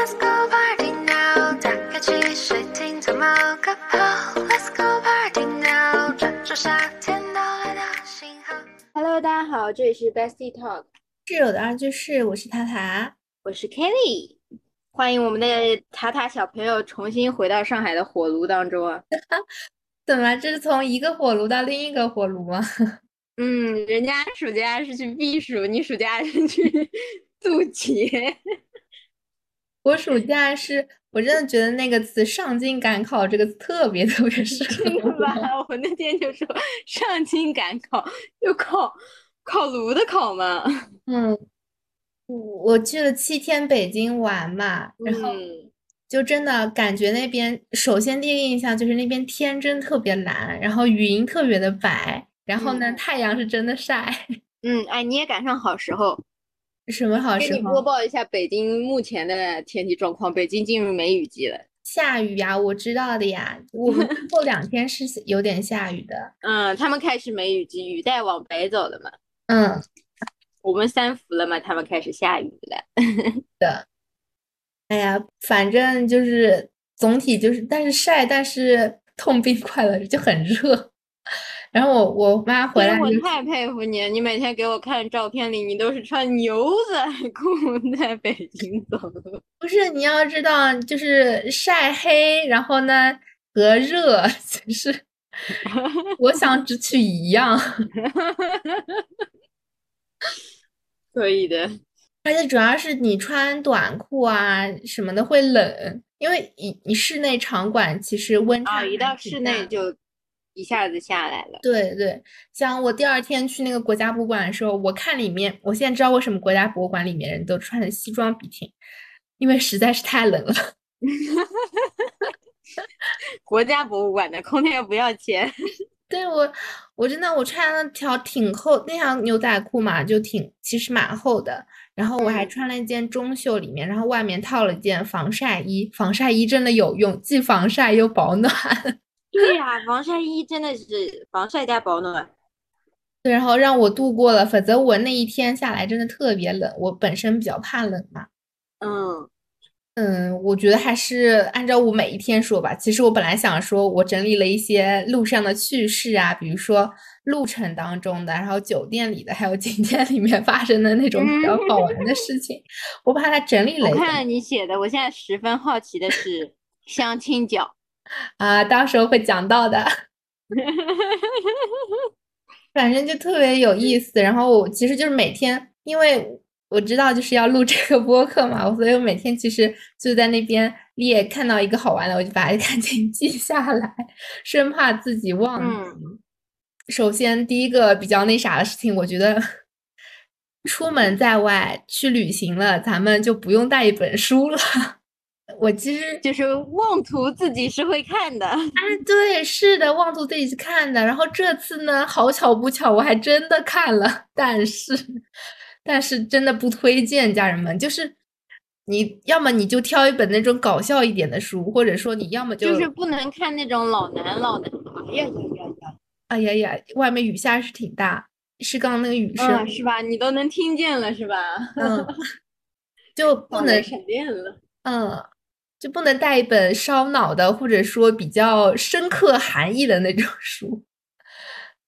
Let's go party now，打开汽水，听着某个 Let's go party now，抓住夏天到来的信号。Hello，大家好，这里是 Bestie Talk，室友的二居室，我是塔塔。我是 Kelly，欢迎我们的塔塔小朋友重新回到上海的火炉当中啊。怎么？这是从一个火炉到另一个火炉吗？嗯，人家暑假是去避暑，你暑假是去 渡劫。我暑假是，我真的觉得那个词“上京赶考”这个词特别特别适合我。吧？我那天就说上京赶考，就考烤炉的烤嘛。嗯，我去了七天北京玩嘛，然后嗯，就真的感觉那边，首先第一个印象就是那边天真特别蓝，然后云特别的白，然后呢嗯太阳是真的晒。嗯，哎，你也赶上好时候，什么好给你？播报一下北京目前的天气状况。北京进入梅雨季了。下雨呀，我知道的呀。我们 最后两天是有点下雨的。嗯，他们开始梅雨季，雨带往北走了嘛。嗯，我们三伏了嘛，他们开始下雨了。的哎呀，反正就是总体就是，但是晒，但是痛并快乐着，就很热。然后我我妈回来我太佩服你了，你每天给我看照片里，你都是穿牛仔裤 在北京走路。不是你要知道，就是晒黑，然后呢隔热，其实我想只取一样。可以的，而且主要是你穿短裤啊什么的会冷，因为你你室内场馆其实温差啊，一到室内就一下子下来了。对对，像我第二天去那个国家博物馆的时候，我看里面，我现在知道为什么国家博物馆里面人都穿着西装笔挺，因为实在是太冷了。国家博物馆的空调不要钱。对我，我真的我穿了条挺厚那条牛仔裤嘛，就挺其实蛮厚的，然后我还嗯穿了一件中袖里面，然后外面套了一件防晒衣，防晒衣真的有用，既防晒又保暖。对呀、防晒衣真的是防晒加保暖。对，然后让我度过了，否则我那一天下来真的特别冷，我本身比较怕冷嘛。嗯，嗯，我觉得还是按照我每一天说吧。其实我本来想说，我整理了一些路上的趣事啊，比如说路程当中的，然后酒店里的，还有景点里面发生的那种比较好玩的事情，我把它整理了一下我看了你写的，我现在十分好奇的是相亲角。啊，到时候会讲到的。反正就特别有意思。然后我其实就是每天，因为我知道就是要录这个播客嘛，所以我每天其实就在那边列，看到一个好玩的，我就把它 赶紧记下来，生怕自己忘记。首先，第一个比较那啥的事情，我觉得出门在外去旅行了，咱们就不用带一本书了。我其实就是妄图自己是会看的。哎，对，是的，妄图自己去看的。然后这次呢，好巧不巧，我还真的看了，但是，但是真的不推荐家人们。就是你要么你就挑一本那种搞笑一点的书，或者说你要么就就是不能看那种老男老男。哎呀呀呀呀！哎呀呀，外面雨下是挺大，是刚刚那个雨声，嗯，是吧？你都能听见了，是吧？嗯，就不能闪电了。嗯，就不能带一本烧脑的，或者说比较深刻含义的那种书。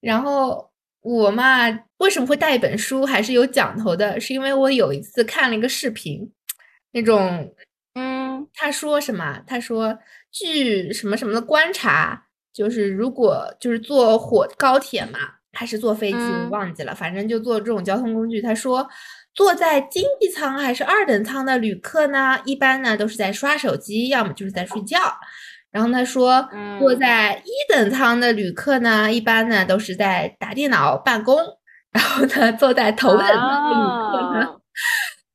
然后我嘛，为什么会带一本书，还是有讲头的，是因为我有一次看了一个视频，那种嗯他说什么？他说据什么什么的观察，就是如果就是坐火高铁嘛，还是坐飞机，我嗯忘记了，反正就坐这种交通工具。他说，坐在经济舱还是二等舱的旅客呢，一般呢都是在刷手机，要么就是在睡觉。然后他说，坐嗯在一等舱的旅客呢，一般呢都是在打电脑办公。然后呢，坐在头等舱的旅客呢，哦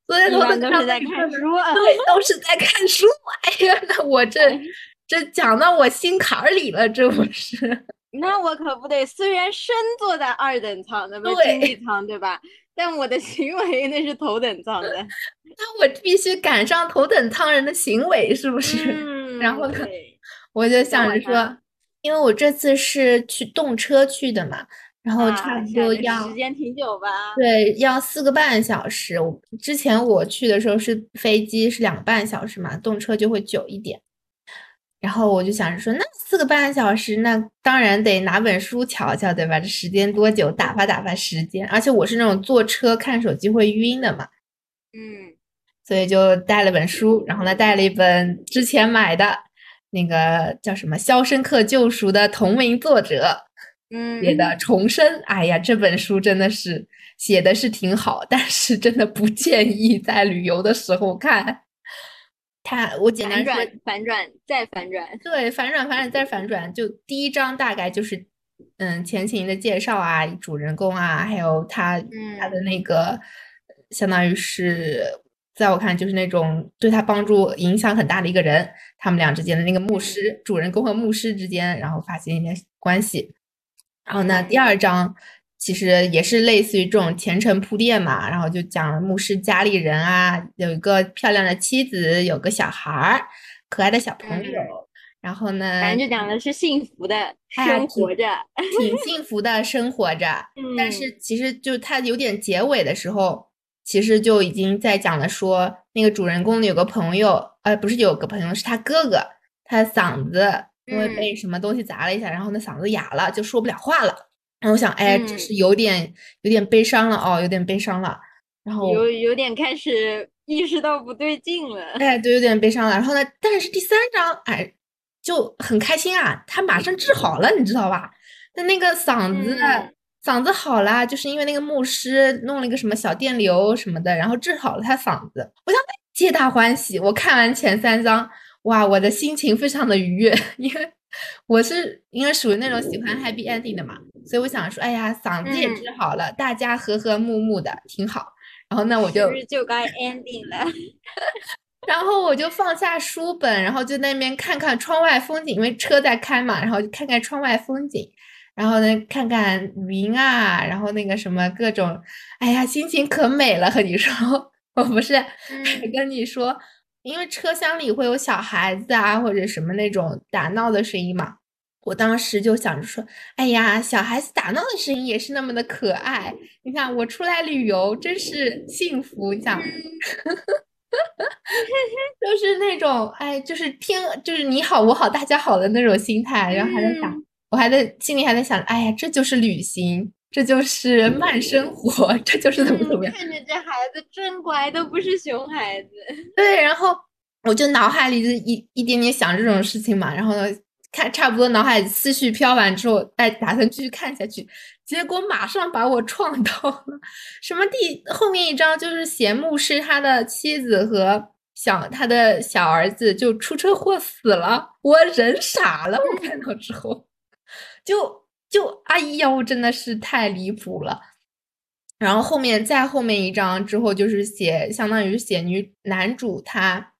坐在头等舱的都是在旅客呢看书啊。对，都是在看书。哎呀，那我这这讲到我心坎儿里了，这不是？那我可不得，虽然身坐在二等舱的不是对经济舱，对吧？但我的行为那是头等舱的。那我必须赶上头等舱人的行为，是不是？嗯，然后呢 我就想着说，因为我这次是去动车去的嘛，然后啊差不多要时间挺久吧？对，要四个半小时。我之前我去的时候是飞机是两个半小时嘛，动车就会久一点。然后我就想着说，那四个半小时，那当然得拿本书瞧瞧，对吧？这时间多久，打发打发时间。而且我是那种坐车看手机会晕的嘛，嗯所以就带了本书，然后呢，带了一本之前买的那个叫什么《肖申克救赎》的同名作者嗯，写的《重生》。哎呀，这本书真的是写的是挺好，但是真的不建议在旅游的时候看。它我简单说，反转反转再反转。对，反转反转再反转，就第一章大概就是嗯前情的介绍啊，主人公啊，还有他他的那个相当于是。在我看，就是那种对他帮助影响很大的一个人，他们俩之间的那个牧师，主人公和牧师之间，然后发生一些关系。然后呢，第二章其实也是类似于这种前程铺垫嘛，然后就讲牧师家里人啊，有一个漂亮的妻子，有个小孩儿，可爱的小朋友。然后呢，反正就讲的是幸福的哎生活着，挺幸福的生活着。但是其实就他有点结尾的时候。其实就已经在讲了，说那个主人公有个朋友，呃，不是有个朋友，是他哥哥，他嗓子因为被什么东西砸了一下，然后那嗓子哑了，就说不了话了。然后我想，哎，这是有点有点悲伤了哦，有点悲伤了。然后有有点开始意识到不对劲了。哎，对，有点悲伤了。然后呢，但是第三章，哎，就很开心啊，他马上治好了，你知道吧？他那个嗓子。嗯嗓子好啦，就是因为那个牧师弄了一个什么小电流什么的，然后治好了他嗓子。我想皆大欢喜。我看完前三章，哇，我的心情非常的愉悦，因为我是因为属于那种喜欢 happy ending 的嘛，所以我想说，哎呀，嗓子也治好了，嗯、大家和和睦睦的，挺好。然后那，我就就该 ending 了。然后我就放下书本，然后就那边看看窗外风景，因为车在开嘛，然后就看看窗外风景。然后呢，看看云啊，然后那个什么各种，哎呀，心情可美了。和你说，我不是嗯跟你说，因为车厢里会有小孩子啊，或者什么那种打闹的声音嘛。我当时就想着说，哎呀，小孩子打闹的声音也是那么的可爱。你看我出来旅游真是幸福，你想，就是那种哎，就是听，就是你好我好大家好的那种心态，然后还在想。我还在心里还在想，哎呀，这就是旅行，这就是慢生活，这就是怎么怎么样。看着这孩子真乖，都不是熊孩子。对，然后我就脑海里就一一点点想这种事情嘛，然后呢，看差不多脑海思绪飘完之后，哎，打算继续看下去，结果马上把我撞到了。什么第后面一章就是写牧师他的妻子和小他的小儿子就出车祸死了，我人傻了，我看到之后。就就哎呦，真的是太离谱了。然后后面再后面一章之后，就是写相当于写女男主他，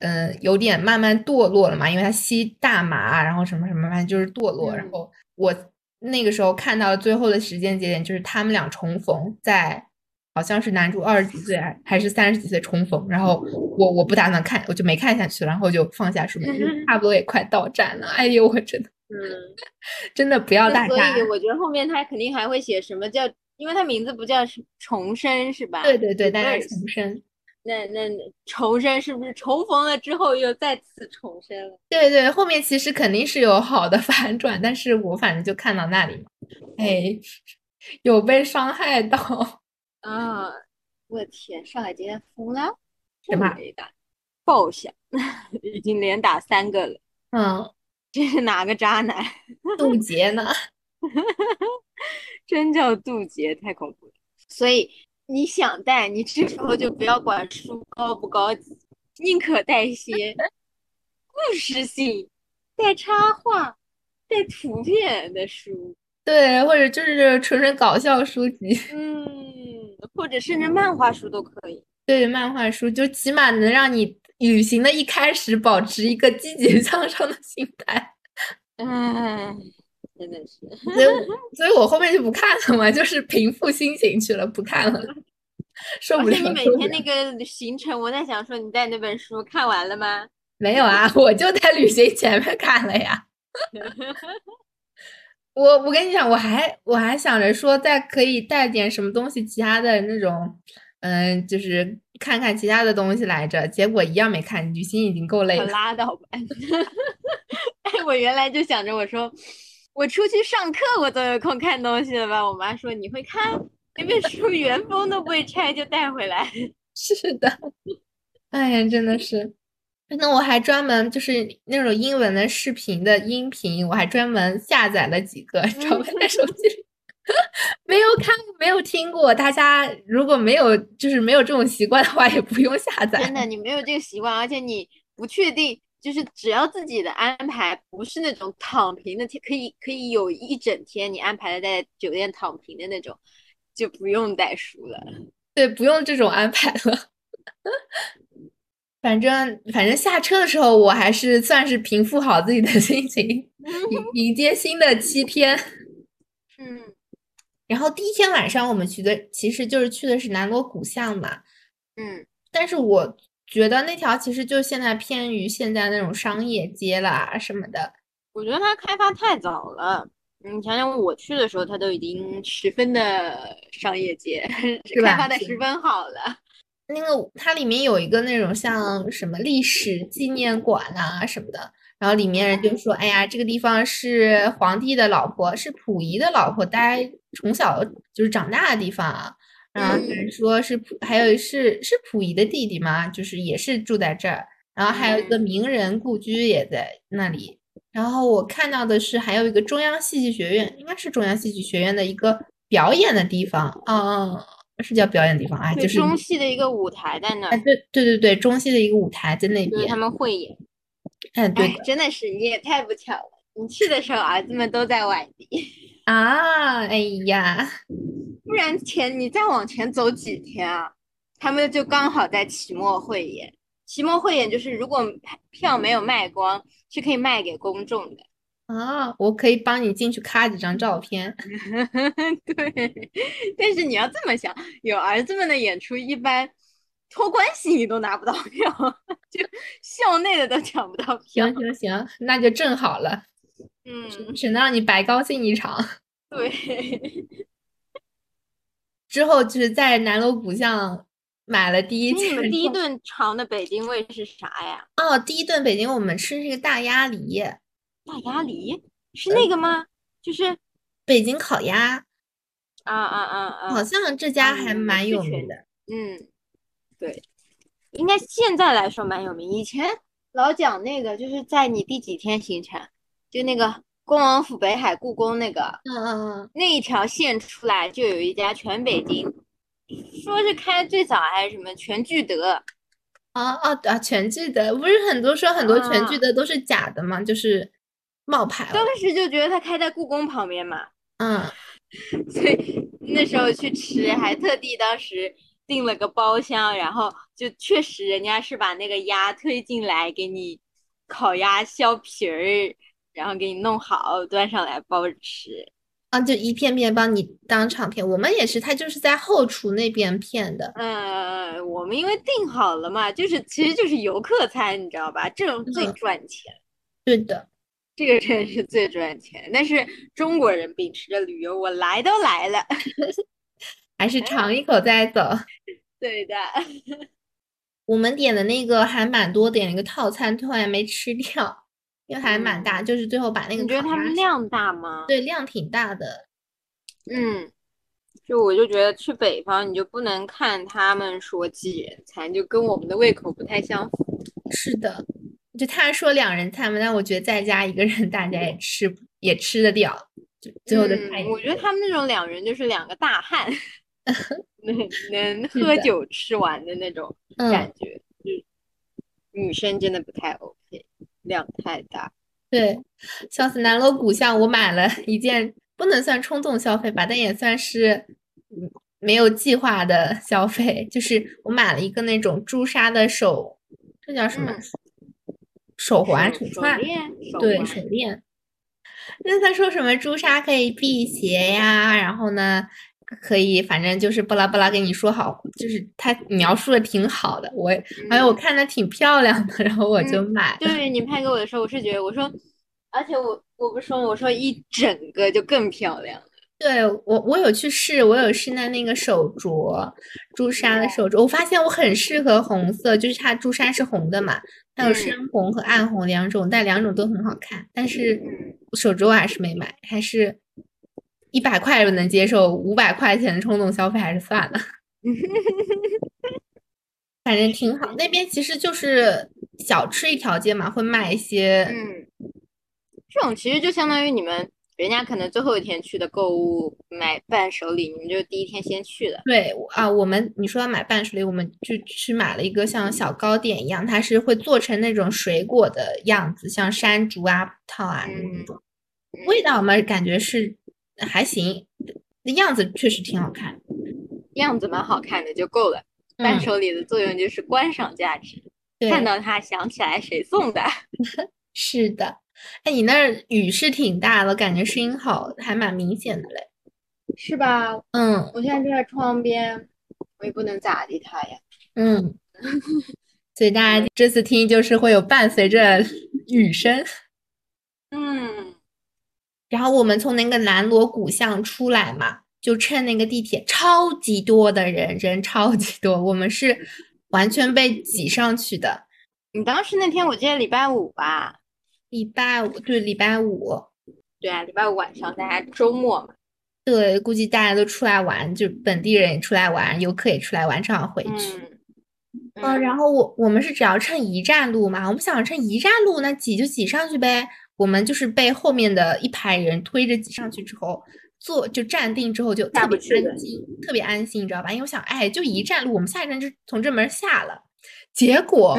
嗯，有点慢慢堕落了嘛，因为他吸大麻，然后什么什么，反正就是堕落。嗯、然后我那个时候看到最后的时间节点，就是他们俩重逢，在好像是男主二十几岁还是三十几岁重逢。然后我我不打算看，我就没看下去，然后就放下书本，差不多也快到站了。哎呦，我真的。嗯，真的不要大家。所以我觉得后面他肯定还会写什么叫，因为他名字不叫重生是吧？对对对，大概重生。那那重生是不是重逢了之后又再次重生了？对对，后面其实肯定是有好的 反转，但是我反正就看到那里嘛，哎，有被伤害到啊！我天，上海今天疯了，什么打爆响，已经连打三个了。嗯。这是哪个渣男？渡劫呢？真叫渡劫，太恐怖了。所以你想带，你这时候就不要管书高不高级，宁可带一些故事性、带插画、带图片的书。对，或者就是纯纯搞笑书籍。嗯，或者甚至漫画书都可以。对，漫画书就起码能让你。旅行的一开始，保持一个积极 向上的心态。嗯，真的是，所以，所以我后面就不看了嘛，就是平复心情去了，不看了，受不了。你每天那个行程，我在想说，你带那本书看完了吗？没有啊，我就在旅行前面看了呀。我我跟你讲，我还我还想着说，再可以带点什么东西，其他的那种，嗯，就是看看其他的东西来着。结果一样没看，旅行已经够累可了。拉倒吧！哎，我原来就想着我说，我出去上课，我都有空看东西了吧？我妈说你会看，那本书原封都不会拆就带回来。是的，哎呀，真的是。那我还专门就是那种英文的视频的音频，我还专门下载了几个，装在手机里。没有看，没有听过。大家如果没有就是没有这种习惯的话，也不用下载。真的，你没有这个习惯，而且你不确定，就是只要自己的安排不是那种躺平的天，可以可以有一整天你安排的在酒店躺平的那种，就不用带书了。对，不用这种安排了。反正反正下车的时候，我还是算是平复好自己的心情，迎 迎接新的七天。嗯然后第一天晚上我们去的其实就是去的是南锣鼓巷嘛，嗯，但是我觉得那条其实就现在偏于现在那种商业街啦什么的。我觉得它开发太早了。你想想，我去的时候，它都已经十分的商业街，是吧开发的十分好了。那个它里面有一个那种像什么历史纪念馆啊什么的，然后里面人就说：“哎呀，这个地方是皇帝的老婆，是溥仪的老婆待从小就是长大的地方啊。”然后有人说是溥，还有是是溥仪的弟弟吗，就是也是住在这儿。然后还有一个名人故居也在那里。然后我看到的是还有一个中央戏剧学院，应该是中央戏剧学院的一个表演的地方。嗯嗯，是叫表演地方啊，就是中戏的一个舞台在那对对对对，中戏的一个舞台在那边就是他。们汇演。哎，对哎，真的是你也太不巧了，你去的时候儿子们都在外地，啊，哎呀，不然前你再往前走几天啊，他们就刚好在期末汇演。期末汇演就是如果票没有卖光，是可以卖给公众的。啊，我可以帮你进去咔几张照片。对，但是你要这么想，有儿子们的演出，一般托关系你都拿不到票，就校内的都抢不到票行。行行，那就正好了，嗯，省得让你白高兴一场。对，之后就是在南锣鼓巷买了第一那你们第一顿尝的北京味是啥呀？哦，第一顿北京我们吃这个大鸭梨，大鸭梨是那个吗？就是北京烤鸭，啊啊啊啊！好像这家还蛮有名的。嗯，对，应该现在来说蛮有名。以前老讲那个，就是在你第几天行程，就那个恭王府、北海、故宫那个嗯嗯嗯，那一条线出来，就有一家全北京，说是开最早还是什么全聚德，啊啊啊，全聚德不是很多说很多全聚啊德都是假的吗？就是冒牌。当时就觉得它开在故宫旁边嘛，嗯，所以那时候去吃，还特地当时订了个包厢，然后就确实人家是把那个鸭推进来给你烤鸭削皮儿，然后给你弄好端上来包着吃。啊，就一片片帮你当场片。我们也是，他就是在后厨那边片的。嗯，我们因为订好了嘛，就是其实就是游客餐，你知道吧？这种最嗯赚钱，对的，这个真是最赚钱。但是中国人秉持着旅游，我来都来了，还是尝一口再走。对的。我们点的那个还蛮多，点了一个套餐，最后还没吃掉，因为还蛮大，就是最后把那个你觉得他们量大吗？对量挺大的。嗯，就我就觉得去北方，你就不能看他们说几人餐，就跟我们的胃口不太相符。是的，就他说两人餐嘛，但我觉得在家一个人，大家也吃也吃得掉，就最后的菜也嗯，我觉得他们那种两人就是两个大汉，能能喝酒吃完的那种嗯感觉。就女生真的不太 OK，量太大。对，笑死南锣鼓巷，我买了一件不能算冲动消费吧，但也算是嗯没有计划的消费，就是我买了一个那种朱砂的手，这叫什么嗯手环、手手串，链，对，手链。那他说什么朱砂可以辟邪呀，然后呢可以反正就是巴拉巴拉跟你说好，就是他描述的挺好的，我还有我嗯看的挺漂亮的，然后我就买了。对你拍给我的时候，我是觉得我说而且我我不说，我说一整个就更漂亮了。对我，我有去试，我有试那那个手镯，朱砂的手镯，我发现我很适合红色，就是它朱砂是红的嘛，它有深红和暗红两种，但两种都很好看。但是手镯我还是没买，还是一百块就能接受，五百块钱的冲动消费还是算了。反正挺好，那边其实就是小吃一条街嘛，会卖一些，嗯，这种其实就相当于你们人家可能最后一天去的购物买伴手礼，你们就第一天先去的。对啊，我们你说要买伴手礼，我们就去买了一个像小糕点一样，它是会做成那种水果的样子，像山竹啊、葡萄啊那种，味道嘛感觉是还行，那样子确实挺好看，样子蛮好看的就够了。伴手礼的作用就是观赏价值，看到它想起来谁送的。是的，哎，你那儿雨是挺大的，感觉声音好，还蛮明显的嘞，是吧？嗯，我现在就在窗边，我也不能咋地它呀。嗯，所以大家这次听就是会有伴随着雨声。嗯，然后我们从那个南锣鼓巷出来嘛。就趁那个地铁超级多的人，人超级多，我们是完全被挤上去的。你当时那天我记得礼拜五吧？礼拜五对，礼拜五，对啊，礼拜五晚上大家周末嘛。对，估计大家都出来玩，就本地人也出来玩，游客也出来玩，正好回去。嗯，然后我我们是只要乘一站路嘛，我们想乘一站路，那挤就挤上去呗。我们就是被后面的一排人推着挤上去之后。坐就站定之后就特别安心，特别安心，你知道吧？因为我想，哎，就一站路，我们下一站就从这门下了。结果，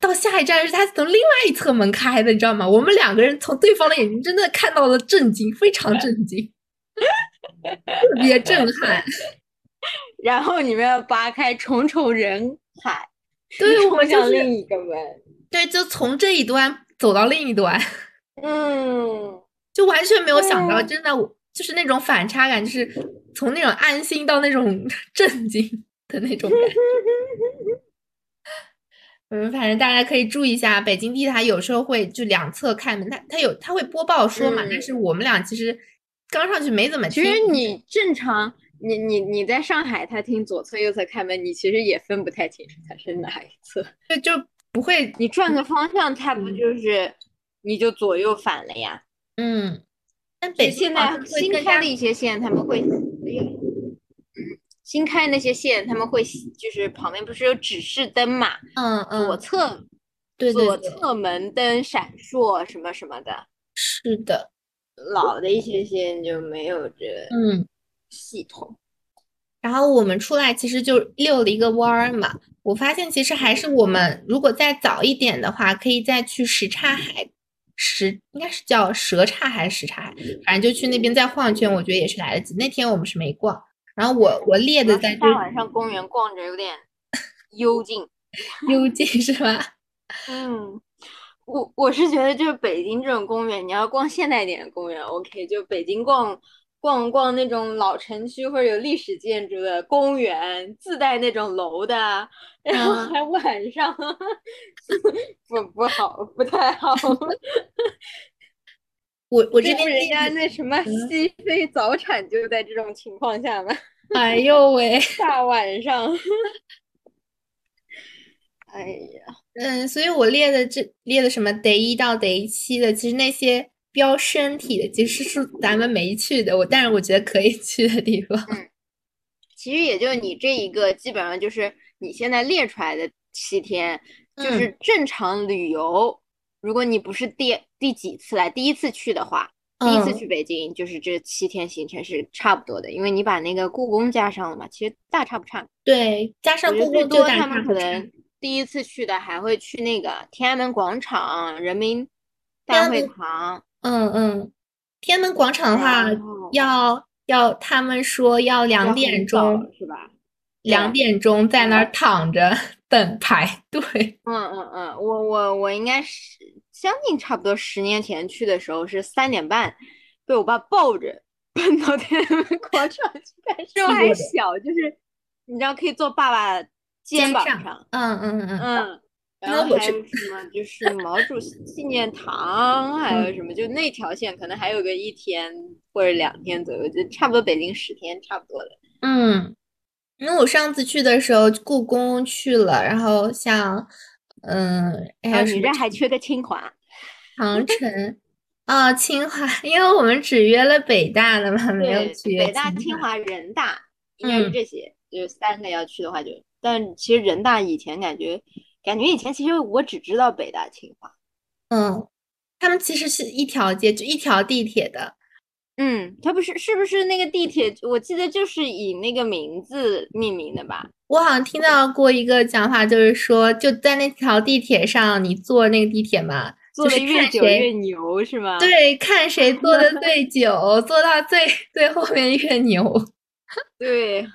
到下一站是他从另外一侧门开的，你知道吗？我们两个人从对方的眼睛真的看到了震惊，非常震惊，特别震撼。然后你们要扒开重重人海，对，我们向另一个门，对，就从这一端走到另一端，嗯，就完全没有想到，真的我。就是那种反差感，就是从那种安心到那种 震惊的那种感觉。嗯，反正大家可以注意一下，北京地铁有时候会就两侧开门，它它有它会播报说嘛，但是我们俩其实刚上去没怎么听。其实你正常，你你你在上海，他听左侧右侧开门，你其实也分不太清楚它是哪一侧。对，就不会你转个方向，它不就是你就左右反了呀？嗯。北现在新开的一些线，他们会，新开那些线，他们会就是旁边不是有指示灯嘛？嗯嗯。左侧，对左侧门灯闪烁什么什么的。是的。老的一些线就没有这嗯系统。然后我们出来其实就溜了一个弯儿嘛，我发现其实还是我们如果再早一点的话，可以再去什刹海。什应该是叫什刹还是什刹海，反正就去那边再晃一圈，我觉得也是来得及。那天我们是没逛，然后我我列的在大晚上公园逛着有点幽静，幽静是吧？嗯，我我是觉得就是北京这种公园，你要逛现代一点的公园，OK，就北京逛。逛逛那种老城区或者有历史建筑的公园，自带那种楼的，然后还晚上，不不好，不太好。我我这边人家那什么西非早产就在这种情况下嘛。哎呦喂，大晚上。哎呀，嗯，所以我列的这列的什么 day 一到 day 七的，其实那些。标身体的其实是咱们没去的，我但是我觉得可以 去的地方。嗯，其实也就你这一个，基本上就是你现在列出来的七天，就是正常旅游。如果你不是第第几次来，第一次去的话，第一次去北京，就是这七天行程是差不多的，因为你把那个故宫加上了嘛，其实大差不差。对，加上故宫就他们可能第一次去的还会去那个天安门广场、人民大会堂。嗯嗯，天安门广场的话，要要他们说要两点钟是吧？两点钟在那儿躺着等排队。嗯嗯嗯，我我我应该是将近差不多十年前去的时候是三点半，被我爸抱着奔到天安门广场去看，时候还小，就是你知道可以坐爸爸肩膀上。嗯嗯嗯嗯。然后还有什么就是毛主席纪念堂，还有什么就那条线可能还有个一天或者两天左右，就差不多北京十天差不多的。嗯，因为我上次去的时候，故宫去了，然后像，嗯，还啊，有你这还缺个清华，长城啊、清华，因为我们只约了北大的嘛，没有，去北大、清清华、人大应该是嗯。这些，就是三个要去的话就，但其实人大以前感觉感觉以前其实我只知道北大、清华。嗯，他们其实是一条街，就一条地铁的。嗯，它不是是不是那个地铁？我记得就是以那个名字命名的吧？我好像听到过一个讲法，就是说就在那条地铁上，你坐那个地铁嘛，做就是的越久越牛是吗？，对，看谁坐的最久，坐到最 最后面越牛。对，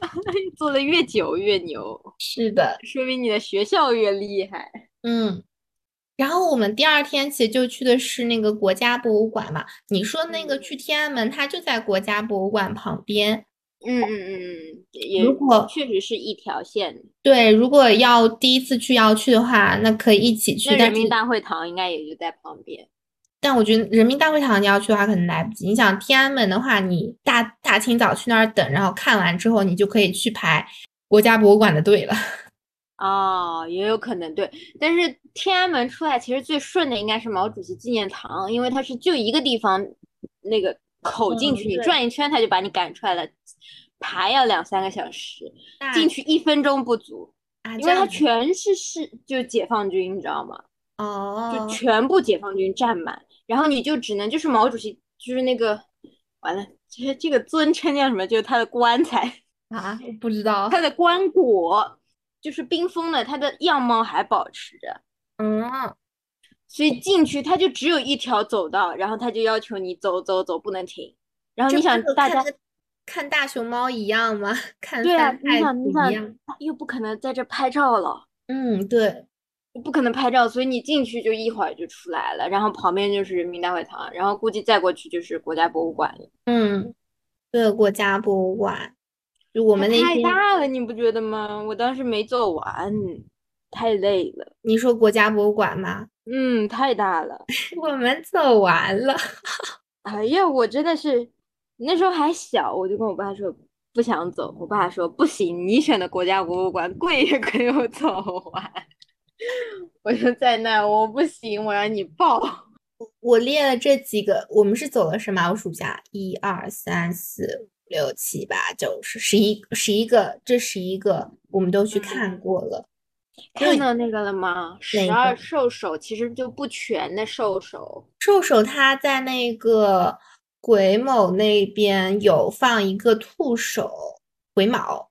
做的越久越牛，是的，说明你的学校越厉害。嗯。然后我们第二天其实就去的是那个国家博物馆嘛。你说那个嗯去天安门，它就在国家博物馆旁边。嗯嗯嗯嗯，也如果确实是一条线。对，如果要第一次去要去的话，那可以一起去。人民大会堂应该也就在旁边。但我觉得人民大会堂你要去的话，可能来不及。你想天安门的话，你大大清早去那儿等，然后看完之后，你就可以去排国家博物馆的队了。哦，也有可能对，但是天安门出来其实最顺的应该是毛主席纪念堂，因为它是就一个地方那个口进去，你转一圈他就把你赶出来了，排要两三个小时，进去一分钟不足，啊，因为它全是是就解放军，你知道吗？就哦，全部解放军占满，然后你就只能就是毛主席就是那个完了，这这个尊称叫什么？就是他的棺材。啊，我不知道。他的棺椁就是冰封的，他的样貌还保持着，嗯，所以进去他就只有一条走道，然后他就要求你走走走，不能停。然后你想大家看大熊猫一样吗？看对啊，你想你想。又不可能在这拍照了，嗯，对，不可能拍照，所以你进去就一会儿就出来了，然后旁边就是人民大会堂，然后估计再过去就是国家博物馆了。嗯，对，国家博物馆，就我们那太大了，你不觉得吗？我当时没走完，太累了。你说国家博物馆吗？嗯，太大了。我们走完了。哎呀，我真的是那时候还小，我就跟我爸说不想走，我爸说不行，你选的国家博物馆贵也给我走完。我就在那，我不行，我让你抱。我列了这几个，我们是走了什么？我数下，一二三四五六七八九十，十一十一个，这十一个我们都去看嗯过了。看到那个了吗？十二兽首其实就不全的兽首。兽首它在那个癸卯那边有放一个兔首，癸卯，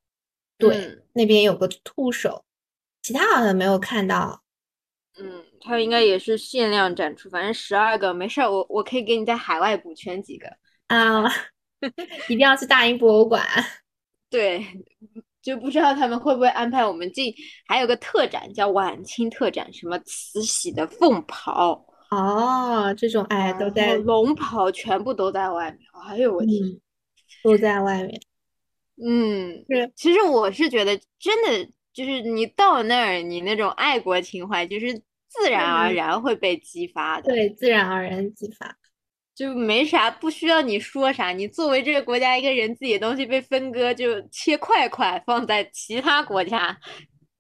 对，嗯那边有个兔首，其他好像没有看到。嗯，它应该也是限量展出，反正十二个，没事儿，我我可以给你在海外补全几个。啊，一定要去大英博物馆。对，就不知道他们会不会安排我们进，还有个特展叫晚清特展，什么慈禧的凤袍，哦，这种哎都在龙袍全部都在外面。哎呦我天，嗯都在外面。嗯，是其实我是觉得真的就是你到那儿，你那种爱国情怀就是自然而嗯然会被激发的。对，自然而然激发。就没啥，不需要你说啥。你作为这个国家一个人，自己的东西被分割，就切块块放在其他国家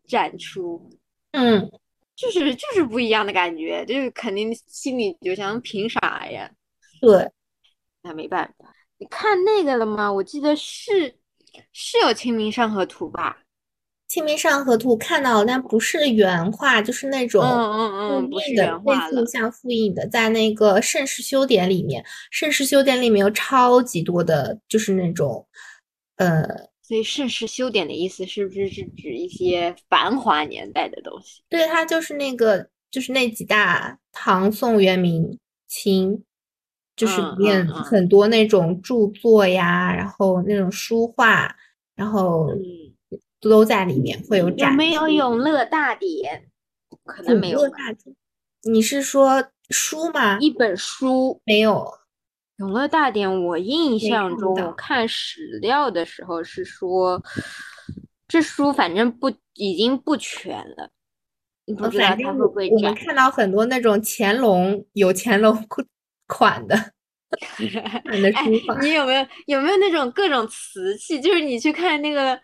展出，嗯，就是就是不一样的感觉，就是肯定心里就想凭啥呀？对，那没办法。你看那个了吗？我记得是是有《清明上河图》吧？《清明上河图》看到了，但不是原画，就是那种嗯嗯复印的。类似像复印的，在那个盛世修典里面，盛世修典里面有超级多的，就是那种，呃，所以盛世修典的意思是不是是指一些繁华年代的东西？对，它就是那个，就是那几大唐、宋、元、明、清，就是嗯里面很多那种著作呀，然后那种书画，然后嗯，都在里面会有有没有永乐大典？可能没有吧。乐大典，你是说书吗？一本书没有，《永乐大典》，我印象中我看史料的时候是说，这书反正不已经不全了，呃你不知道它会不会我们。看到很多那种乾隆有乾隆款的 款的哎书法，你有没有有没有那种各种瓷器？就是你去看那个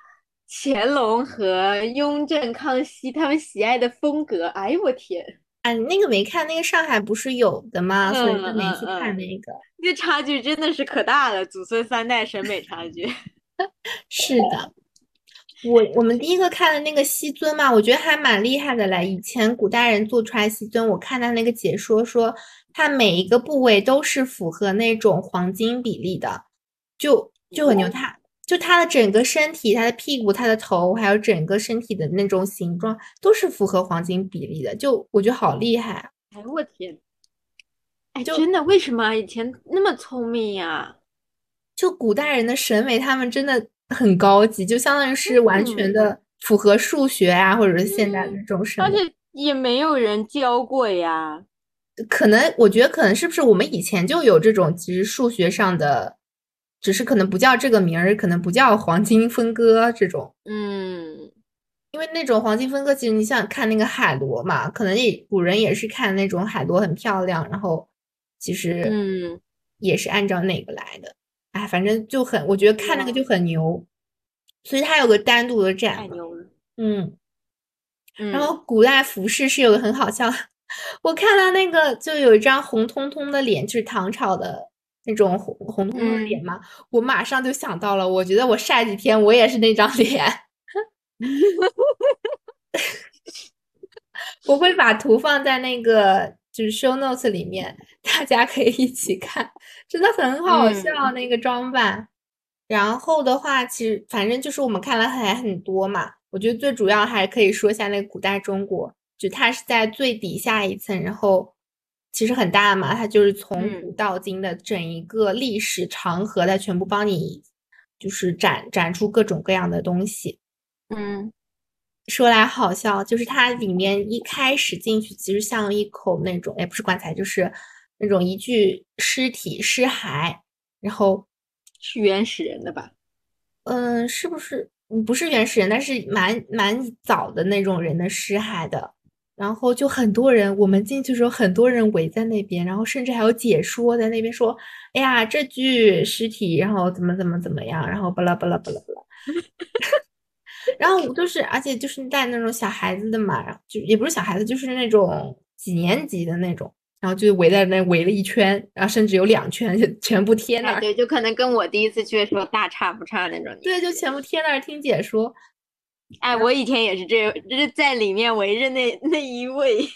乾隆和雍正、康熙他们喜爱的风格，哎呦我天，啊，那个没看，那个上海不是有的吗？所以就嗯没去看那个。那差距真的是可大了，祖孙三代审美差距。是的，我我们第一个看的那个西尊嘛，我觉得还蛮厉害的嘞。以前古代人做出来西尊，我看他那个解说说，他每一个部位都是符合那种黄金比例的，就就很牛。它就他的整个身体、他的屁股、他的头，还有整个身体的那种形状，都是符合黄金比例的。就我觉得好厉害啊。哎我天，哎，就真的为什么以前那么聪明呀？就古代人的审美，他们真的很高级，就相当于是完全嗯的符合数学啊，或者是现代的这种审美。而且也没有人教过呀。可能我觉得可能是不是我们以前就有这种，其实数学上的，只是可能不叫这个名儿，可能不叫黄金分割这种。嗯，因为那种黄金分割，其实你想看那个海螺嘛，可能也古人也是看那种海螺很漂亮，然后其实嗯也是按照那个来的。哎，反正就很，我觉得看那个就很牛，所以它有个单独的展。太牛了。嗯，嗯，然后古代服饰是有个很好笑，我看到那个就有一张红彤彤的脸，就是唐朝的那种红红彤彤的脸嗯嘛，我马上就想到了，我觉得我晒几天我也是那张 脸。我会把图放在那个就是 show notes 里面，大家可以一起看，真的很好嗯笑那个装扮。然后的话，其实反正就是我们看了还很多嘛，我觉得最主要还可以说一下那个古代中国，就它是在最底下一层，然后其实很大嘛，它就是从嗯古到今的整一个历史长河，它全部帮你就是展展出各种各样的东西。嗯说来好笑，就是它里面一开始进去，其实像一口那种，也不是棺材，就是那种一具尸体尸骸，然后，是原始人的吧？嗯，是不是嗯不是原始人，但是蛮蛮早的那种人的尸骸的，然后就很多人，我们进去的时候，很多人围在那边，然后甚至还有解说在那边说，哎呀，这具尸体，然后怎么怎么怎么样，然后巴拉巴拉巴拉巴拉。然后就是，而且就是带那种小孩子的嘛，然后就也不是小孩子，就是那种几年级的那种，然后就围在那围了一圈，然后甚至有两圈，就全部贴那哎，儿，对，就可能跟我第一次去的时候大差不差那种。对，就全部贴那儿听解说。哎，我以前也是这，就是在里面围着那那一位。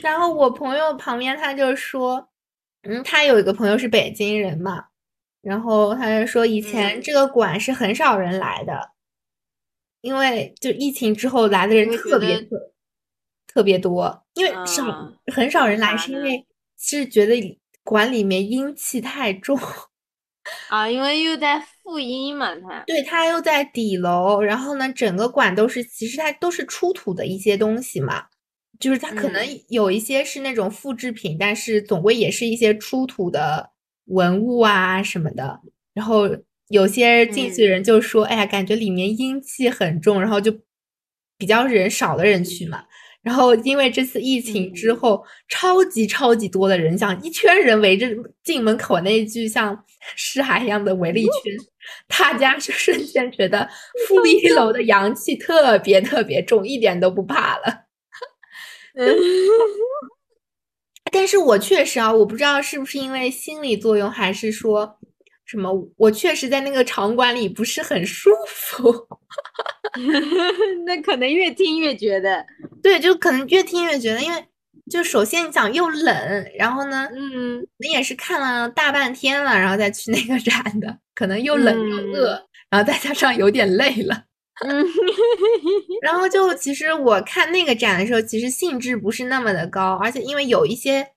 然后我朋友旁边他就说，嗯，他有一个朋友是北京人嘛，然后他就说以前嗯这个馆是很少人来的，因为就疫情之后来的人特别特特别多，因为少啊很少人来，是因为是觉得馆里面阴气太重。啊，因为又在负阴嘛，它。对，它又在底楼，然后呢，整个馆都是，其实它都是出土的一些东西嘛，就是它可能嗯有一些是那种复制品，但是总归也是一些出土的文物啊什么的。然后有些进去人就说：“哎呀，感觉里面阴气很重。”然后就比较人少的人去嘛。然后因为这次疫情之嗯后，超级超级多的人，像一圈人围着进门口那一句像尸骸一样的围了一圈，大家就瞬间觉得负一楼的阳气特别特别重，一点都不怕了。嗯。但是我确实啊，我不知道是不是因为心理作用，还是说什么，我确实在那个场馆里不是很舒服。那可能越听越觉得，对，就可能越听越觉得，因为就首先你想又冷，然后呢，嗯你也是看了大半天了，然后再去那个展的，可能又冷又饿，然后再加上有点累了。嗯，然后就其实我看那个展的时候，其实兴致不是那么的高，而且因为有一些，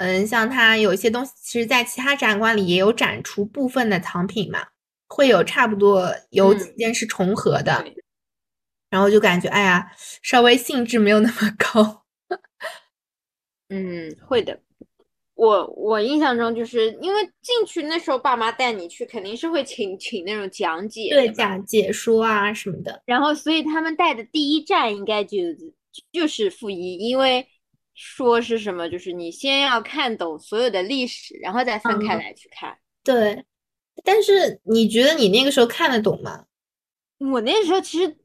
嗯，像它有一些东西，其实在其他展馆里也有展出部分的藏品嘛，会有差不多有几嗯件是重合的，对然后就感觉哎呀，稍微兴致没有那么高。嗯，会的。我我印象中就是因为进去那时候爸妈带你去，肯定是会请请那种讲解对，讲解说啊什么的。然后所以他们带的第一站应该就就是负一，因为说是什么，就是你先要看懂所有的历史，然后再分开嗯来去看。对，但是你觉得你那个时候看得懂吗？我那时候其实，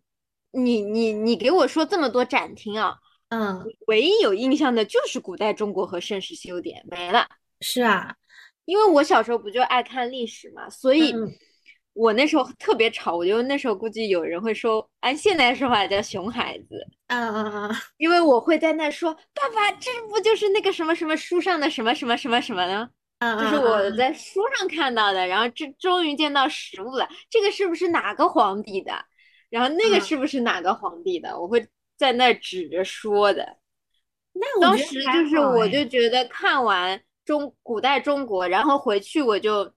你你你给我说这么多展厅啊，嗯，唯一有印象的就是古代中国和盛世修典，没了。是啊，因为我小时候不就爱看历史嘛，所以嗯我那时候特别吵，我觉得那时候估计有人会说，按现在说法叫熊孩子，啊啊啊！因为我会在那说，爸爸，这不就是那个什么什么书上的什么什么什么什么呢？啊就是我在书上看到的，然后这终于见到实物了，这个是不是哪个皇帝的？然后那个嗯是不是哪个皇帝的？我会在那指着说的。那我当时就是我就觉得看完中古代中国，然后回去我就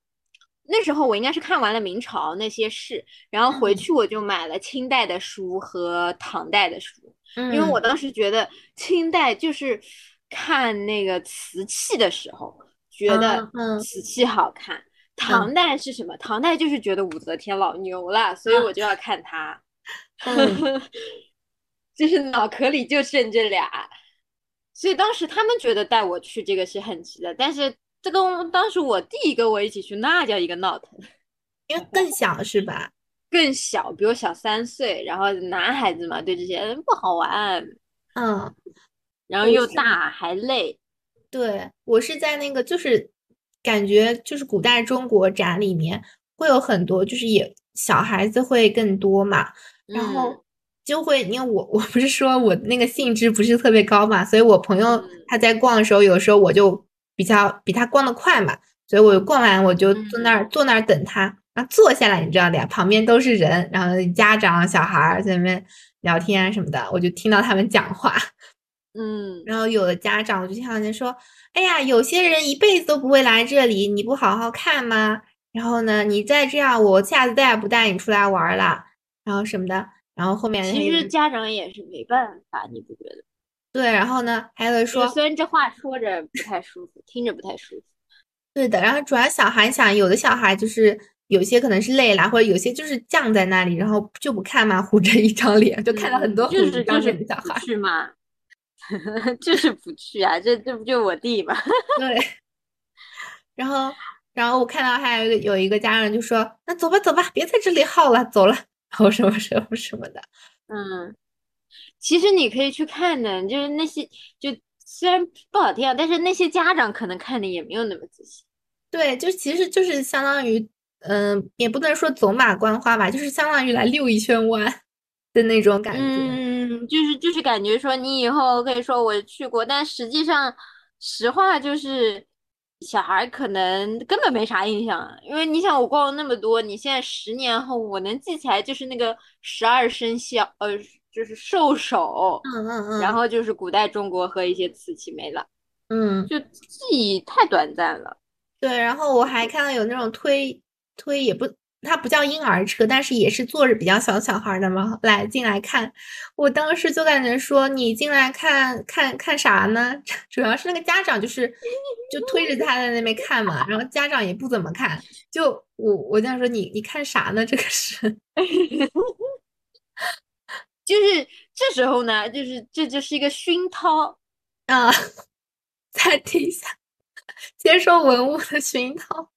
那时候我应该是看完了明朝那些事，然后回嗯。去我就买了清代的书和唐代的书，嗯，因为我当时觉得清代就是看那个瓷器的时候，觉得瓷器好看。唐代是什么？唐代就是觉得武则天老牛了，所以我就要看它。嗯。就是脑壳里就剩这俩，所以当时他们觉得带我去这个是很值的，但是这跟当时我弟跟我一起去，那叫一个闹腾，因为更小是吧？更小，比我小三岁，然后男孩子嘛，对这些不好玩，嗯，然后又大还累，对，我是在那个就是感觉就是古代中国展里面会有很多，就是也小孩子会更多嘛，然后。嗯就会因为我我不是说我那个兴致不是特别高嘛，所以我朋友嗯。他在逛的时候，有时候我就比较比他逛的快嘛，所以我逛完我就坐那儿坐那儿等他，然后坐下来，你知道的呀，旁边都是人，然后家长小孩儿在那边聊天啊什么的，我就听到他们讲话。嗯，然后有的家长我就听到人说：“哎呀，有些人一辈子都不会来这里，你不好好看吗？然后呢，你再这样，我下次再也不带你出来玩儿了，然后什么的。”然后后面其实家长也是没办法，你不觉得？对，然后呢，还有人说虽然这话说着不太舒服，听着不太舒服，对的，然后主要小孩想，有的小孩就是有些可能是累了，或者有些就是犟在那里，然后就不看嘛，糊着一张脸，就看到很多虎嗯就着一张是就是脸的小孩不。去嘛，就是不去啊，这这不就我弟嘛？对，然后然后我看到还有一个有一个家人就说：“那走吧走吧，别在这里耗了，走了。”然后什么什么什么的。嗯，其实你可以去看的，就是那些就虽然不好听啊，但是那些家长可能看的也没有那么仔细。对，就其实就是相当于，嗯、也不能说走马观花吧，就是相当于来溜一圈弯的那种感觉。嗯，就是就是感觉说你以后可以说我去过，但实际上实话就是小孩儿可能根本没啥印象，因为你想我逛了那么多，你现在十年后我能记起来就是那个十二生肖，呃，就是兽首，嗯嗯嗯。然后就是古代中国和一些瓷器没了，嗯，就记忆太短暂了。对，然后我还看到有那种推推也不，它不叫婴儿车，但是也是坐着比较小小孩儿的嘛，来进来看。我当时就感觉说，你进来看看看啥呢？主要是那个家长就是就推着他在那边看嘛，然后家长也不怎么看。就我我这样说，你你看啥呢？这个是，就是这时候呢，就是这就是一个熏陶，啊，再听一下接受文物的熏陶。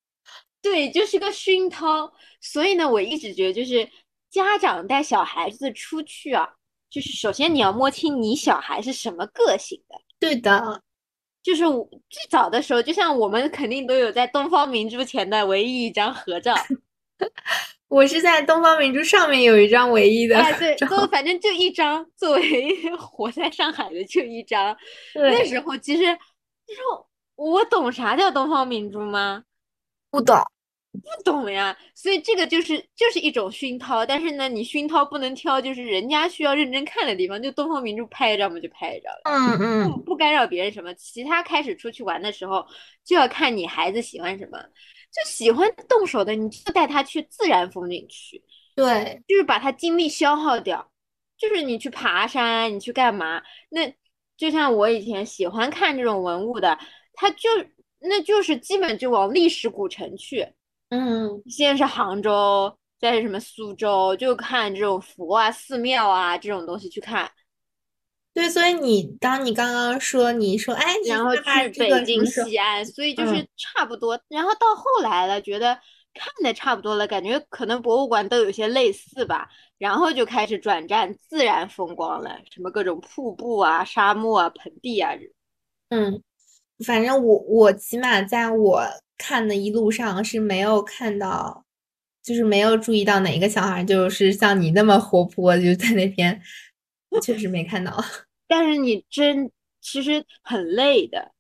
对，就是个熏陶。所以呢，我一直觉得，就是家长带小孩子出去啊，就是首先你要摸清你小孩是什么个性的。对的，就是我最早的时候，就像我们肯定都有在东方明珠前的唯一一张合照，我是在东方明珠上面有一张唯一的哎，对，都反正就一张，作为 活在上海的就一张。那，时候其实，那时候我懂啥叫东方明珠吗？不懂。不懂呀，所以这个就是就是一种熏陶，但是呢，你熏陶不能挑，就是人家需要认真看的地方，就东方明珠拍一张嘛就拍一张，嗯嗯。不不干扰别人什么。其他开始出去玩的时候，就要看你孩子喜欢什么，就喜欢动手的，你就带他去自然风景区，对，就是把他精力消耗掉，就是你去爬山，你去干嘛？那就像我以前喜欢看这种文物的，他就那就是基本就往历史古城去。嗯先是杭州，再是什么苏州，就看这种佛啊、寺庙啊这种东西去看。对，所以你当你刚刚说你说哎，然后去这个北京、西安，所以就嗯是差不多。然后到后来了，觉得看的差不多了，感觉可能博物馆都有些类似吧，然后就开始转战自然风光了，什么各种瀑布啊、沙漠啊、盆地啊。嗯，反正我我起码在我看的一路上是没有看到，就是没有注意到哪一个小孩就是像你那么活泼，就在那边，确实没看到。但是你真其实很累的，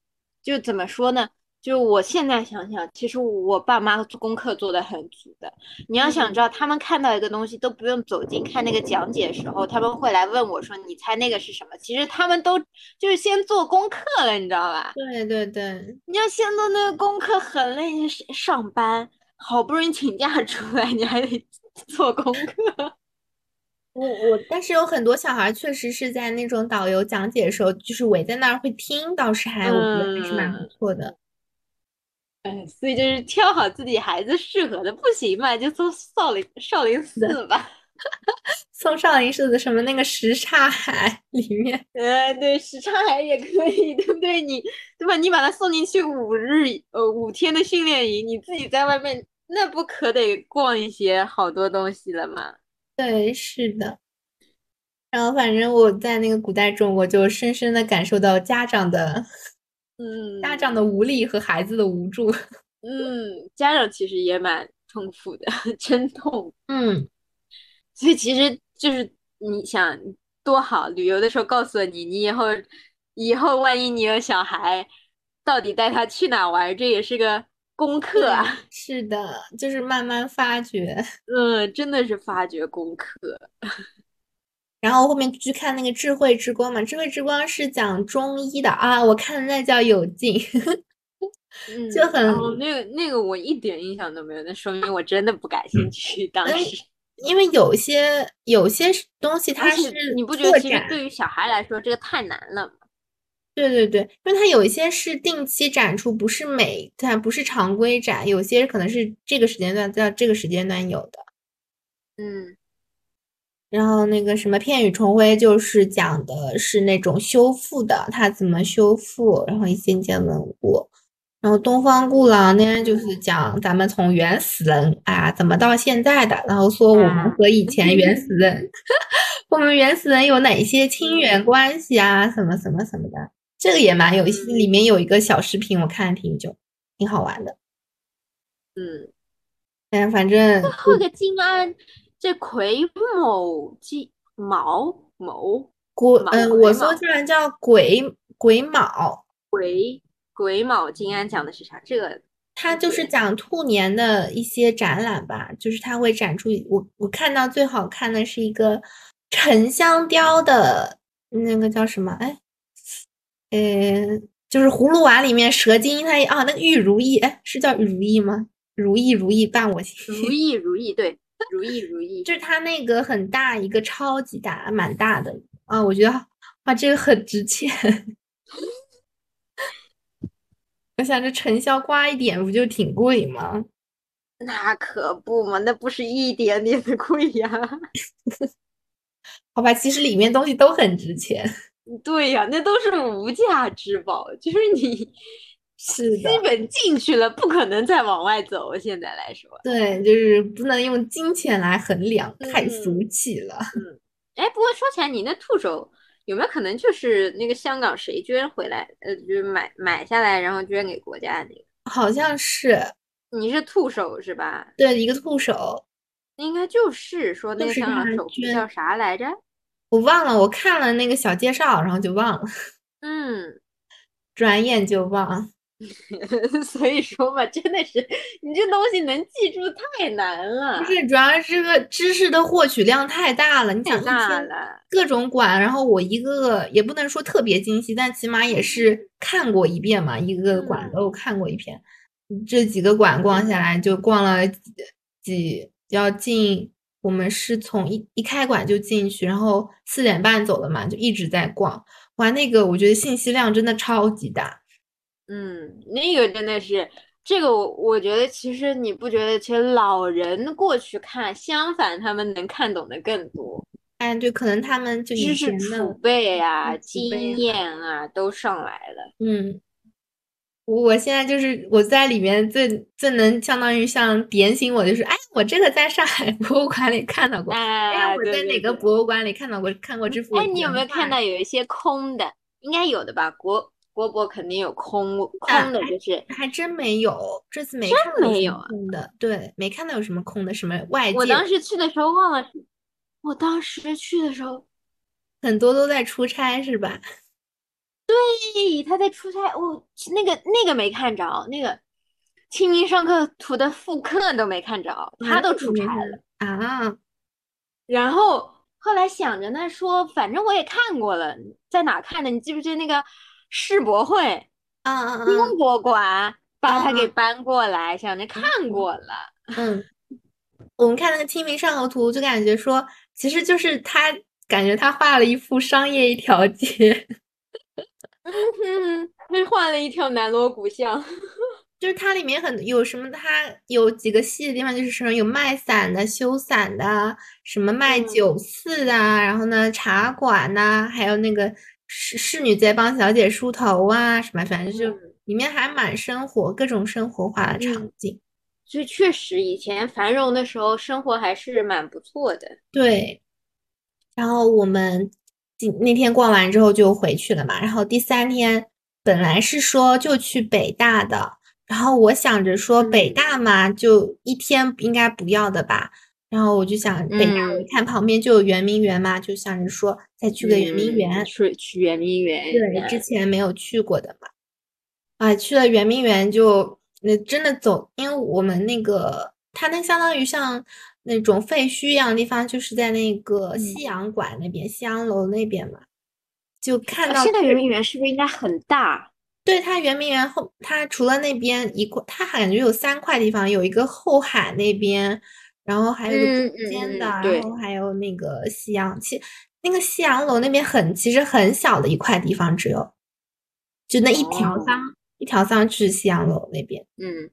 就怎么说呢？就我现在想想，其实我爸妈做功课做的很足的。你要想知道，他们看到一个东西都不用走近看那个讲解的时候，他们会来问我说：“你猜那个是什么？”其实他们都就是先做功课了，你知道吧？对对对，你要先做那个功课很累，你上班好不容易请假出来，你还得 做功课。我我，但是有很多小孩确实是在那种导游讲解的时候，就是围在那儿会听，倒是还我觉得还是蛮不嗯错的。哎，所以就是挑好自己孩子适合的，不行嘛，就送少林少林寺吧。送少林寺的什么那个什刹海 里面，呃，对，什刹海也可以，对不对？你对吧？你把他送进去五日呃五天的训练营，你自己在外面，那不可得逛一些好多东西了吗？对，是的。然后反正我在那个古代中我就深深的感受到家长的嗯，家长的无力和孩子的无助。嗯，家长其实也蛮痛苦的，真痛。嗯，所以其实就是你想多好，旅游的时候告诉了你，你以后以后万一你有小孩，到底带他去哪玩，这也是个功课啊。是的，就是慢慢发掘。嗯，真的是发掘功课。然后后面去看那个智慧之光嘛，智慧之光是讲中医的啊，我看的那叫有劲，嗯，就很哦，那个那个我一点印象都没有，那说明我真的不感兴趣。当嗯时，因为有些有些东西它是你不觉得其实，对于小孩来说这个太难了吗？对对对，因为它有一些是定期展出，不是每它不是常规展，有些可能是这个时间段在这个时间段有的。嗯。然后那个什么片羽重辉就是讲的是那种修复的，它怎么修复，然后一件件文物。然后东方故狼呢，就是讲咱们从原始人啊怎么到现在的，然后说我们啊和以前原始人，我们原始人有哪些亲缘关系啊，什么什么什么的，这个也蛮有意思。里面有一个小视频，我看了挺久，挺好玩的。嗯，哎反正后个金安，这癸卯金卯卯癸，卯嗯，我说卯居然叫癸癸卯。癸癸卯金安讲的是啥？这个他就是讲兔年的一些展览吧，就是他会展出我我看到最好看的是一个沉香雕的那个叫什么？哎，呃，就是葫芦娃里面蛇精，它啊那个玉如意，哎，是叫玉如意吗？如意如意伴我行，如意如意，对，如意如意，就是它那个很大一个超级大，蛮大的啊，我觉得哇这个很值钱。我想这成效刮一点不就挺贵吗？那可不嘛，那不是一点点的贵呀。好吧，其实里面东西都很值钱。对呀，那都是无价之宝，就是你 是基本进去了，不可能再往外走。现在来说，对，就是不能用金钱来衡量，太俗嗯气了。嗯哎，不过说起来，你那兔手有没有可能就是那个香港谁捐回来，呃，就是买买下来，然后捐给国家的那个？好像是你是兔手是吧？对一个兔手，应该就是说那个香港他首富捐叫啥来着？我忘了，我看了那个小介绍，然后就忘了，嗯，转眼就忘。所以说嘛，真的是你这东西能记住太难了不，是，主要是这个知识的获取量太大了。你太想一天大了。各种馆，然后我一个个也不能说特别精细，但起码也是看过一遍嘛，一个个馆嗯都看过一遍。这几个馆逛下来，就逛了几几要进，我们是从一一开馆就进去，然后四点半走了嘛，就一直在逛。哇，那个我觉得信息量真的超级大。嗯，那个真的是，这个我我觉得其实你不觉得，其实老人过去看，相反他们能看懂的更多，哎，对，可能他们就是知识储备啊、经验啊都上来了。嗯，我我现在就是我在里面最最能相当于像点醒我，就是哎，我这个在上海 博物馆里看到过，哎，哎，我在哪个。博物馆里看到过，看过这幅哎，你有没有看到有一些空的？应该有的吧？国国博肯定有空啊空的，就是还真没有，这次没真看到没有啊空的，对，没看到有什么空的，什么外我当时去的时候忘了，我当时去的时候，很多都在出差，是吧？嘿，他在出差，我那个那个没看着，那个《清明上河图》的复刻都没看着，他都出差了。啊，然后后来想着呢，说反正我也看过了，在哪看的？你记不记得那个世博会嗯嗯嗯！中博馆把它给啊搬过来，想着看过了。嗯，我们看那个《清明上河图》，就感觉说，其实就是他感觉他画了一幅商业一条街，嗯，他换了一条南锣鼓巷。就是它里面很有什么，它有几个细的地方，就是什么有卖伞的、修伞的，什么卖嗯酒肆的啊，然后呢茶馆呐、还有那个侍侍女在帮小姐梳头啊，什么反正就嗯里面还蛮生活，各种生活化的场嗯景。所以确实，以前繁荣的时候，生活还是蛮不错的。对，然后我们今那天逛完之后就回去了嘛，然后第三天本来是说就去北大的，然后我想着说北嗯。大嘛，就一天应该不要的吧，然后我就想北大，我一嗯看旁边就有圆明园嘛，就想着说再去个圆明嗯园，去去圆明园。对，之前没有去过的嘛，啊，去了圆明园就那真的走，因为我们那个它那相当于像那种废墟一样的地方，就是在那个西洋馆那边、西洋楼那边嘛，就看到啊现在最圆明园是不是应该很大？对它圆明园后，它除了那边一块，它感觉有三块地方，有一个后海那边，然后还有一个嗯中间的，嗯嗯然后还有那个西洋，其那个西洋楼那边很其实很小的一块地方，只有就那一条哦桑，一条桑去西洋楼那边。嗯，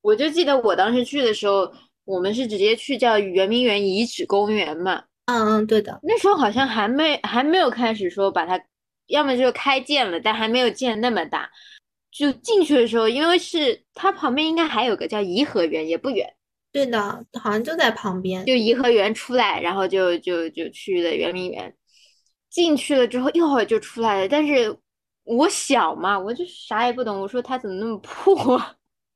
我就记得我当时去的时候，我们是直接去叫圆明园遗址公园嘛。嗯嗯，对的，那时候好像还没还没有开始说把它，要么就开建了，但还没有建那么大。就进去的时候，因为是它旁边应该还有个叫颐和园，也不远。对的，好像就在旁边。就颐和园出来，然后就就就去的圆明园。进去了之后一会儿就出来了，但是我小嘛，我就啥也不懂。我说它怎么那么破？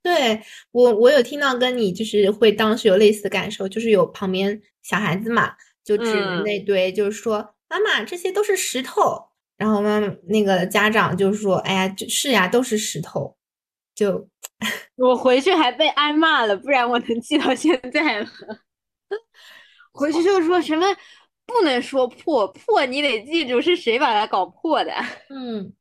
对，我我有听到跟你就是会当时有类似的感受，就是有旁边小孩子嘛，就指着嗯那堆，就是说妈妈这些都是石头，然后妈妈那个家长就说，哎呀，就是呀，都是石头，就 我回去还被挨骂了，不然我能记到现在吗。回去就说什么不能说破，破你得记住是谁把它搞破的。嗯。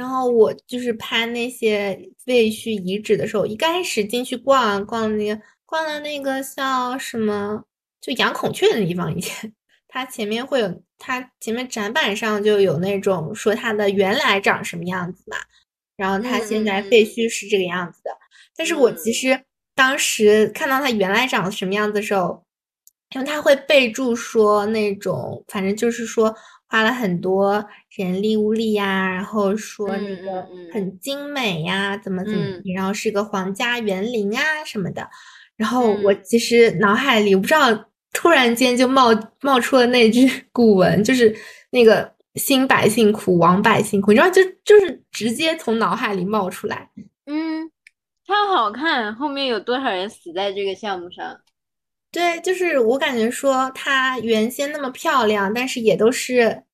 然后我就是拍那些废墟遗址的时候，一开始进去逛啊逛那个逛了那个叫什么，就养孔雀的地方，以 前它前面会有，它前面展板上就有那种说它的原来长什么样子嘛，然后它现在废。墟是这个样子的。但是我其嗯。实当时看到它原来长什么样子的时候，因为它会备注说那种，反正就是说花了很多人力物力呀，然后说那嗯个很精美呀，怎么怎么然后是个皇家园林啊什么的。然后我嗯其实脑海里我不知道，突然间就冒冒出了那句古文，就是那个“兴百姓苦，亡百姓苦”，你知道，就就是直接从脑海里冒出来。嗯，它好看，后面有多少人死在这个项目上？对，就是我感觉说她原先那么漂亮，但是也都是，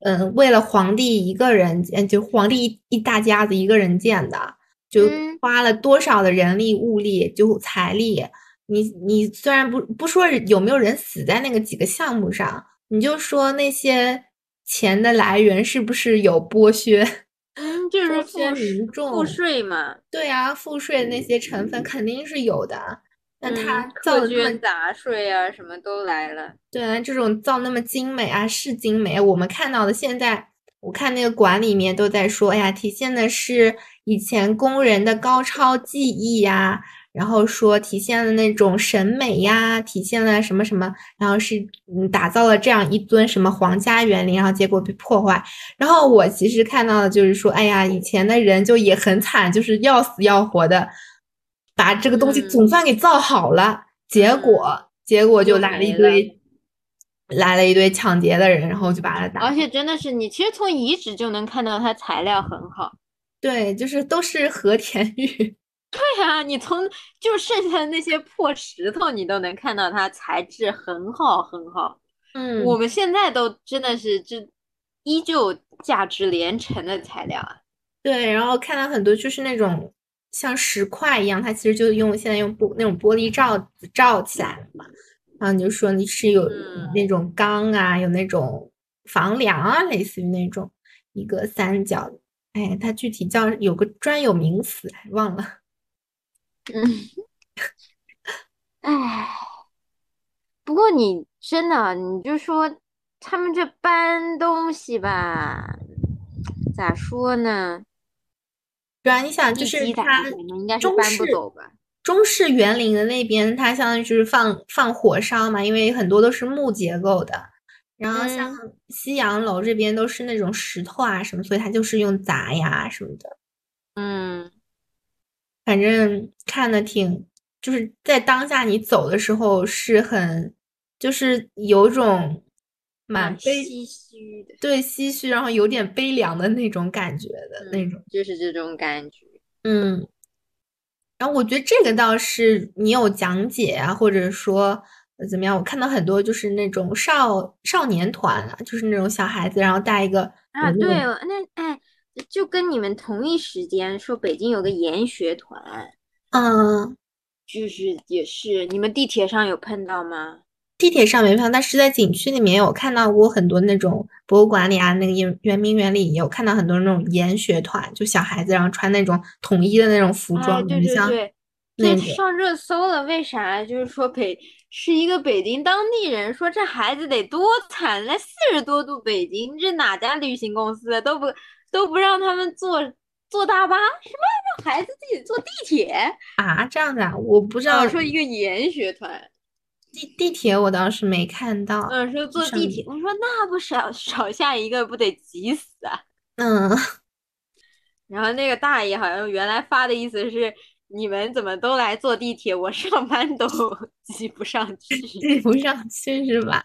嗯，为了皇帝一个人，嗯，就皇帝一一大家子一个人建的，就嗯花了多少的人力物力，就财力。你你虽然不不说有没有人死在那个几个项目上，你就说那些钱的来源是不是有剥削嗯，就是剥削赋税民众？赋税嘛。对啊，赋税的那些成分肯定是有的。那他嗯，造的那么苛捐杂碎啊，什么都来了。对啊，这种造那么精美啊，是精美。我们看到的现在，我看那个馆里面都在说，哎呀，体现的是以前工人的高超技艺呀，然后说体现了那种审美呀，体现了什么什么，然后是嗯打造了这样一尊什么皇家园林，然后结果被破坏。然后我其实看到的就是说，哎呀，以前的人就也很惨，就是要死要活的把这个东西嗯总算给造好了，结果结果就就来了一堆来了一堆抢劫的人，然后就把它打而且真的是你，其实从遗址就能看到它材料很好。对，就是都是和田玉。对啊、你从就剩下的那些破石头，你都能看到它材质很好很好。嗯，我们现在都真的是这依旧价值连城的材料啊。对，然后看到很多就是那种像石块一样，它其实就用现在用玻那种玻璃罩子罩起来了嘛。然后你就说你是有嗯那种钢啊，有那种房梁啊，类似于那种一个三角的，哎，它具体叫有个专有名词，哎忘了。嗯，唉，不过你真的，你就说他们这搬东西吧，咋说呢？对啊，你想就是它中式？中式园林的那边，它相当于就是放放火烧嘛，因为很多都是木结构的。然后像嗯西洋楼这边都是那种石头啊什么，所以它就是用砸呀什么的。嗯，反正看的挺，就是在当下你走的时候是很，就是有种蛮蛮悲，唏嘘的，对，唏嘘，然后有点悲凉的那种感觉的那嗯种。就是这种感觉。嗯，然后我觉得这个倒是你有讲解啊，或者说呃怎么样？我看到很多就是那种少少年团啊，就是那种小孩子，然后带一个啊，对，种那哎，就跟你们同一时间说北京有个研学团，嗯，就是也是你们地铁上有碰到吗？地铁上没票，但是在景区里面有看到过很多那种博物馆里啊，那个圆圆明园里也有看到很多那种研学团，就小孩子，然后穿那种统一的那种服哎，装，对对对，那上热搜了，为啥？就是说北是一个北京当地人说这孩子得多惨，来四十多度北京，这哪家旅行公司都不都不让他们坐坐大巴，什么让孩子自己坐地铁？啊这样子啊，我不知道啊，说一个研学团，地地铁我倒是没看到，嗯，说坐地铁，我说那不少少下一个不得急死啊？嗯。然后那个大爷好像原来发的意思是，你们怎么都来坐地铁，我上班都 挤不上去。挤不上去是吧？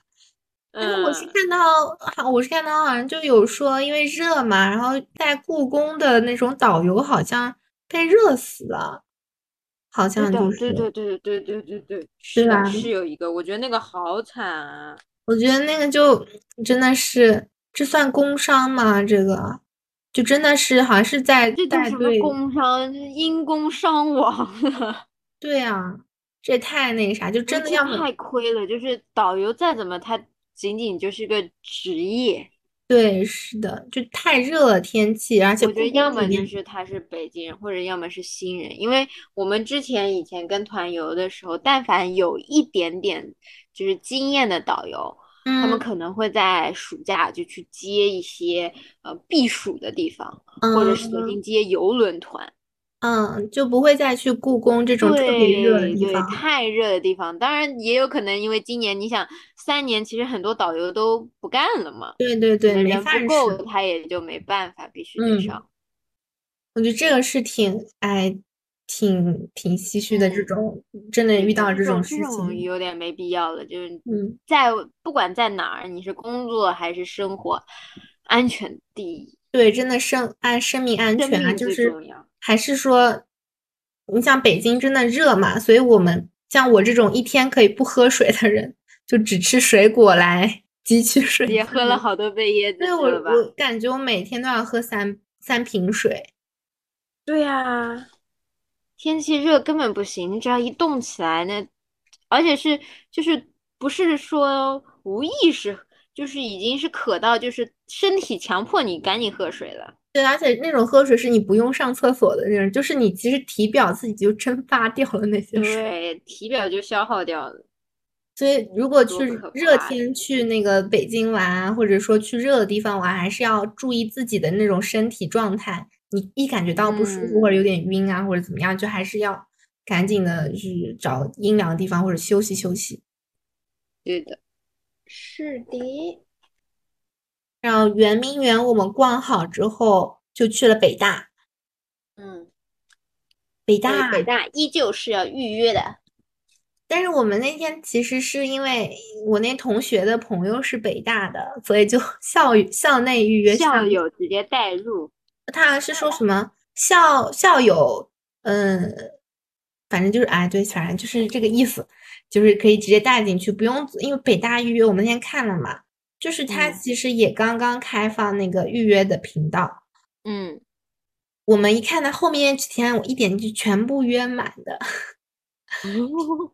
但是我是嗯，看到，好，我是看到好像就有说，因为热嘛，然后在故宫的那种导游好像被热死了，好，像就对是，对对对对对对，是吧？是有一个，我觉得那个好惨啊。我觉得那个就真的是，这算工伤吗？这个就真的是好像是在这叫什么带队，工伤？因工伤亡了，对啊，这也太那个啥，就真的要太亏了。就是导游再怎么，他仅仅就是个职业。对，是的，就太热了天气，而且我觉得要么就是他是北京人，或者要么是新人。因为我们之前以前跟团游的时候，但凡有一点点就是经验的导游，他们嗯可能会在暑假就去接一些呃避暑的地方，或者索嗯性接游轮团。嗯，就不会再去故宫这种特别热的地方。太热的地方，当然也有可能因为今年你想三年，其实很多导游都不干了嘛，对对对，那人不够，吃。他也就没办法，必须得嗯上。我觉得这个是挺，哎，挺挺唏嘘的。这嗯种真的，遇到这种事这种情，有点没必要了，就是嗯，在不管在哪儿，你是工作还是生活，安全第一，对，真的生安生命安全啊，就是最重要。还是说，你像北京真的热嘛，所以我们像我这种一天可以不喝水的人，就只吃水果来汲取水也喝了好多杯椰子对我汁了吧？我感觉我每天都要喝三三瓶水。对呀，天气热根本不行，你只要一动起来，那而且是就是不是说无意识，就是已经是渴到就是身体强迫你赶紧喝水了。对，而且那种喝水是你不用上厕所的那种，就是你其实体表自己就蒸发掉了那些水。对，体表就消耗掉了。所以如果去热天去那个北京玩啊，或者说去热的地方玩，还是要注意自己的那种身体状态。你一感觉到不舒服嗯或者有点晕啊，或者怎么样，就还是要赶紧的去找阴凉的地方或者休息休息。对的，是的。然后圆明园我们逛好之后，就去了北大。嗯，北大，北大依旧是要预约的。但是我们那天其实是因为我那同学的朋友是北大的，所以就 校校内预约校校友直接带入。他是说什么校校友，嗯，反正就是哎，对，反正就是这个意思，就是可以直接带进去，不用因为北大预约，我们那天看了嘛，就是他嗯。其实也刚刚开放那个预约的频道，嗯，我们一看到后面几天，我一点就全部约满的，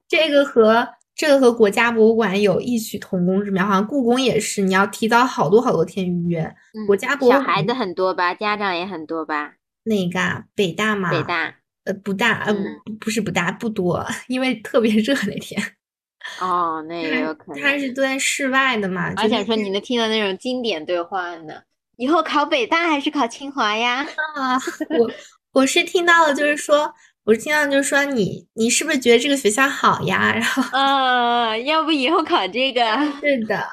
这个和这个和国家博物馆有异曲同工之妙，好像故宫也是，你要提早好多好多天预约，国嗯家博物馆小孩子很多吧，家长也很多吧？那个啊北大嘛，北大。呃，不大，呃，不是不大，不多，因为特别热那天。哦，那也有可能。它是蹲室外的嘛，我就想说你能听到那种经典对话呢。以后考北大还是考清华呀？啊，我我是听到了，就是说，我是听到就是说你你是不是觉得这个学校好呀？然后嗯，要不以后考这个，是的，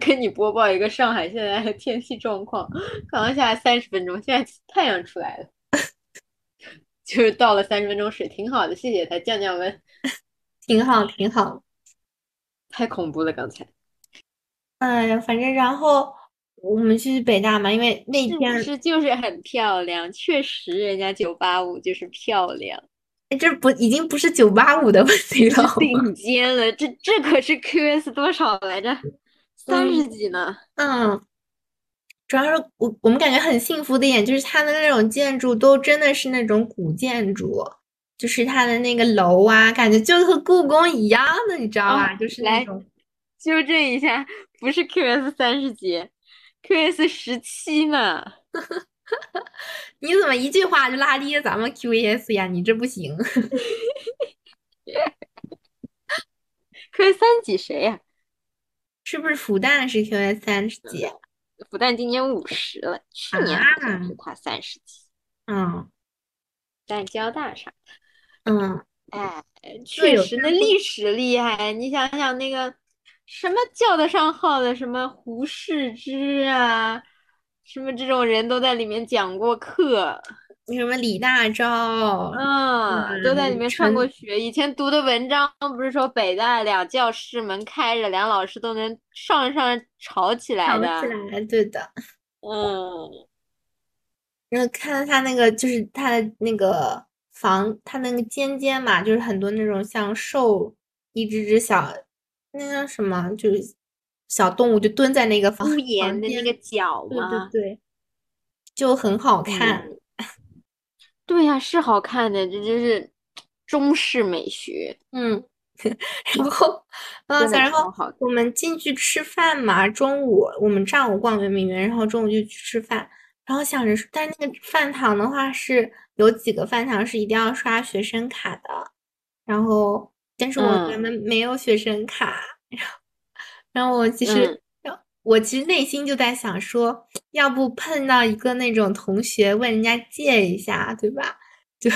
跟你播报一个上海现在的天气状况。刚刚下来三十分钟，现在太阳出来了，就是倒了三十分钟水，挺好的，谢谢他降降温。挺好挺好。太恐怖了，刚才哎呀，反正然后我们去北大嘛，因为那天是就是很漂亮？确实，人家九八五就是漂亮，哎这不已经不是九八五的问题了，顶 尖了。这这可是 QS 多少来着？三十几呢？嗯，主要是我我们感觉很幸福的一点就是它的那种建筑都真的是那种古建筑，就是它的那个楼啊，感觉就和故宫一样的，你知道吧？哦就是那来种纠正一下，不是 QS 三十几，QS 十七呢。你怎么一句话就拉低了咱们 QES 呀？你这不行。QS 三几谁呀、是不是复旦是 QS 三十几？复旦今年五十了，去年好像是他三十几。嗯在交大上？嗯，哎，确实，那历史厉害。你想想那个什么叫得上号的，什么胡适之啊，什么这种人都在里面讲过课，什么李大钊，嗯，都在里面上过学。以前读的文章不是说北大两教室门开着，两老师都能上上吵起来的吵的。起来，对的。嗯，然后看到他那个，就是他的那个房，他那个尖尖嘛，就是很多那种像兽，一只只小，那叫什么，就是小动物就蹲在那个房屋檐的那个角嘛，对嘛。对对，就很好看。嗯对呀、是好看的，这就是中式美学，嗯，然后，然后。我们进去吃饭嘛，中午我们上午逛圆明园，然后中午就去吃饭，然后想着，但是那个饭堂的话是有几个饭堂是一定要刷学生卡的，然后但是我嗯。们没有学生卡，然后然后我其实我其实内心就在想说，要不碰到一个那种同学问人家借一下，对吧？就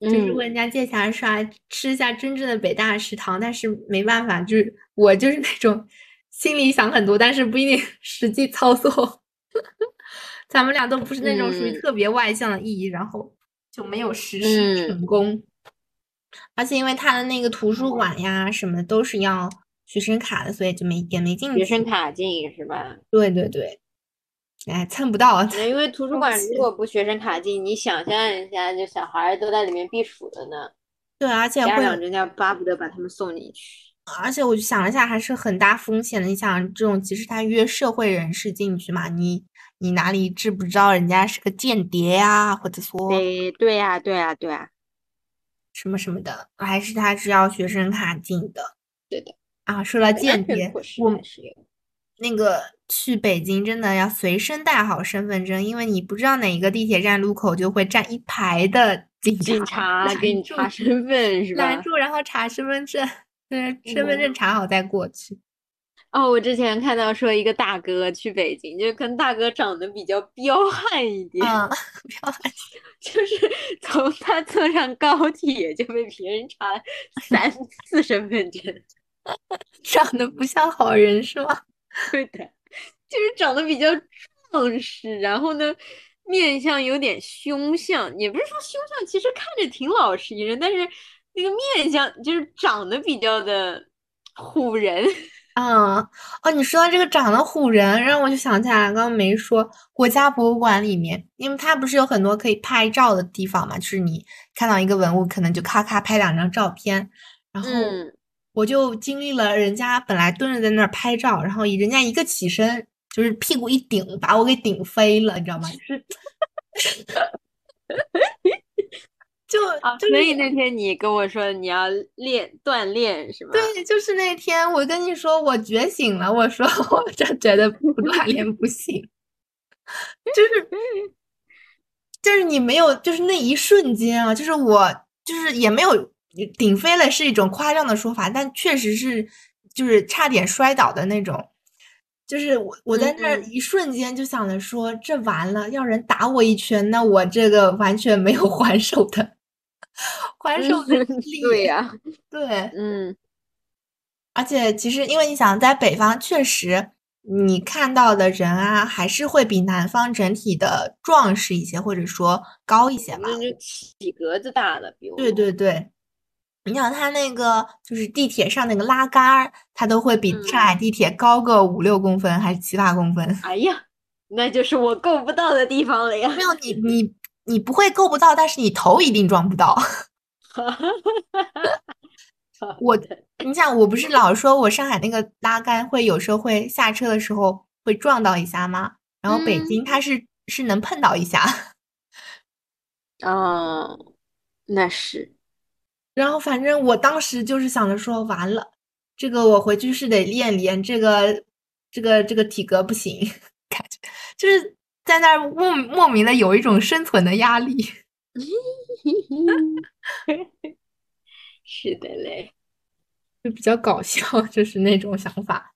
就是嗯问人家借钱刷吃一下真正的北大食堂，但是没办法，就是我就是那种心里想很多，但是不一定实际操作。咱们俩都不是那种属于嗯特别外向的意义，然后就没有实施嗯成功。而且因为他的那个图书馆呀什么都是要学生卡的，所以就没也没进学生。卡进是吧？对对对，哎，蹭不到。因为图书馆如果不学生卡进，你想象一下，就小孩都在里面避暑的呢，对，而且会有家长人家巴不得把他们送进去。而且我就想了一下，还是很大风险的。你想，这种其实他约社会人士进去嘛，你你哪里知不知道人家是个间谍呀，或者说对对呀、对呀、对呀、什么什么的，还是他是要学生卡进的对的，啊。说到间谍，我。那个去北京真的要随身带好身份证，因为你不知道哪一个地铁站路口就会站一排的警警察拦给你查身份是吧？拦住，然后查身份证，对，身份证嗯查好再过去。哦，我之前看到说一个大哥去北京，就跟大哥长得比较彪悍一点，嗯，彪悍 就是从他坐上高铁就被别人查三次身份证。长得不像好人是吗？对的，就是长得比较壮实，然后呢，面相有点凶相，也不是说凶相，其实看着挺老实一人，但是那个面相就是长得比较的唬人。嗯，哦，你说到这个长得唬人，让我就想起来，刚刚没说国家博物馆里面，因为它不是有很多可以拍照的地方嘛，就是你看到一个文物，可能就咔咔拍两张照片，然后嗯，我就经历了人家本来蹲着在那儿拍照，然后人家一个起身，就是屁股一顶，把我给顶飞了，你知道吗？就是 就所以那天你跟我说你要练锻炼是吗？对，就是那天我跟你说我觉醒了，我说 我这觉得不锻炼不行，就是 就是你没有，就是那一瞬间啊，就是我就是也没有顶飞了，是一种夸张的说法，但确实是就是差点摔倒的那种。就是我我在那一瞬间就想着说，这完了，要人打我一拳，那我这个完全没有 还手的还手的力。对呀、对，嗯而且其实，因为你想在北方，确实你看到的人啊，还是会比南方整体的壮实一些，或者说高一些吧。那就体格子大的比我。对对对，你想它那个就是地铁上那个拉杆儿，它都会比嗯上海地铁高个五六公分，还是七八公分。哎呀，那就是我够不到的地方了呀。没有你 你你不会够不到，但是你头一定撞不到。我你想，我不是老说我上海那个拉杆会有时候会下车的时候会撞到一下吗？然后北嗯京它是是能碰到一下，哦，那是，然后反正我当时就是想着说，完了，这个我回去是得练练，这个这个这个体格不行，感觉就是在那儿莫莫名的有一种生存的压力。是的嘞。就比较搞笑，就是那种想法。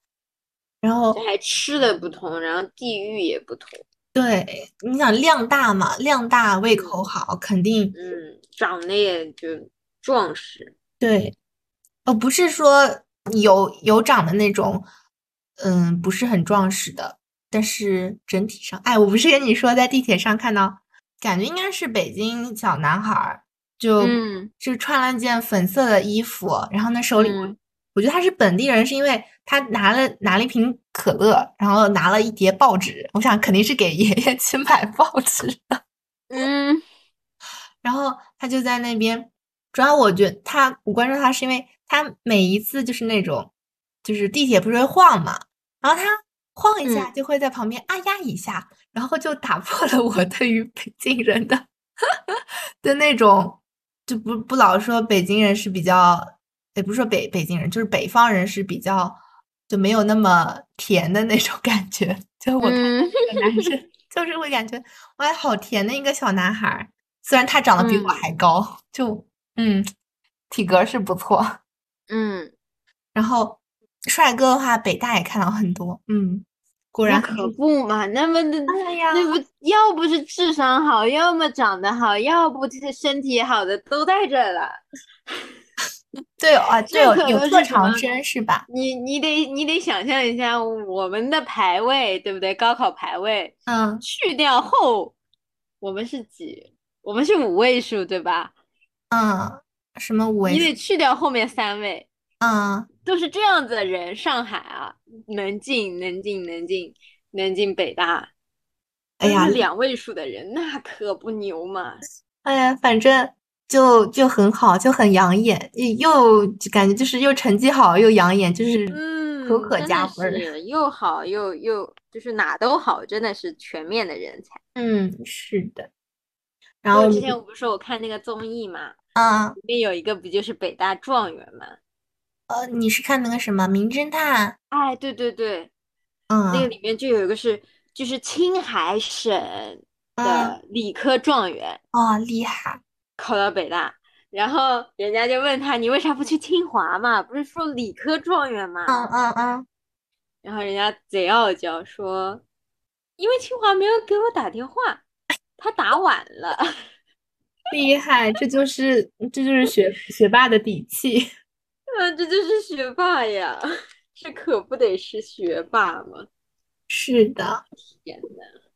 然后还吃的不同，然后地域也不同。对，你想量大嘛，量大胃口好，肯定嗯，长得也就壮实。对。哦，不是说有有长的那种，嗯，不是很壮实的，但是整体上，哎，我不是跟你说在地铁上看到，感觉应该是北京小男孩儿，就嗯就穿了件粉色的衣服，然后那手里我觉得他是本地人，是因为他拿了拿了一瓶可乐，然后拿了一叠报纸，我想肯定是给爷爷 去买报纸的。嗯 然后他就在那边，主要我觉得他我关注他是因为他每一次就是那种，就是地铁不是会晃嘛，然后他晃一下嗯就会在旁边啊呀一下，然后就打破了我对于北京人的 的那种，就不不老说北京人是比较，也不是说北北京人，就是北方人是比较就没有那么甜的那种感觉，就我看嗯这个男生 就是会感觉哇好甜的一个小男孩儿。虽然他长得比我嗯还高，就嗯，体格是不错。嗯，然后帅哥的话，北大也看到很多，嗯，果然可不嘛，那么的，哎呀，那不要不是智商好，要么长得好，要不就是身体好的都在这儿了。对啊，对这可有特长生是吧？你你得你得想象一下我们的排位，对不对？高考排位嗯去掉后，我们是几？我们是五位数，对吧？嗯，什么五位？你得去掉后面三位，嗯，都是这样子的人。上海啊，能进能进能进能进北大，哎呀两位数的人，那可不牛嘛。哎呀，反正就就很好，就很养眼，又又感觉就是又成绩好又养眼，就是嗯，可可加分儿。是 又好又又就是哪都好，真的是全面的人才。嗯，是的。然后之前我不是说我看那个综艺嘛，嗯里面有一个不就是北大状元吗？呃，你是看那个什么《名侦探》？哎，对对对，嗯那个嗯里面就有一个是就是青海省嗯的理科状元，哦，厉害。考到北大，然后人家就问他你为啥不去清华嘛？不是说理科状元嘛？嗯嗯嗯，然后人家贼傲娇说，因为清华没有给我打电话，他打晚了。厉害，这就是这就是学学霸的底气。啊，这就是学霸呀！这可不得是学霸吗？是的，天呐，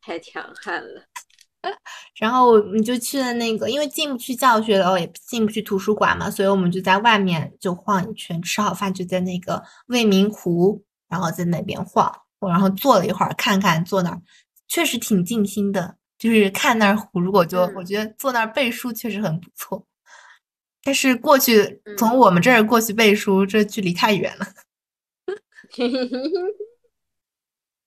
太强悍了！然后我们就去了那个，因为进不去教学楼，也进不去图书馆嘛，所以我们就在外面就晃一圈，吃好饭就在那个未名湖，然后在那边晃，然后坐了一会儿，看看坐那儿，确实挺静心的。就是看那儿湖，如果就我觉得坐那儿背书确实很不错。但是过去从我们这儿过去背书，这距离太远了。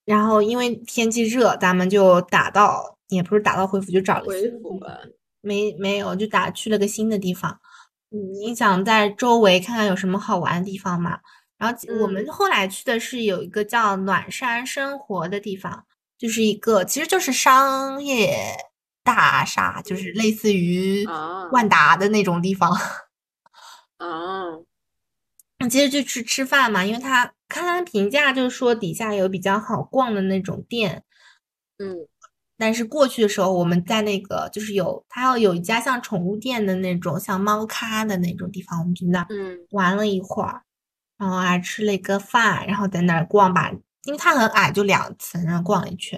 然后因为天气热，咱们就打道也不是打道回府，就找了回府吧。没没有，就打去了个新的地方。你想在周围看看有什么好玩的地方嘛？然后我们后来去的是有一个叫暖山生活的地方，就是一个其实就是商业大厦，就是类似于万达的那种地方。哦，其实就去吃饭嘛，因为他看他的评价，就是说底下有比较好逛的那种店。嗯。但是过去的时候，我们在那个就是有，他要有一家像宠物店的那种，像猫咖的那种地方，我们就那嗯玩了一会儿，然后还吃了一个饭，然后在那儿逛吧，因为它很矮，就两层，然后逛了一圈，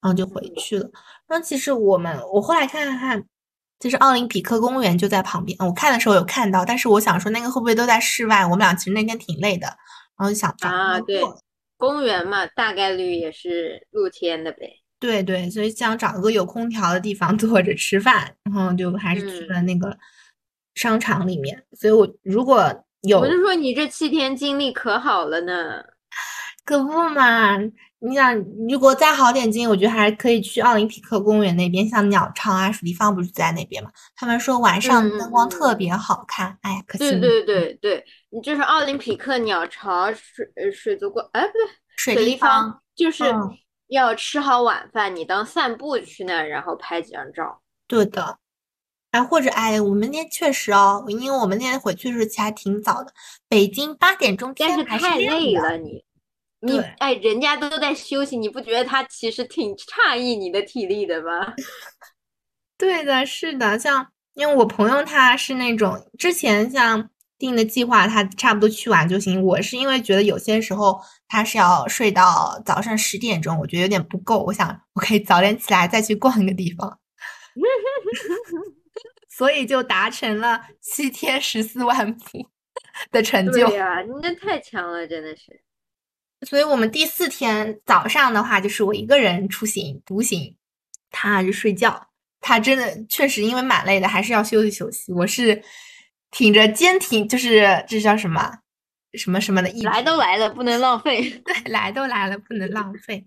然后就回去了。然后其实我们我后来看看，就是奥林匹克公园就在旁边，我看的时候有看到，但是我想说那个会不会都在室外？我们俩其实那天挺累的，然后就想啊，对，公园嘛，大概率也是露天的呗。对对，所以想找个有空调的地方 坐着吃饭，然后就还是去了那个商场里面。所以我如果有，我就说你这七天经历可好了呢？可不嘛！你想，如果再好点经历，我觉得还可以去奥林匹克公园那边，像鸟巢啊、水立方不是在那边嘛？他们说晚上灯光特别好看。哎呀，可惜。对对对对，你就是奥林匹克、鸟巢、水水族馆，哎不对，水立方就是。要吃好晚饭，你当散步去那，然后拍几张照。对的，哎，或者哎，我们那天确实哦，因为我们那天回去的时候还挺早的，北京八点钟天还是太累了，你你哎，人家都在休息，你不觉得他其实挺诧异你的体力的吗？对的，是的，像因为我朋友他是那种之前像。定的计划，他差不多去完就行。我是因为觉得有些时候他是要睡到早上十点钟，我觉得有点不够。我想我可以早点起来再去逛一个地方，所以就达成了七天十四万步的成就。对呀，你这太强了，真的是。所以我们第四天早上的话，就是我一个人出行独行，他就睡觉。他真的确实因为蛮累的，还是要休息休息。我是。挺着坚挺，就是这叫什么什么什么的意来都来了，不能浪费。对，来都来了，不能浪费。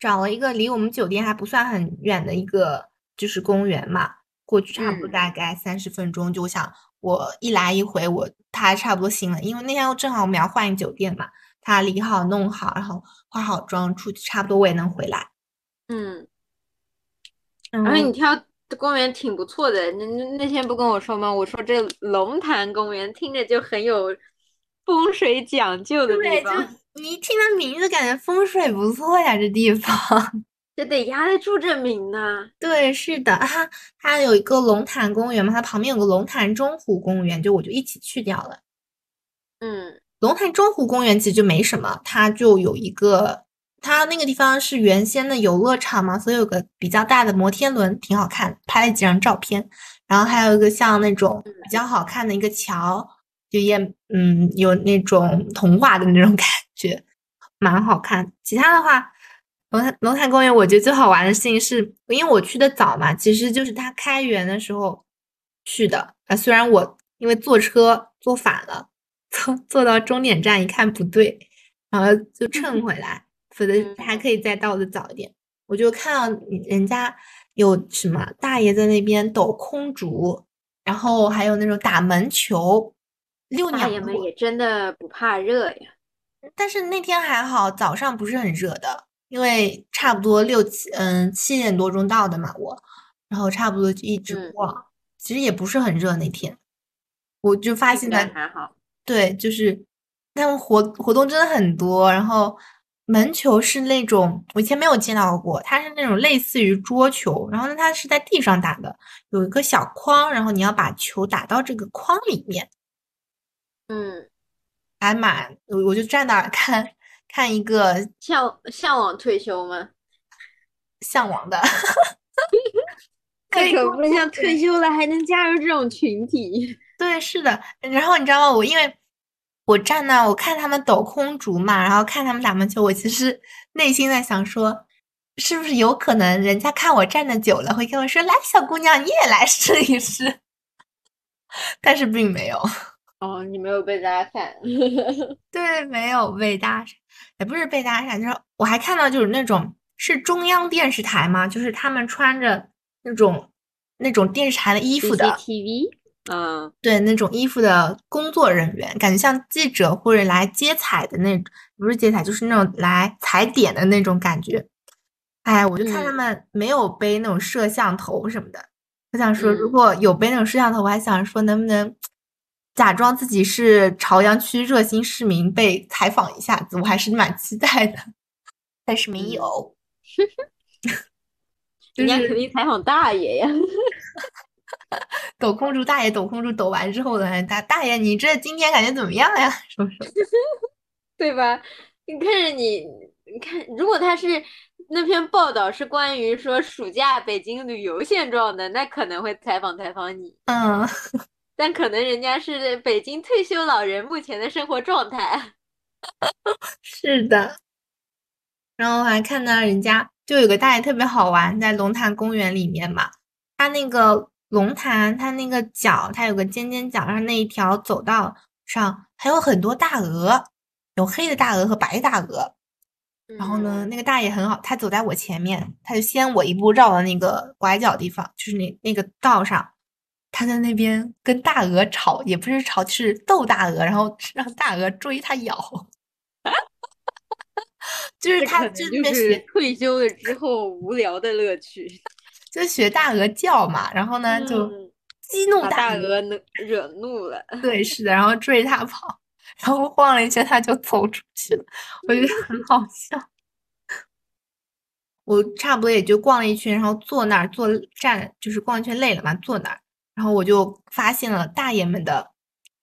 找了一个离我们酒店还不算很远的一个，就是公园嘛，过去差不多大概三十分钟。就想我一来一回，我他差不多醒了，因为那天正好我们要换酒店嘛，他理好弄好，然后化好妆出去，差不多我也能回来。嗯，然后你挑。这公园挺不错的，那那那天不跟我说吗？我说这龙潭公园听着就很有风水讲究的地方。你一听它名字，感觉风水不错呀，这地方。这得压得住这名呢。对，是的，它它有一个龙潭公园嘛，它旁边有个龙潭中湖公园，就我就一起去掉了。嗯，龙潭中湖公园其实就没什么，它就有一个。它那个地方是原先的游乐场嘛，所以有个比较大的摩天轮，挺好看，拍了几张照片。然后还有一个像那种比较好看的一个桥，就也嗯有那种童话的那种 感觉，蛮好看。其他的话，龙潭龙潭公园我觉得最好玩的事情是，因为我去的早嘛，其实就是它开园的时候去的。啊，虽然我因为坐车坐反了，坐坐到终点站一看不对，然后就乘回来。否则还可以再到的早一点。我就看到人家有什么大爷在那边抖空竹，然后还有那种打门球。六大爷们也真的不怕热呀。但是那天还好，早上不是很热的，因为差不多六七嗯七点多钟到的嘛，我然后差不多就一直嗯逛。其实也不是很热那天，我就发现还好。对，就是他们活活动真的很多，然后门球是那种我以前没有见到过，它是那种类似于桌球，然后呢它是在地上打的，有一个小框，然后你要把球打到这个框里面，嗯，还蛮我我就站那儿看看一个向向往退休吗？向往的，可以不像退休了还能加入这种群体。对，是的。然后你知道吗？我因为我站那，我看他们抖空竹嘛，然后看他们打门球，我其实 内心在想说，是不是有可能人家看我站的久了，会跟我说：“来，小姑娘，你也来试一试。”但是并没有，哦，你没有被搭讪。对，没有被搭讪，也不是被搭讪，就是我还看到就是那种是中央电视台嘛，就是他们穿着那种那种电视台的衣服的。嗯对那种衣服的工作人员，感觉像记者或者来接彩的那种，不是接彩，就是那种来踩点的那种感觉。哎，我就看他嗯们没有背那种摄像头什么的，我想说，如嗯果有背那种摄像头，我还想说能不能假装自己是朝阳区热心市民被采访一下子，我还是蛮期待的，但是没嗯有。人家肯定采访大爷呀。抖空竹大爷，抖空竹抖完之后呢，大大爷，你这今天感觉怎么样呀？是不是？对吧？你看着你，你看，如果他是那篇报道是关于说暑假北京旅游现状的，那可能会采访采访你，嗯。但可能人家是北京退休老人目前的生活状态。是的，然后我还看到人家就有个大爷特别好玩，在龙潭公园里面嘛，他那个龙潭，它那个角，它有个尖尖角，然后那一条走道上还有很多大鹅，有黑的大鹅和白大鹅。然后呢，嗯那个大爷很好，他走在我前面，他就先我一步绕到那个拐角地方，就是那那个道上，他在那边跟大鹅吵，也不是吵，就是逗大鹅，然后让大鹅追他咬。就是这可能他就那就是退休了之后无聊的乐趣。就学大鹅叫嘛，然后呢就嗯激怒大鹅，惹怒了。对，是的，然后追着他跑，然后晃了一圈他就走出去了，我觉得很好笑。我差不多也就逛了一圈，然后坐那儿坐站，就是逛一圈累了嘛，坐那儿，然后我就发现了大爷们的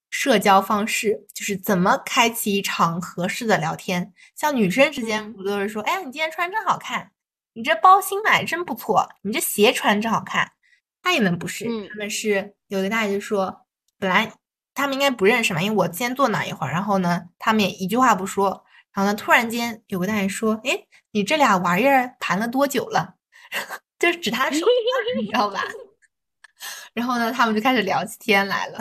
社交方式，就是怎么开启一场合适的聊天。像女生之间嗯不都是说，哎呀，你今天穿真好看，你这包新买真不错，你这鞋穿真好看。他也们不是，嗯他们是有个大爷就说，本来他们应该不认识嘛，因为我先坐那一会儿，然后呢，他们也一句话不说，然后呢，突然间有个大爷说，哎，你这俩玩意儿谈了多久了？就是指他手上，你知道吧？然后呢，他们就开始聊起天来了。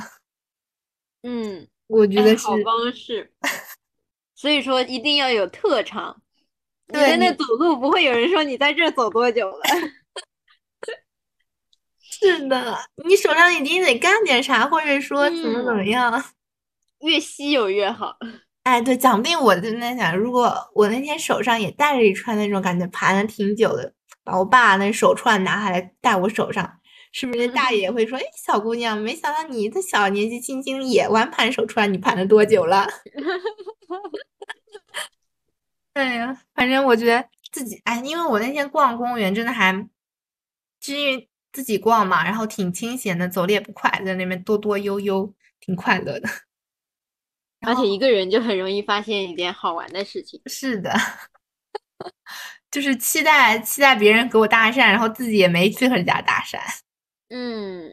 嗯，我觉得是，哎好方式。所以说一定要有特长。你对在那走路，不会有人说你在这走多久了。是的，你手上一定得干点啥，或者说怎么怎么嗯样。越稀有越好。哎，对，讲不定我就在想，如果我那天手上也带着一串那种感觉盘了挺久的，把我爸那手串拿下来戴我手上，是不是那大爷会说：“哎，小姑娘，没想到你这小年纪轻轻也玩盘手串，你盘了多久了？” 哎呀，反正我觉得自己哎，因为我那天逛公园真的还，就是因为自己逛嘛，然后挺清闲的，走的也不快，在那边多多悠悠，挺快乐的。而且一个人就很容易发现一点好玩的事情。是的，就是期待期待别人给我搭讪，然后自己也没去和人家搭讪。嗯，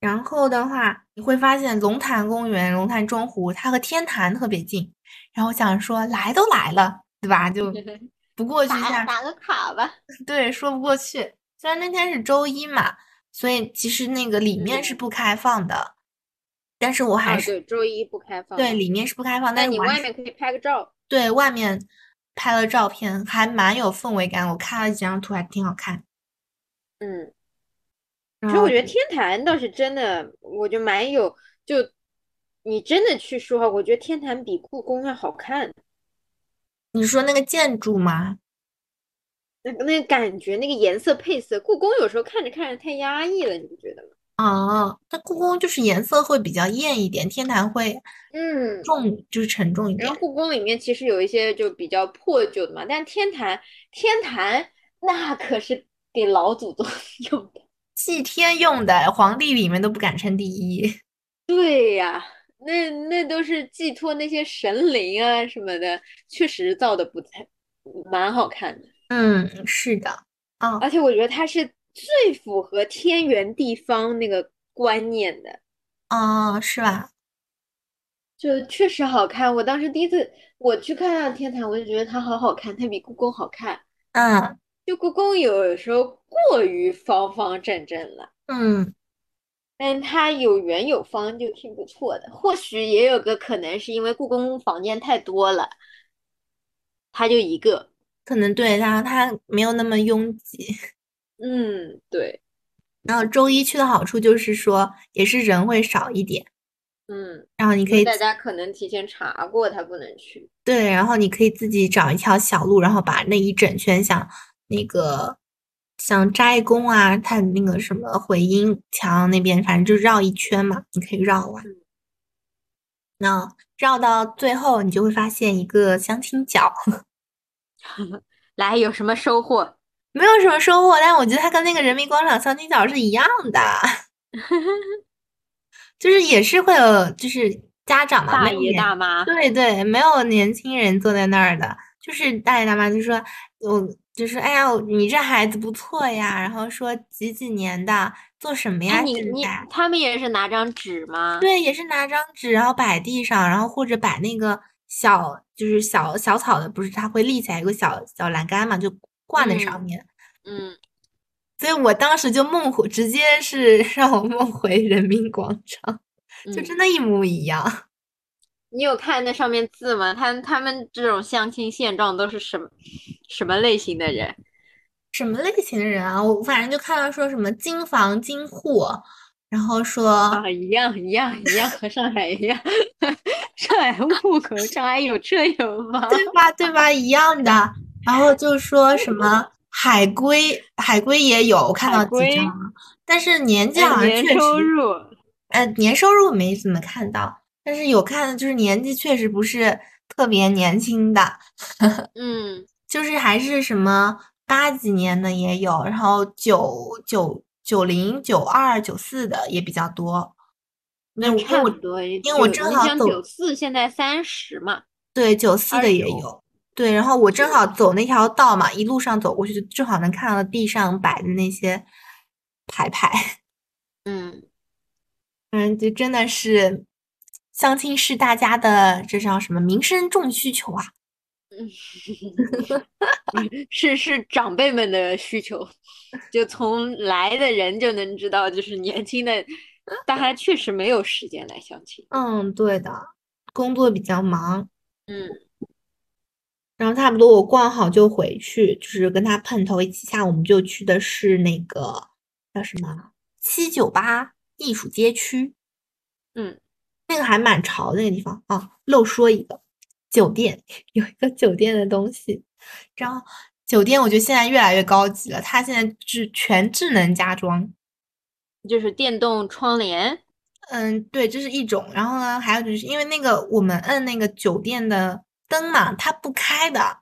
然后的话，你会发现龙潭公园、龙潭中湖，它和天坛特别近。然后我想说，来都来了，对吧？就 不过去一下，打打个卡吧。对，说不过去。虽然那天是周一嘛，所以其实那个里面是嗯不开放的，但是我还啊，是对，周一不开放。对里面是不开放，但但你外面可以拍个照。对外面拍了照片，还蛮有氛围感。我看了几张图，还挺好看。嗯，其实我觉得天坛倒是真的，我就蛮有，就你真的去说，我觉得天坛比故宫要好看。你说那个建筑吗？那个那个感觉，那个颜色配色，故宫有时候看着看着太压抑了，你不觉得吗？哦，那故宫就是颜色会比较艳一点，天坛会嗯，重，就是沉重一点然后。故宫里面其实有一些就比较破旧的嘛，但天坛天坛那可是给老祖宗 用的。祭天用的，皇帝里面都不敢称第一。对呀，那那都是寄托那些神灵啊什么的，确实造的不太蛮好看的。嗯，是的。哦，而且我觉得它是最符合天圆地方那个观念的，哦，是吧？就确实好看。我当时第一次我去看天坛，我就觉得它好好看，它比故宫好看。嗯就故宫有时候过于方方正正了，嗯，但它有圆有方就挺不错的。或许也有个可能是因为故宫房间太多了，它就一个。可能对，然后它没有那么拥挤。嗯，对，然后周一去的好处就是说，也是人会少一点，嗯，然后你可以大家可能提前查过，他不能去。对，然后你可以自己找一条小路，然后把那一整圈像那个像斋宫啊，它那个什么回音墙那边，反正就绕一圈嘛，你可以绕完。嗯。那绕到最后，你就会发现一个相亲角，来，有什么收获？没有什么收获，但我觉得它跟那个人民广场相亲角是一样的，就是也是会有就是家长嘛，大爷大妈，对对，没有年轻人坐在那儿的，就是大爷大妈就说，我就是哎呀，你这孩子不错呀，然后说几几年的，做什么呀？哎，你你他们也是拿张纸吗？对，也是拿张纸，然后摆地上，然后或者摆那个小就是小小草的，不是它会立起来有个小小栏杆嘛，就挂在上嗯面。嗯，所以我当时就梦回，直接是 让我梦回人民广场，就嗯真的一模一样。你有看那上面字吗？他他们这种相亲现状都是什么什么类型的人？什么类型的人啊？我反正就看到说什么金房金户，然后说啊，一样一样一样，和上海一样。上海户口，上海有车有房。对吧对吧一样的，然后就说什么海归，海归也有，我看到几张，但是年纪哎好像确年收实，入，呃，年收入没怎么看到，但是有看的就是年纪确实不是特别年轻的，嗯，就是还是什么八几年的也有，然后九九九零、九二、九四的也比较多。那差不多。因为我正好走九四现在三十嘛，对九四的也有，对，然后我正好走那条道嘛，一路上走过去，就正好能看到地上摆的那些牌牌，嗯，嗯，就真的是相亲是大家的这叫什么民生重需求啊？是是长辈们的需求，就从来的人就能知道，就是年轻的，大家确实没有时间来相亲。嗯，对的，工作比较忙，嗯。然后差不多我逛好就回去，就是跟他碰头一起下，我们就去的是那个叫什么七九八艺术街区，嗯，那个还蛮潮的那个地方啊。漏说一个，酒店 有一个酒店的东西，然后酒店我觉得现在越来越高级了，它现在是全智能家装。就是电动窗帘。嗯，对，这是一种。然后呢，还有就是因为那个我们摁那个酒店的灯嘛，它不开的，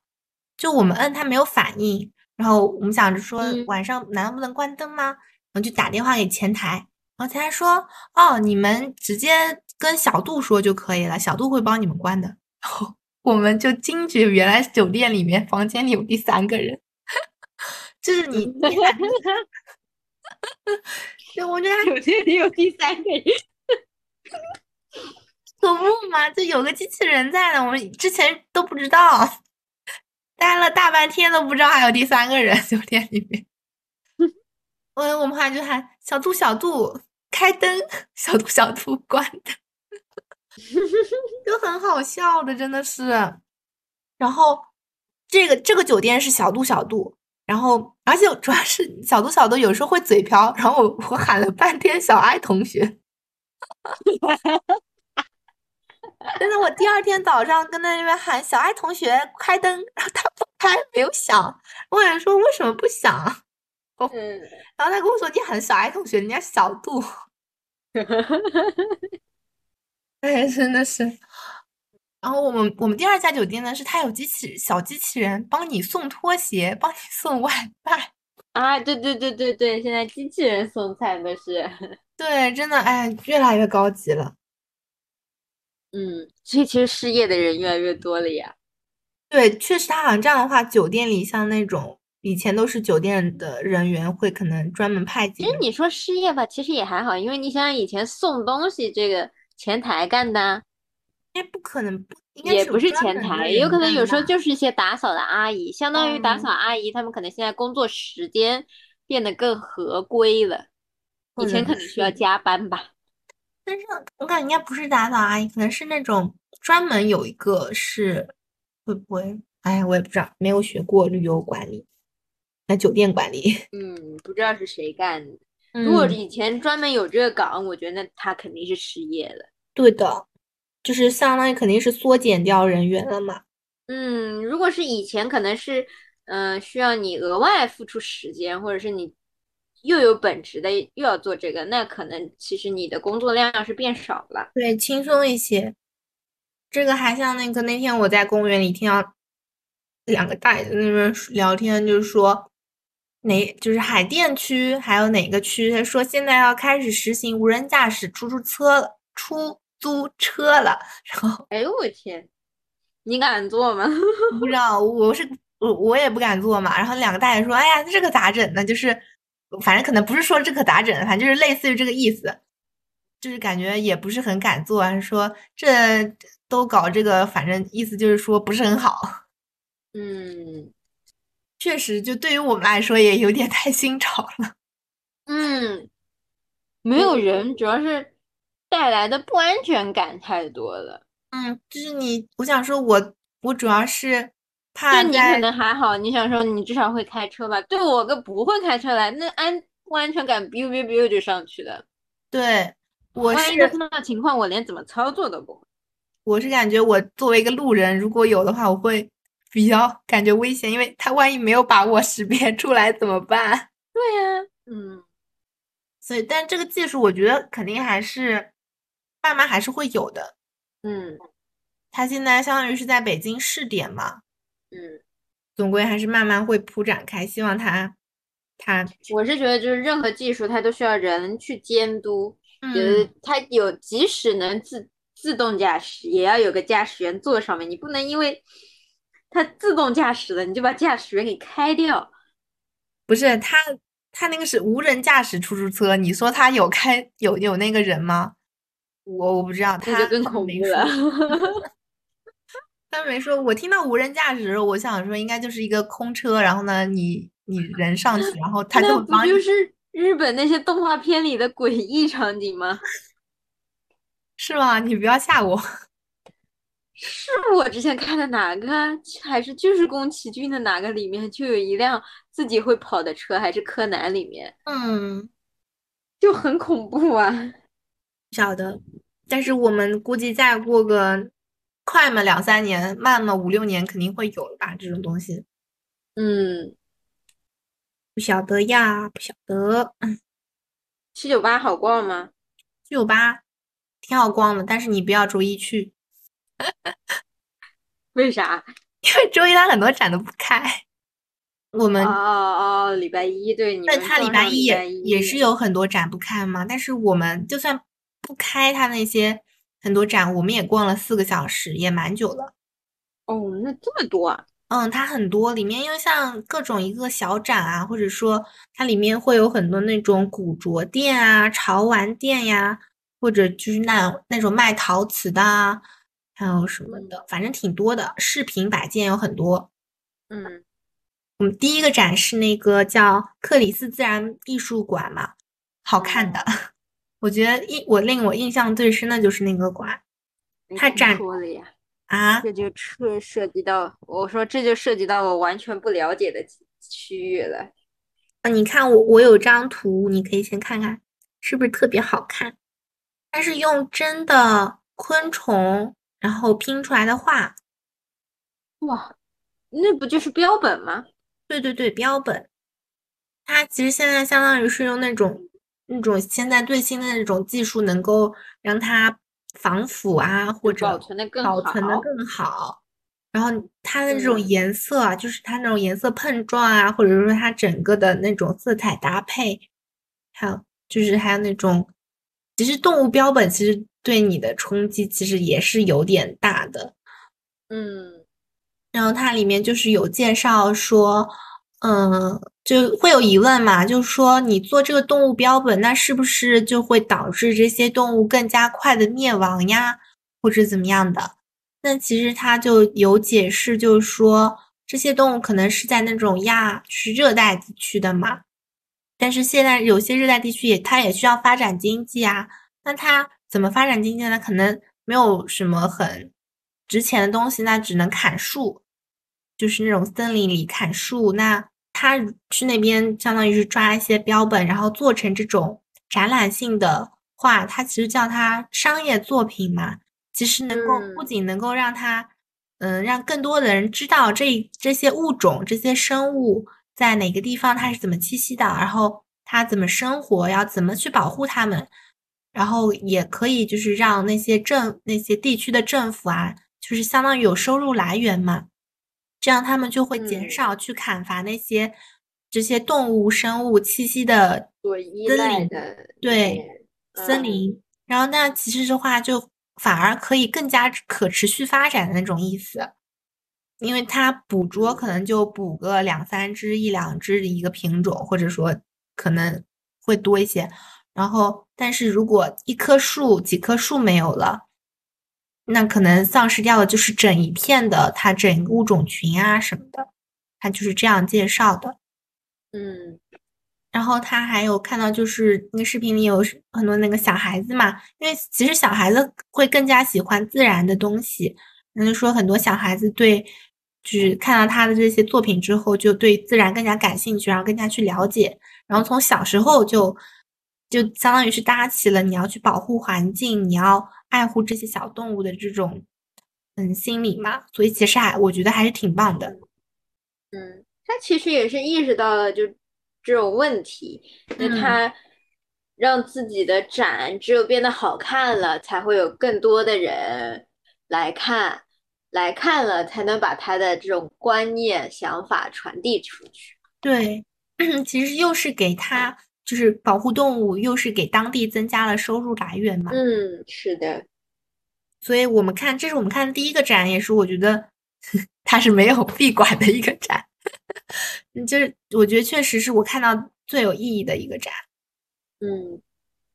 就我们摁它没有反应。然后我们想着说嗯晚上难道不能关灯吗？然后就打电话给前台，然后前台说哦，你们直接跟小杜说就可以了，小杜会帮你们关的。然 后我们就惊觉原来酒店里面房间里有第三个人，就是你你喊就 我觉得酒店里有第三个人。可不嘛，就有个机器人在呢，我们之前都不知道，待了大半天都不知道还有第三个人酒店里面。我我们后来就喊小度小度开灯，小度小度关灯，就很好笑的，真的是。然后这个这个酒店是小度小度，然后而且主要是小度小度有时候会嘴瓢，然后我我喊了半天小爱同学。真的，我第二天早上跟在那边喊小爱同学开灯，然后他不开，没有响。我想说为什么不响？嗯，然后他跟我说你喊小爱同学，人家小度。哎，真的是。然后我们我们第二家酒店呢，是它有机器小机器人帮你送拖鞋，帮你 送外卖。啊，对对对对对，现在机器人送菜都是，对，真的，哎，越来越高级了。嗯，所以其实失业的人越来越多了呀。对，确实，他好像这样的话，酒店里像那种以前都是酒店的人员会可能专门派几个人。其实你说失业吧，其实也还好，因为你想想以前送东西这个前台干的，哎，不可能，不应该也不是前台，有可能有时候就是一些打扫的阿姨，相当于打嗯扫阿姨，他们可能现在工作时间变得更合规了，以前可能需要加班吧。但是我感觉应该不是打扫阿姨，可能是那种专门有一个是，会不会？哎，我也不知道，没有学过旅游管理，那酒店管理。嗯，不知道是谁干的。如果嗯，以前专门有这个岗，我觉得那他肯定是失业了。对的，就是相当于肯定是缩减掉人员了嘛。嗯，如果是以前，可能是，嗯、需要你额外付出时间，或者是你又有本职的又要做这个，那可能其实你的工作量是变少了。对，轻松一些。这个还像那个那天我在公园里听到两个大爷在那边聊天，就是说哪就是海淀区还有哪个区，他说现在要开始实行无人驾驶出租车了，出租车了。然后哎呦我天，你敢坐吗？不知道我是我我也不敢坐嘛。然后两个大爷说：“哎呀，这个咋整呢？就是反正可能不是说这可咋整，反正就是类似于这个意思。”就是感觉也不是很敢坐，还是说这都搞这个，反正意思就是说不是很好。嗯确实，就对于我们来说也有点太新潮了。嗯，没有人，主要是带来的不安全感太多了。嗯，就是你，我想说我，我主要是怕对你可能还好，你想说你至少会开车吧？对我个不会开车来，那安不安全感 biu biu biu 就上去了。对我万一他是碰到情况，我连怎么操作都不会。我是感觉我作为一个路人，如果有的话，我会比较感觉危险，因为他万一没有把我识别出来怎么办？对呀、嗯所以，但这个技术我觉得肯定还是慢慢还是会有的。嗯他现在相当于是在北京试点嘛，嗯，总归还是慢慢会铺展开。希望他他我是觉得就是任何技术它都需要人去监督，嗯就是它有即使能自自动驾驶，也要有个驾驶员坐上面，你不能因为它自动驾驶的，你就把驾驶员给开掉。不是它它那个是无人驾驶出租车，你说它有开有有那个人吗？我我不知道，那他就更恐怖了。他没说，我听到无人驾驶我想说应该就是一个空车，然后呢，你你人上去，然后 他就那不就是日本那些动画片里的诡异场景吗？是吗？你不要吓我。是我之前看的哪个啊？还是就是宫崎骏的哪个里面就有一辆自己会跑的车，还是柯南里面，嗯，就很恐怖啊。不晓得，但是我们估计再过个快嘛两三年，慢嘛五六年，肯定会有了吧？这种东西嗯，不晓得呀，不晓得。七九八好逛吗？七九八挺好逛的，但是你不要周一去，为啥？因为周一它很多展都不开。我们哦哦哦，礼拜一对你对们撞它礼拜一也也是有很多展不开嘛，但是我们就算不开它那些很多展，我们也逛了四个小时，也蛮久了。哦，那这么多啊？嗯，它很多里面又像各种一个小展啊，或者说它里面会有很多那种古着店啊、潮玩店呀，或者就是那那种卖陶瓷的啊，还有什么的，反正挺多的。饰品摆件有很多。嗯我们第一个展是那个叫克里斯自然艺术馆嘛，好看的。我觉得印我令我印象最深的就是那个馆没听它展说了呀。啊，这就涉涉及到，我说这就涉及到我完全不了解的区域了。啊，你看我我有张图，你可以先看看，是不是特别好看？它是用真的昆虫然后拼出来的画。哇，那不就是标本吗？对对对，标本。它其实现在相当于是用那种那种现在最新的那种技术，能够让它防腐啊，或者保存的更保存的好更好。然后它的这种嗯颜色啊，就是它那种颜色碰撞啊，或者说它整个的那种色彩搭配，还有就是还有那种，其实动物标本其实对你的冲击其实也是有点大的。嗯然后它里面就是有介绍说，嗯，就会有疑问嘛，就是说你做这个动物标本，那是不是就会导致这些动物更加快的灭亡呀，或者怎么样的？那其实它就有解释，就是说这些动物可能是在那种亚，就是热带地区的嘛，但是现在有些热带地区也它也需要发展经济啊，那它怎么发展经济呢？可能没有什么很值钱的东西，那只能砍树，就是那种森林里砍树。那他去那边相当于是抓一些标本，然后做成这种展览性的画，它其实叫它商业作品嘛。其实能够不嗯仅能够让它，嗯，让更多的人知道这这些物种、这些生物在哪个地方它是怎么栖息的，然后它怎么生活，要怎么去保护它们。然后也可以就是让那些政那些地区的政府啊，就是相当于有收入来源嘛，这样他们就会减嗯。少去砍伐那些这些动物生物栖息的森林的对嗯森林，然后那其实的话就反而可以更加可持续发展的那种意思，因为它捕捉可能就捕个两三只、一两只的一个品种，或者说可能会多一些。然后，但是如果一棵树、几棵树没有了，那可能丧失掉的就是整一片的它整个物种群啊什么的，它就是这样介绍的。嗯然后他还有看到，就是那个视频里有很多那个小孩子嘛，因为其实小孩子会更加喜欢自然的东西。那就说很多小孩子对，就是看到他的这些作品之后，就对自然更加感兴趣，然后更加去了解，然后从小时候就就相当于是搭起了你要去保护环境，你要爱护这些小动物的这种嗯心理嘛。所以其实还我觉得还是挺棒的。嗯，他其实也是意识到了就这种问题，那嗯他让自己的展只有变得好看了，才会有更多的人来看，来看了才能把他的这种观念、想法传递出去。对，其实又是给他就是保护动物，又是给当地增加了收入来源嘛。嗯，是的，所以我们看，这是我们看的第一个展，也是我觉得 它是没有闭馆的一个展。嗯就是我觉得确实是我看到最有意义的一个展，嗯，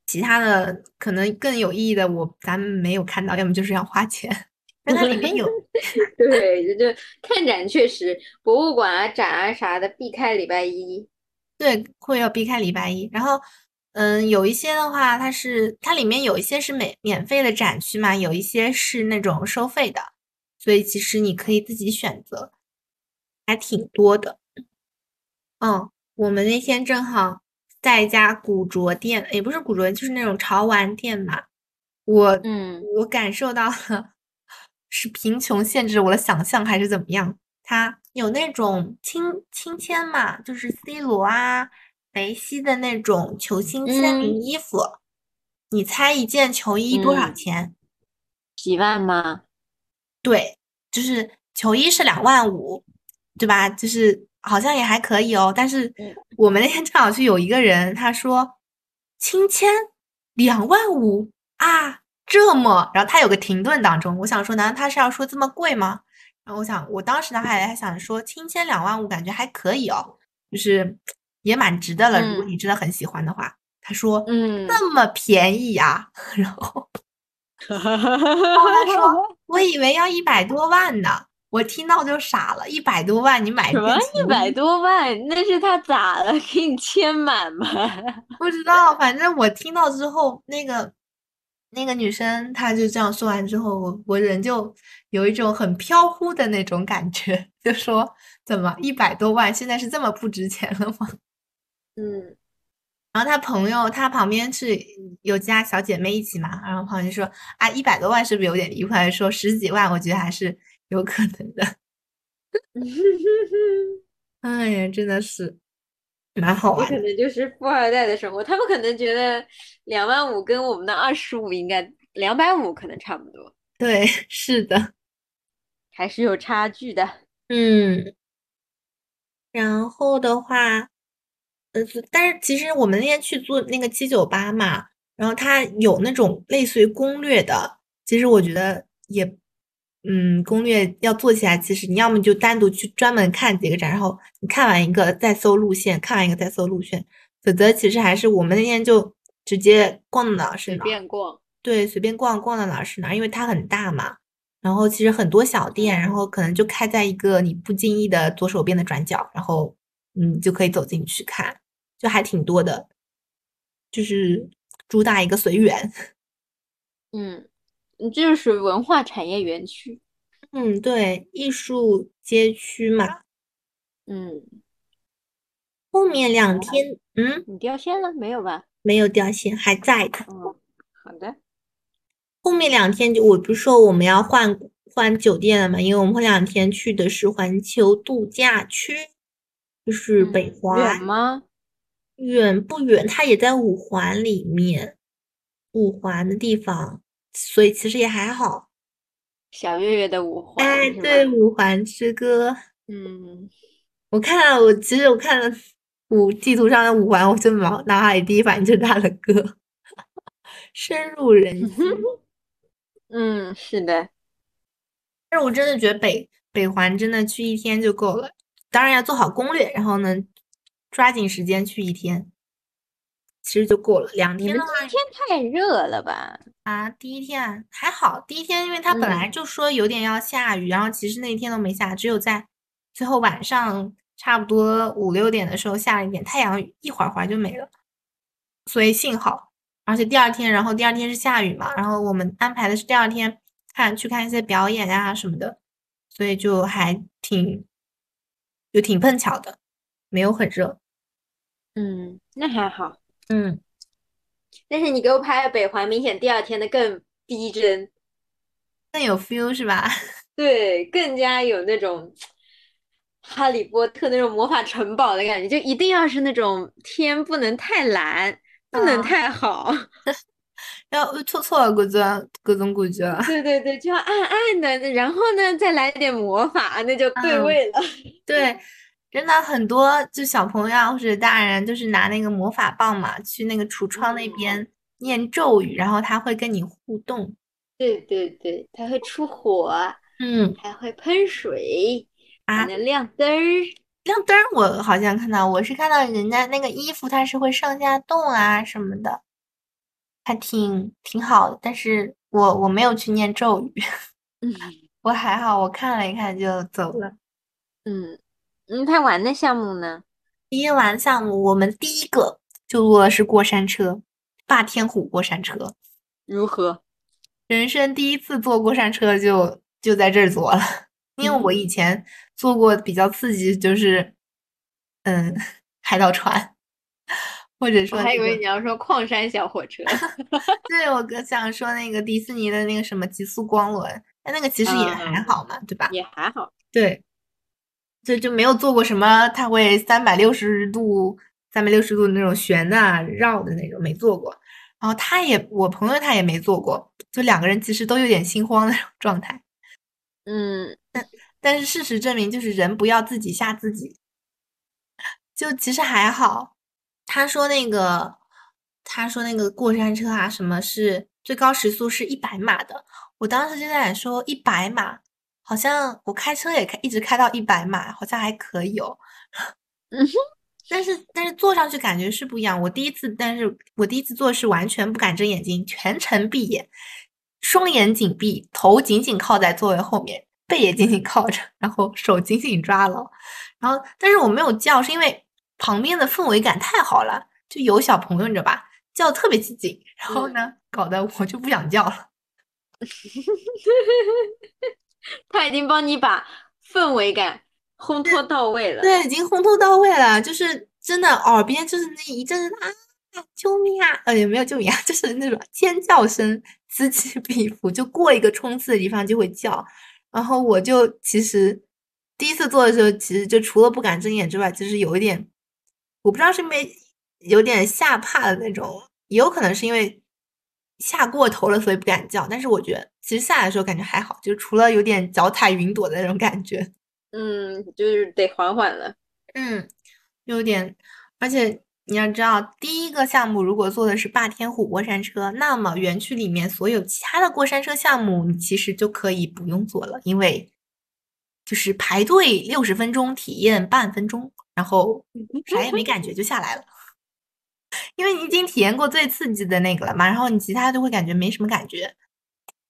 其他的可能更有意义的我咱们没有看到，要么就是要花钱。但它里面有，对，就就看展确实，博物馆啊、展啊啥的，避开礼拜一。对，会要避开礼拜一。然后，嗯，有一些的话，它是它里面有一些是免免费的展区嘛，有一些是那种收费的，所以其实你可以自己选择，还挺多的。嗯，我们那天正好在一家古着店，也不是古着店，就是那种潮玩店嘛。我嗯我感受到了，是贫穷限制了我的想象，还是怎么样？他有那种亲亲签嘛，就是 C 罗啊、梅西的那种球星签名嗯衣服。你猜一件球衣多少嗯钱？几万吗？对，就是球衣是两万五，对吧？就是好像也还可以哦。但是嗯 我们那天正好去有一个人，他说亲签两万五啊，这么，然后他有个停顿当中，我想说，难道他是要说这么贵吗？然后我想，我当时呢还还想说，亲签两万五，感觉还可以哦，就是也蛮值得了。如果嗯你真的很喜欢的话，他说嗯，那么便宜啊，然后。然后他说：“我以为要一百多万呢。”我听到就傻了，一百多万你买什么件一百多万？那是他咋了？给你签满吗？不知道，反正我听到之后，那个那个女生她就这样说完之后，我我人就有一种很飘忽的那种感觉，就说怎么一百多万现在是这么不值钱了吗？嗯然后他朋友他旁边是有家小姐妹一起嘛，然后朋友就说啊一百多万是不是有点离谱？还是说十几万？我觉得还是有可能的。哎呀，真的是蛮好玩的。可能就是富二代的生活，他们可能觉得两万五跟我们的二十五应该两百五可能差不多，对，是的，还是有差距的。嗯。然后的话，呃，但是其实我们那天去做那个七九八嘛，然后它有那种类似于攻略的，其实我觉得也。嗯，攻略要做起来，其实你要么就单独去专门看几个展，然后你看完一个再搜路线，看完一个再搜路线。否则其实还是我们那天就直接逛到哪儿是哪儿，随便逛。对，随便逛逛到哪儿是哪儿，因为它很大嘛。然后其实很多小店，然后可能就开在一个你不经意的左手边的转角，然后嗯就可以走进去看，就还挺多的，就是主打一个随缘。嗯。你这是属于文化产业园区，嗯，对，艺术街区嘛，嗯，后面两天，嗯，你掉线了没有吧？没有掉线，还在的。嗯，好的。后面两天就我不是说我们要换换酒店了嘛？因为我们后两天去的是环球度假区，就是北环。远吗？远不远？它也在五环里面，五环的地方。所以其实也还好，小月月的五环，哎，对，五环之歌，嗯，我看了，我其实我看了五地图上的五环，我就脑脑海里第一反应就是他的歌，深入人心。嗯，是的，但是我真的觉得北北环真的去一天就够了，当然要做好攻略，然后呢，抓紧时间去一天。其实就够了两天的话，天太热了吧？啊，第一天还好，第一天因为它本来就说有点要下雨，然后其实那天都没下，只有在最后晚上差不多五六点的时候下了一点太阳，一会儿会儿就没了，所以幸好。而且第二天，然后第二天是下雨嘛，然后我们安排的是第二天看去看一些表演呀什么的，所以就还挺就挺碰巧的，没有很热。嗯，那还好。嗯，但是你给我拍的北环，明显第二天的更逼真，更有 feel 是吧？对，更加有那种哈利波特那种魔法城堡的感觉，就一定要是那种天不能太蓝，不能太好，要错错各种各种感觉。对对对，就要暗暗的，然后呢再来点魔法，那就对味了。对。真的很多，就小朋友或者大人，就是拿那个魔法棒嘛，去那个橱窗那边念咒语，然后他会跟你互动。对对对，他会出火，嗯，还会喷水，啊，能亮灯儿。亮灯儿，我好像看到，我是看到人家那个衣服，它是会上下动啊什么的，还挺挺好的。但是我我没有去念咒语，嗯，我还好，我看了一看就走了，嗯。嗯，他玩的项目呢？第一玩项目，我们第一个就坐的是过山车，霸天虎过山车，如何？人生第一次坐过山车就就在这儿坐了，因为我以前坐过比较刺激，就是嗯海盗船，或者说还以为你要说矿山小火车，对我哥想说那个迪士尼的那个什么极速光轮，但那个其实也还好嘛，对吧？也还好，对。就就没有做过什么，他会三百六十度、三百六十度那种旋的、绕的那种，没做过。然后他也，我朋友他也没做过，就两个人其实都有点心慌那种状态。嗯，但但是事实证明，就是人不要自己吓自己。就其实还好，他说那个，他说那个过山车啊，什么是最高时速是一百码的，我当时就在说一百码。好像我开车也开，一直开到一百码，好像还可以哦。嗯哼，但是但是坐上去感觉是不一样。我第一次，但是我第一次坐是完全不敢睁眼睛，全程闭眼，双眼紧闭，头紧紧靠在座位后面，背也紧紧靠着，然后手紧紧抓牢。然后，但是我没有叫，是因为旁边的氛围感太好了，就有小朋友，你知道吧？叫特别起劲，然后呢，搞得我就不想叫了。他已经帮你把氛围感烘托到位了，对，已经烘托到位了，就是真的耳边就是那一阵啊救命啊！呃，也没有救命啊，就是那种尖叫声此起彼伏，就过一个冲刺的地方就会叫。然后我就其实第一次做的时候，其实就除了不敢睁眼之外，就是有一点，我不知道是因为有点吓怕的那种，也有可能是因为吓过头了，所以不敢叫。但是我觉得其实下来的时候感觉还好，就除了有点脚踩云朵的那种感觉。嗯，就是得缓缓了。嗯，有点，而且你要知道，第一个项目如果做的是霸天虎过山车，那么园区里面所有其他的过山车项目，你其实就可以不用做了，因为就是排队六十分钟，体验半分钟，然后啥也没感觉就下来了。因为你已经体验过最刺激的那个了嘛，然后你其他就会感觉没什么感觉，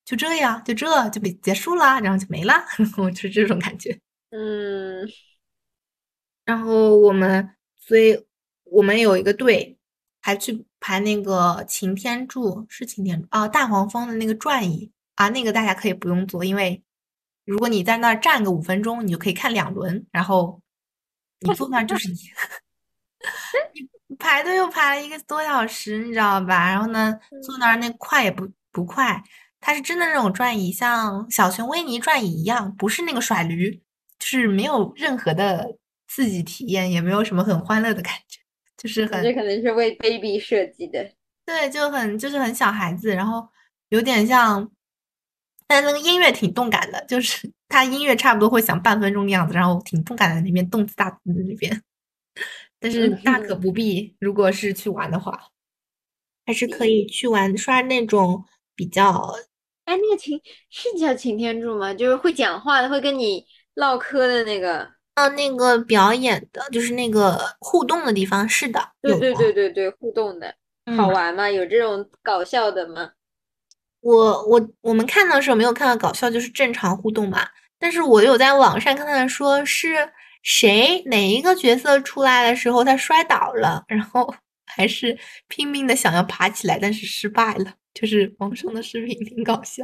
就这样，就这就被结束了，然后就没了，然后就是这种感觉。嗯，然后我们，所以我们有一个队，还去排那个擎天柱，是擎天柱啊，大黄蜂的那个转椅啊，那个大家可以不用坐，因为如果你在那儿站个五分钟，你就可以看两轮，然后你坐那儿就是你，你排队又排了一个多小时，你知道吧？然后呢，坐那儿那快也不不快，它是真的那种转椅，像小熊维尼转椅一样，不是那个甩驴。就是没有任何的刺激体验，也没有什么很欢乐的感觉，就是很这可能是为 baby 设计的，对，就很就是很小孩子，然后有点像，但那个音乐挺动感的，就是它音乐差不多会响半分钟的样子，然后挺动感的那边动次打次的那边，但是大可不必，如果是去玩的话，还是可以去玩刷那种比较，哎，那个擎是叫擎天柱吗？就是会讲话的，会跟你。唠嗑的那个，呃，那个表演的，就是那个互动的地方，是的，对对对对对，互动的，好玩吗？有这种搞笑的吗？我我我们看到的时候没有看到搞笑，就是正常互动嘛。但是我有在网上看到说是谁哪一个角色出来的时候他摔倒了，然后 还是拼命的想要爬起来，但是失败了。就是网上的视频挺搞笑。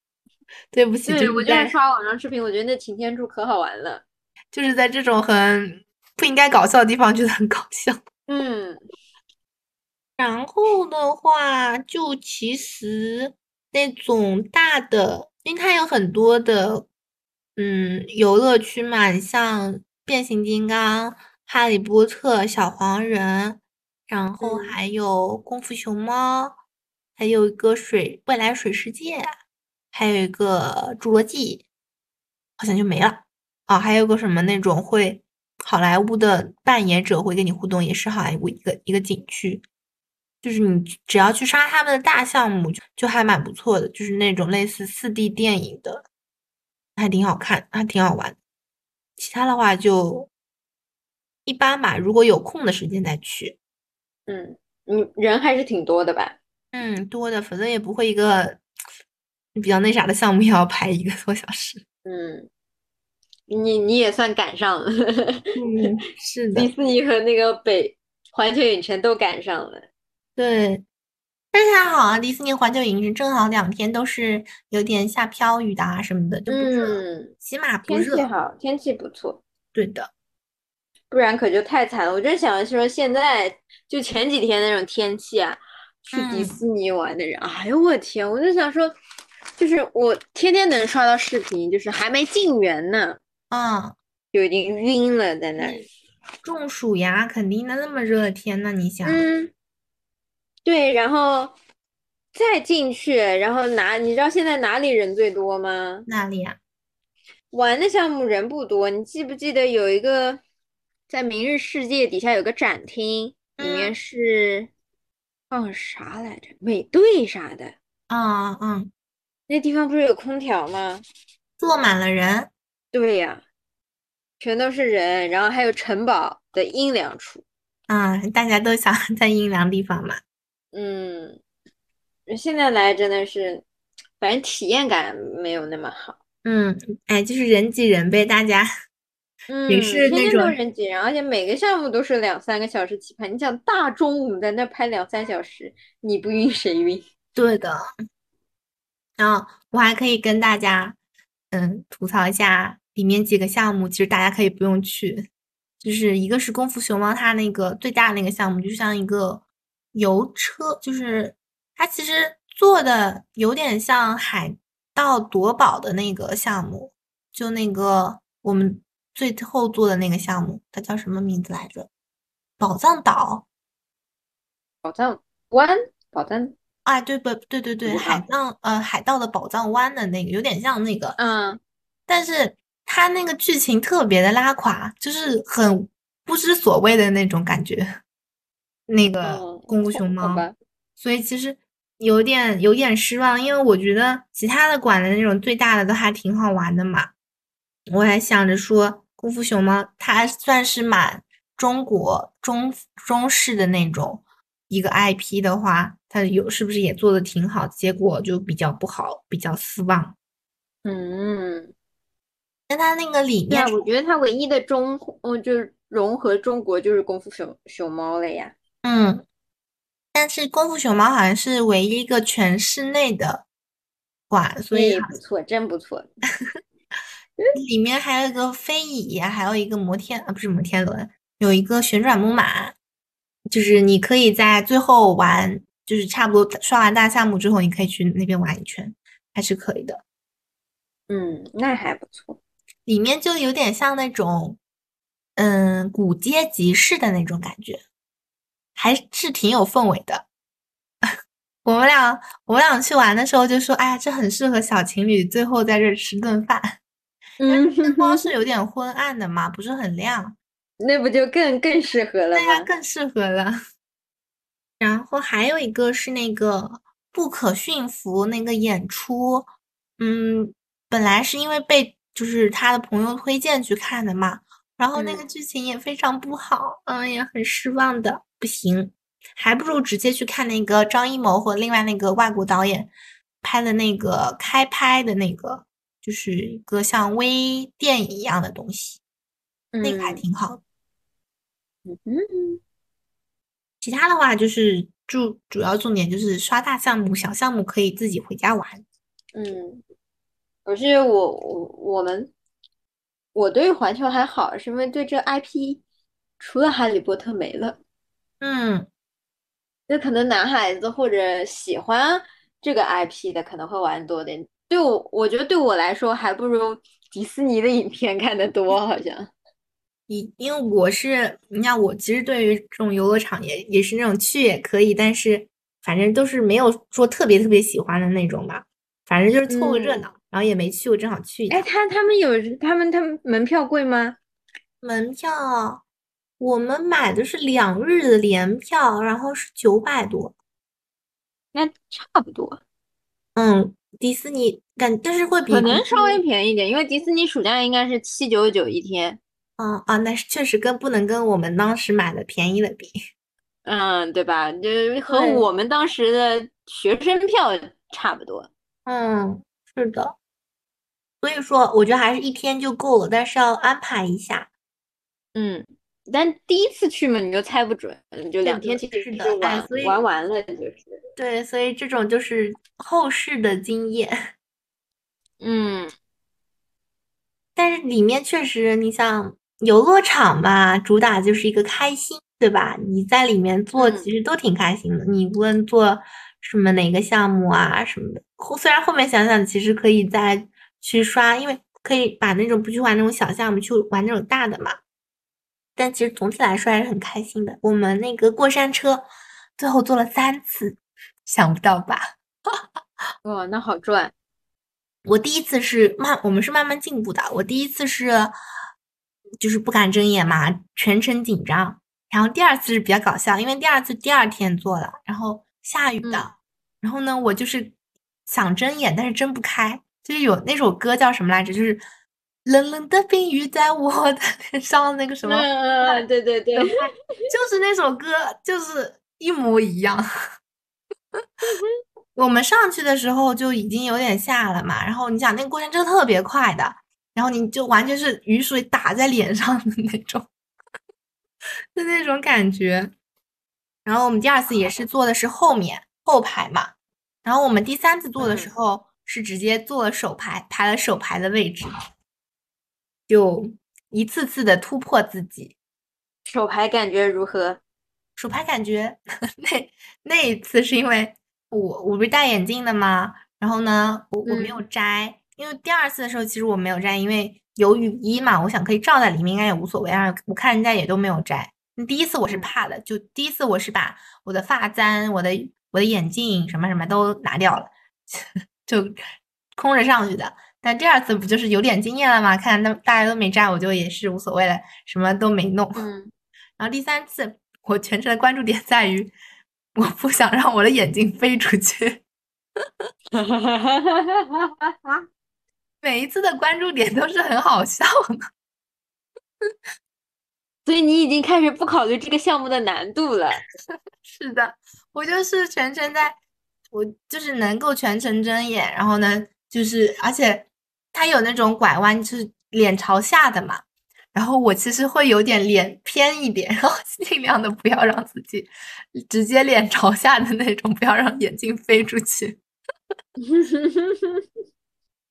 对不起，对我就是刷网上视频，我觉得那擎天柱可好玩了，就是在这种很不应该搞笑的地方，觉得很搞笑。嗯，然后的话，就其实那种大的，因为它有很多的，嗯，游乐区嘛，像变形金刚、哈利波特、小黄人，然后还有功夫熊猫，还有一个水未来水世界。还有一个侏罗纪，好像就没了啊！还有个什么那种会好莱坞的扮演者会跟你互动，也是好莱坞一个一个景区，就是你只要去刷他们的大项目，就就还蛮不错的，就是那种类似四 D 电影的，还挺好看，还挺好玩。其他的话就一般吧，如果有空的时间再去。嗯，你人还是挺多的吧？嗯，多的，反正也不会一个。比较那啥的项目要排一个多小时，嗯，你你也算赶上了，嗯，是的，迪士尼和那个北环球影城都赶上了，对，但是还好啊，迪士尼环球影城正好两天都是有点下飘雨的啊什么的，就不热，起码不热，天气好，天气不错，对的，不然可就太惨了。我真想说，现在就前几天那种天气啊，去迪士尼玩的人，哎呦我天，我就想说。就是我天天能刷到视频，就是还没进园呢，啊，就已经晕了在那里。中暑呀，肯定的，那么热的天呢，你想？嗯，对，然后再进去，然后哪？你知道现在哪里人最多吗？哪里呀？玩的项目人不多，你记不记得有一个在明日世界底下有个展厅，里面是放啥来着？美队啥的。啊嗯。那地方不是有空调吗？坐满了人。对呀，全都是人，然后还有城堡的阴凉处。嗯，大家都想 在阴凉地方嘛。嗯，现在来真的是，反正体验感没有那么好。嗯，哎，就是人挤人呗，大家。嗯，也是那种人挤人，而且每个项目都是两三个小时起拍。你想大中午在那拍两三小时，你不晕谁晕？对的。然后我还可以跟大家，嗯，吐槽一下里面几个项目，其实大家可以不用去。就是一个是功夫熊猫，它那个最大的那个项目，就像一个游车，就是它其实做的有点像海盗夺宝的那个项目，就那个我们最后做的那个项目，它叫什么名字来着？宝藏岛。宝藏湾，宝藏，哎，对不？对对对，海藏呃海盗的宝藏湾的那个有点像那个，嗯，但是它那个剧情特别的拉垮，就是很不知所谓的那种感觉。那个哦功夫熊猫，所以其实有点有点失望，因为我觉得其他的馆的那种最大的都还挺好玩的嘛。我还想着说，功夫熊猫它算是蛮中国中中式的那种一个 IP 的话，它有是不是也做的挺好？结果就比较不好，比较失望。嗯，但它那个里面我觉得它唯一的中，嗯，就是融合中国就是功夫熊熊猫了呀。嗯，但是功夫熊猫好像是唯一一个全室内的馆，所以哎不错，真不错。里面还有一个飞椅，还有一个摩天啊，不是摩天轮，有一个旋转木马，就是你可以在最后玩，就是差不多刷完大项目之后，你可以去那边玩一圈，还是可以的。嗯，那还不错。里面就有点像那种，嗯，古街集市的那种感觉，还是挺有氛围的。我们俩，我们俩去玩的时候就说，哎呀，这很适合小情侣最后在这儿吃顿饭。嗯，灯光是有点昏暗的嘛，不是很亮，那不就更更适合了对呀，吗？更适合了。然后还有一个是那个不可驯服那个演出，嗯，本来是因为被就是他的朋友推荐去看的嘛，然后那个嗯。剧情也非常不好，嗯，也很失望的，不行，还不如直接去看那个张艺谋和另外那个外国导演拍的那个开拍的那个，就是一个像微电影一样的东西，那个还嗯。挺好的。嗯，其他的话就是主主要重点就是刷大项目，小项目可以自己回家玩。嗯，可是我我我们我对环球还好，是因为对这 IP 除了哈利波特没了。嗯，那可能男孩子或者喜欢这个 IP 的可能会玩多点。对我，我觉得对我来说还不如迪士尼的影片看得多，好像。因因为我是，你看我其实对于这种游乐场也也是那种去也可以，但是反正都是没有说特别特别喜欢的那种吧，反正就是凑个热嗯闹，然后也没去我，正好去一哎，他他们有他们他们门票贵吗？门票我们买的是两日的联票，然后是九百多。那差不多，嗯，迪士尼感，但是会比可能稍微便宜一点，因为迪士尼暑假应该是七九九一天。啊啊，那是确实跟不能跟我们当时买的便宜的比。嗯，对吧？就和我们当时的学生票差不多。嗯，是的。所以说，我觉得还是一天就够了，但是要安排一下。嗯，但第一次去嘛，你就猜不准，就两天的其实是玩玩完了，就是。对，所以这种就是后世的经验。嗯但是里面确实，你像游乐场吧，主打就是一个开心，对吧？你在里面做嗯其实都挺开心的。你无论做什么哪个项目啊什么的，后虽然后面想想，其实可以再去刷，因为可以把那种不去玩那种小项目，去玩那种大的嘛。但其实总体来说还是很开心的。我们那个过山车最后坐了三次，想不到吧？哇，那好赚。我第一次是慢，我们是慢慢进步的。我第一次是就是不敢睁眼嘛，全程紧张。然后第二次是比较搞笑，因为第二次第二天做了，然后下雨的，嗯然后呢，我就是想睁眼，但是睁不开。就是有那首歌叫什么来着？就是冷冷的冰雨在我的脸上，那个什么，嗯，对对对，就是那首歌，就是一模一样。我们上去的时候就已经有点下了嘛，然后你想那个过山车特别快的，然后你就完全是雨水打在脸上的那种，就那种感觉。然后我们第二次也是坐的是后面后排嘛，然后我们第三次坐的时嗯候是直接坐了首排，排了手排的位置，就一次次的突破自己。手牌感觉如何？手牌感觉 那那一次是因为我我不是戴眼镜的吗？然后呢，我我没有摘，因为第二次的时候其实我没有摘，因为有雨衣嘛，我想可以罩在里面应该也无所谓。然后我看人家也都没有摘。第一次我是怕的，就第一次我是把我的发簪、我的我的眼镜什么什么都拿掉了，就空着上去的。但第二次不就是有点经验了嘛？看那大家都没摘，我就也是无所谓了，什么都没弄。嗯，然后第三次，我全程的关注点在于，我不想让我的眼睛飞出去。哈哈哈哈哈哈每一次的关注点都是很好笑的。所以你已经开始不考虑这个项目的难度了。是的，我就是全程在，我就是能够全程睁眼，然后呢，就是而且他有那种拐弯，就是脸朝下的嘛，然后我其实会有点脸偏一点，然后尽量的不要让自己直接脸朝下的那种，不要让眼睛飞出去。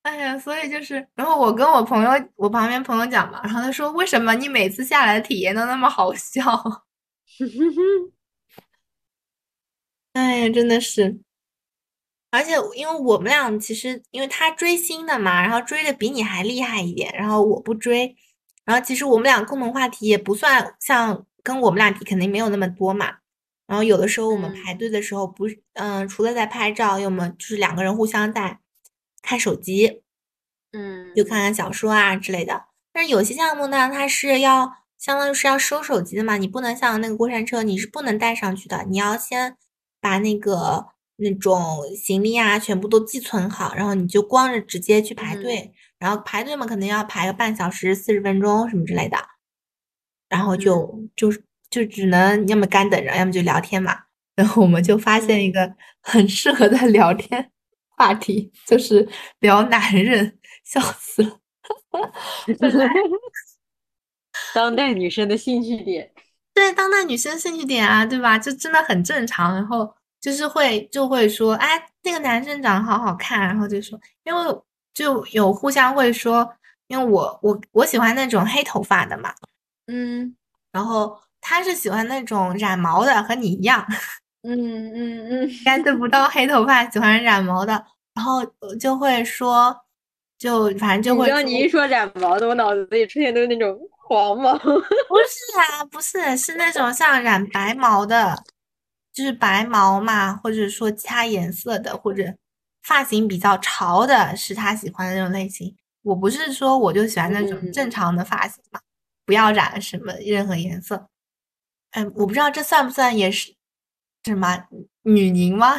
哎呀，所以就是，然后我跟我朋友，我旁边朋友讲嘛，然后他说，为什么你每次下来的体验都那么好笑？哎呀，真的是，而且因为我们俩其实，因为他追星的嘛，然后追的比你还厉害一点，然后我不追，然后其实我们俩共同话题也不算像跟我们俩比，肯定没有那么多嘛。然后有的时候我们排队的时候，不是，嗯，除了在拍照，要么就是两个人互相在。看手机，嗯，就看看小说啊之类的。但是有些项目呢，它是要相当于是要收手机的嘛，你不能像那个过山车，你是不能带上去的。你要先把那个那种行李啊全部都寄存好，然后你就光着直接去排队。然后排队嘛，可能要排个半小时、四十分钟什么之类的。然后就就就只能要么干等着，要么就聊天嘛。然后我们就发现一个很适合的聊天。话题就是聊男人，笑死了。当代女生的兴趣点，对，当代女生兴趣点啊，对吧？就真的很正常。然后就是会就会说，哎，那个男生长得好好看。然后就说，因为就有互相会说，因为我我我喜欢那种黑头发的嘛，嗯，然后他是喜欢那种染毛的，和你一样。嗯 嗯嗯，该得不到黑头发，喜欢染毛的，然后就会说，就反正就会。你你一说染毛的，我脑子里出现都是那种黄毛。不是啊，不是，是那种像染白毛的，就是白毛嘛，或者说其他颜色的，或者发型比较潮的，是他喜欢的那种类型。我不是说我就喜欢那种正常的发型嘛，不要染什么任何颜色。嗯，我不知道这算不算也是。什么女凝吗？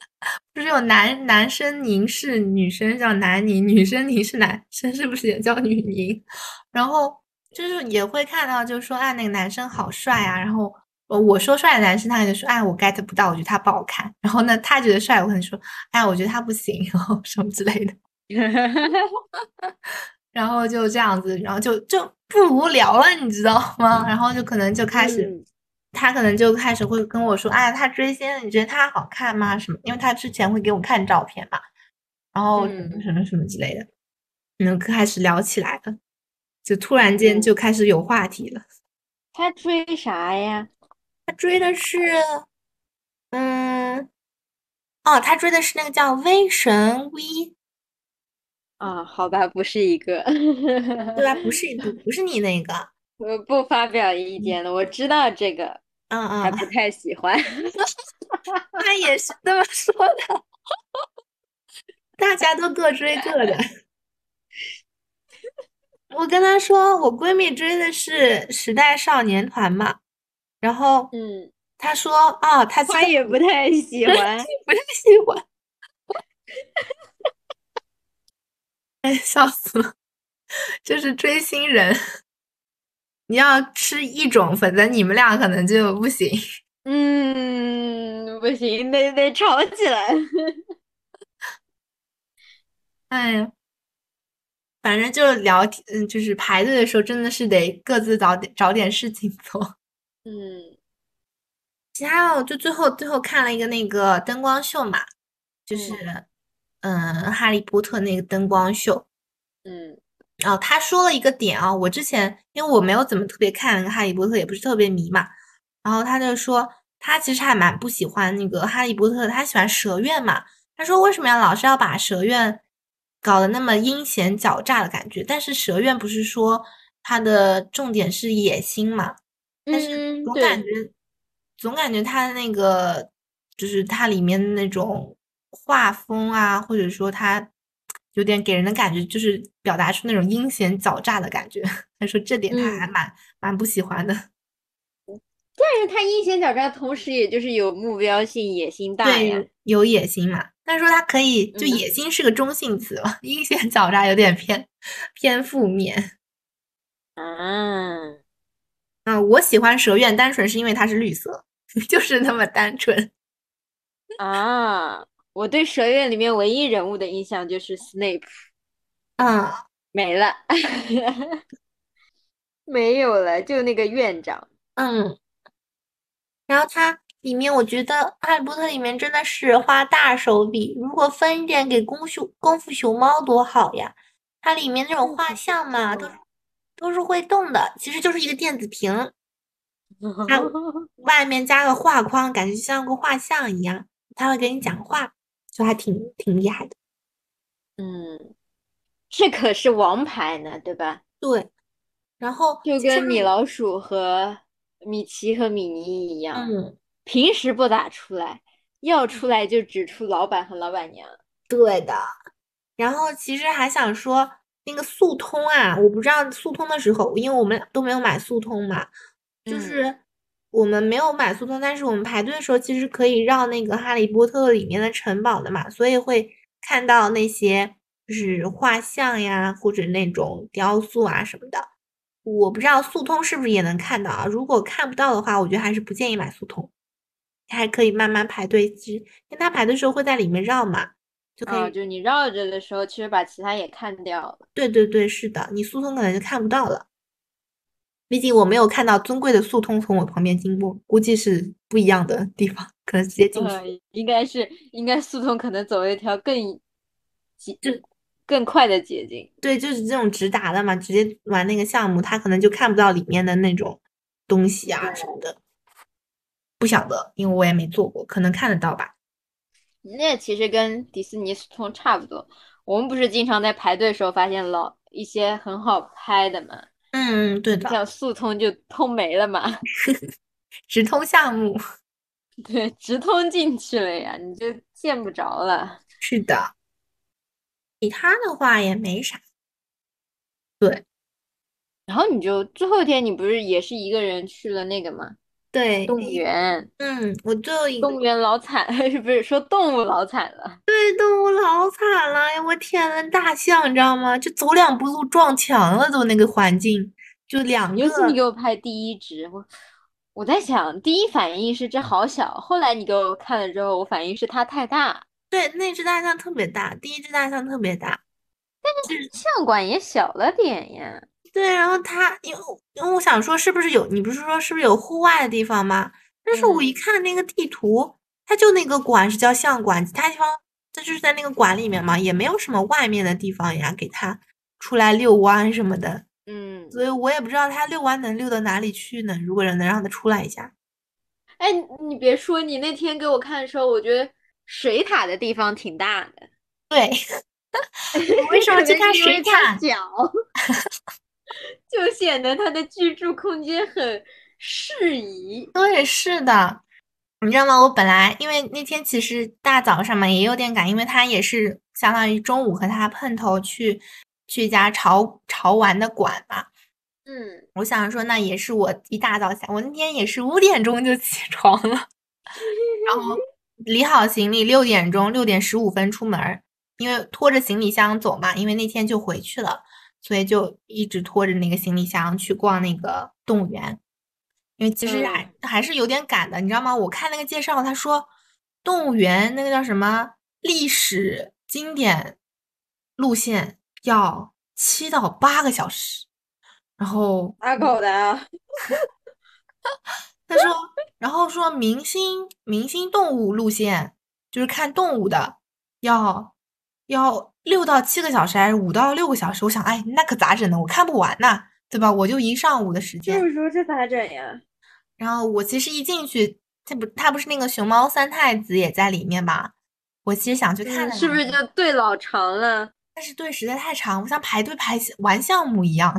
不是有男男生凝视，女生叫男凝，女生凝视男生是不是也叫女凝？然后就是也会看到，就是说，啊，那个男生好帅啊。然后我说帅的男生，他可能说，哎，我 get 不到，我觉得他不好看。然后呢，他觉得帅，我可能说，哎，我觉得他不行，然后 什么之类的。然后就这样子，然后就就不无聊了，你知道吗？然后就可能就开始。他可能就开始会跟我说：“哎，他追星，你觉得他好看吗？什么？因为他之前会给我看照片嘛，然后什么什么之类的，嗯，开始聊起来了，就突然间就开始有话题了。他追啥呀？他追的是，嗯，哦，他追的是那个叫威神 V。啊，好吧，不是一个，对吧？不是不不是你那个。”我不发表意见了，我知道这个，嗯嗯，还不太喜欢。他也是这么说的，大家都各追各的。我跟他说，我闺蜜追的是时代少年团嘛，然后，嗯，他说，啊，他他也不太喜欢，不太喜欢。哎，笑死了，就是追星人。你要吃一种，否则你们俩可能就不行。嗯，不行，得得吵起来。哎呀，反正就聊天，嗯，就是排队的时候，真的是得各自找点找点事情做。嗯，其他的就最后最后看了一个那个灯光秀嘛，就是嗯，哈利波特那个灯光秀。嗯。然后他说了一个点啊，我之前因为我没有怎么特别看《哈利波特》，也不是特别迷嘛。然后他就说他其实还蛮不喜欢那个哈利波特，他喜欢蛇院嘛。他说为什么要老是要把蛇院搞得那么阴险狡诈的感觉？但是蛇院不是说它的重点是野心嘛？但是总感觉总感觉它那个就是它里面的那种画风啊，或者说它有点给人的感觉就是表达出那种阴险狡诈的感觉。他说这点他还嗯蛮、蛮不喜欢的。但是他阴险狡诈，同时也就是有目标性、野心大呀对。，有野心嘛。但是说他可以，就嗯野心是个中性词嘛，阴险狡诈有点偏偏负面。啊，嗯，我喜欢蛇院，单纯是因为它是绿色，就是那么单纯。啊，我对蛇院里面唯一人物的印象就是 Snape 嗯，没了，没有了，就那个院长。嗯，然后它里面，我觉得《哈利波特》里面真的是花大手笔。如果分一点给功夫功夫熊猫多好呀！它里面那种画像嘛，都是都是会动的，其实就是一个电子屏，它外面加个画框，感觉就像个画像一样。它会给你讲话，就还挺挺厉害的。嗯，这可是王牌呢，对吧？对，然后就跟米老鼠和米奇和米妮一样，嗯，平时不咋出来，要出来就只出老板和老板娘。对的。然后其实还想说，那个速通啊，我不知道速通的时候，因为我们俩都没有买速通嘛，就嗯是我们没有买速通，但是我们排队的时候其实可以绕那个《哈利波特》里面的城堡的嘛，所以会看到那些就是画像呀，或者那种雕塑啊什么的。我不知道速通是不是也能看到啊？如果看不到的话，我觉得还是不建议买速通，还可以慢慢排队。其实因为他排队的时候会在里面绕嘛，就可以。啊，就你绕着的时候，其实把其他也看掉了。对对对，是的，你速通可能就看不到了。毕竟我没有看到尊贵的速通从我旁边经过，估计是不一样的地方，可能直接进去。呃，应该是应该速通可能走了一条更捷就更快的捷径。对，就是这种直达的嘛，直接玩那个项目，他可能就看不到里面的那种东西啊什么的。不晓得，因为我也没做过，可能看得到吧。那其实跟迪士尼速通差不多。我们不是经常在排队的时候发现老一些很好拍的嘛，嗯，对的，像速通就通没了嘛，直通项目，对，直通进去了呀，你就见不着了。是的。其他的话也没啥。对然后你就最后一天，你不是也是一个人去了那个吗？对，动物园，嗯，我最后一个动物园老惨，不是说动物老惨了。对动物老惨了呀！我天呐，大象你知道吗？就走两步路撞墙了，都那个环境，就两尤其你给个。我拍第一只，我我在想，第一反应是这好小，后来你给我看了之后，我反应是它太大，对，那只大象特别大，第一只大象特别大。但是象馆也小了点呀。对，然后他，因为因为我想说，是不是有？你不是说是不是有户外的地方吗？但是我一嗯看那个地图，它就那个馆是叫象馆，其他地方它就是在那个馆里面嘛，也没有什么外面的地方呀，给他出来遛弯什么的。嗯，所以我也不知道他遛弯能遛到哪里去呢。如果能让他出来一下，哎，你别说，你那天给我看的时候，我觉得水塔的地方挺大的。对，我为什么可去看水塔？它 小，就显得他的居住空间很适宜。对，是的，你知道吗？我本来因为那天其实大早上嘛也有点赶，因为他也是相当于中午和他碰头去去一家潮潮玩的馆嘛。嗯，我想说，那也是我一大早下，我那天也是五点钟就起床了，然后理好行李，六点钟六点十五分出门儿，因为拖着行李箱走嘛，因为那天就回去了，所以就一直拖着那个行李箱去逛那个动物园。因为其实还、还是有点赶的，你知道吗？我看那个介绍，他说动物园那个叫什么历史经典路线要七到八个小时，然后阿狗的啊，他说，然后说明星明星动物路线就是看动物的，要要六到七个小时还是五到六个小时？我想，哎，那可咋整呢？我看不完呐，对吧？我就一上午的时间。就是说这咋整呀？然后我其实一进去，这不他不是那个熊猫三太子也在里面嘛？我其实想去看是不是就队老长了？但是队实在太长，我像排队排玩项目一样，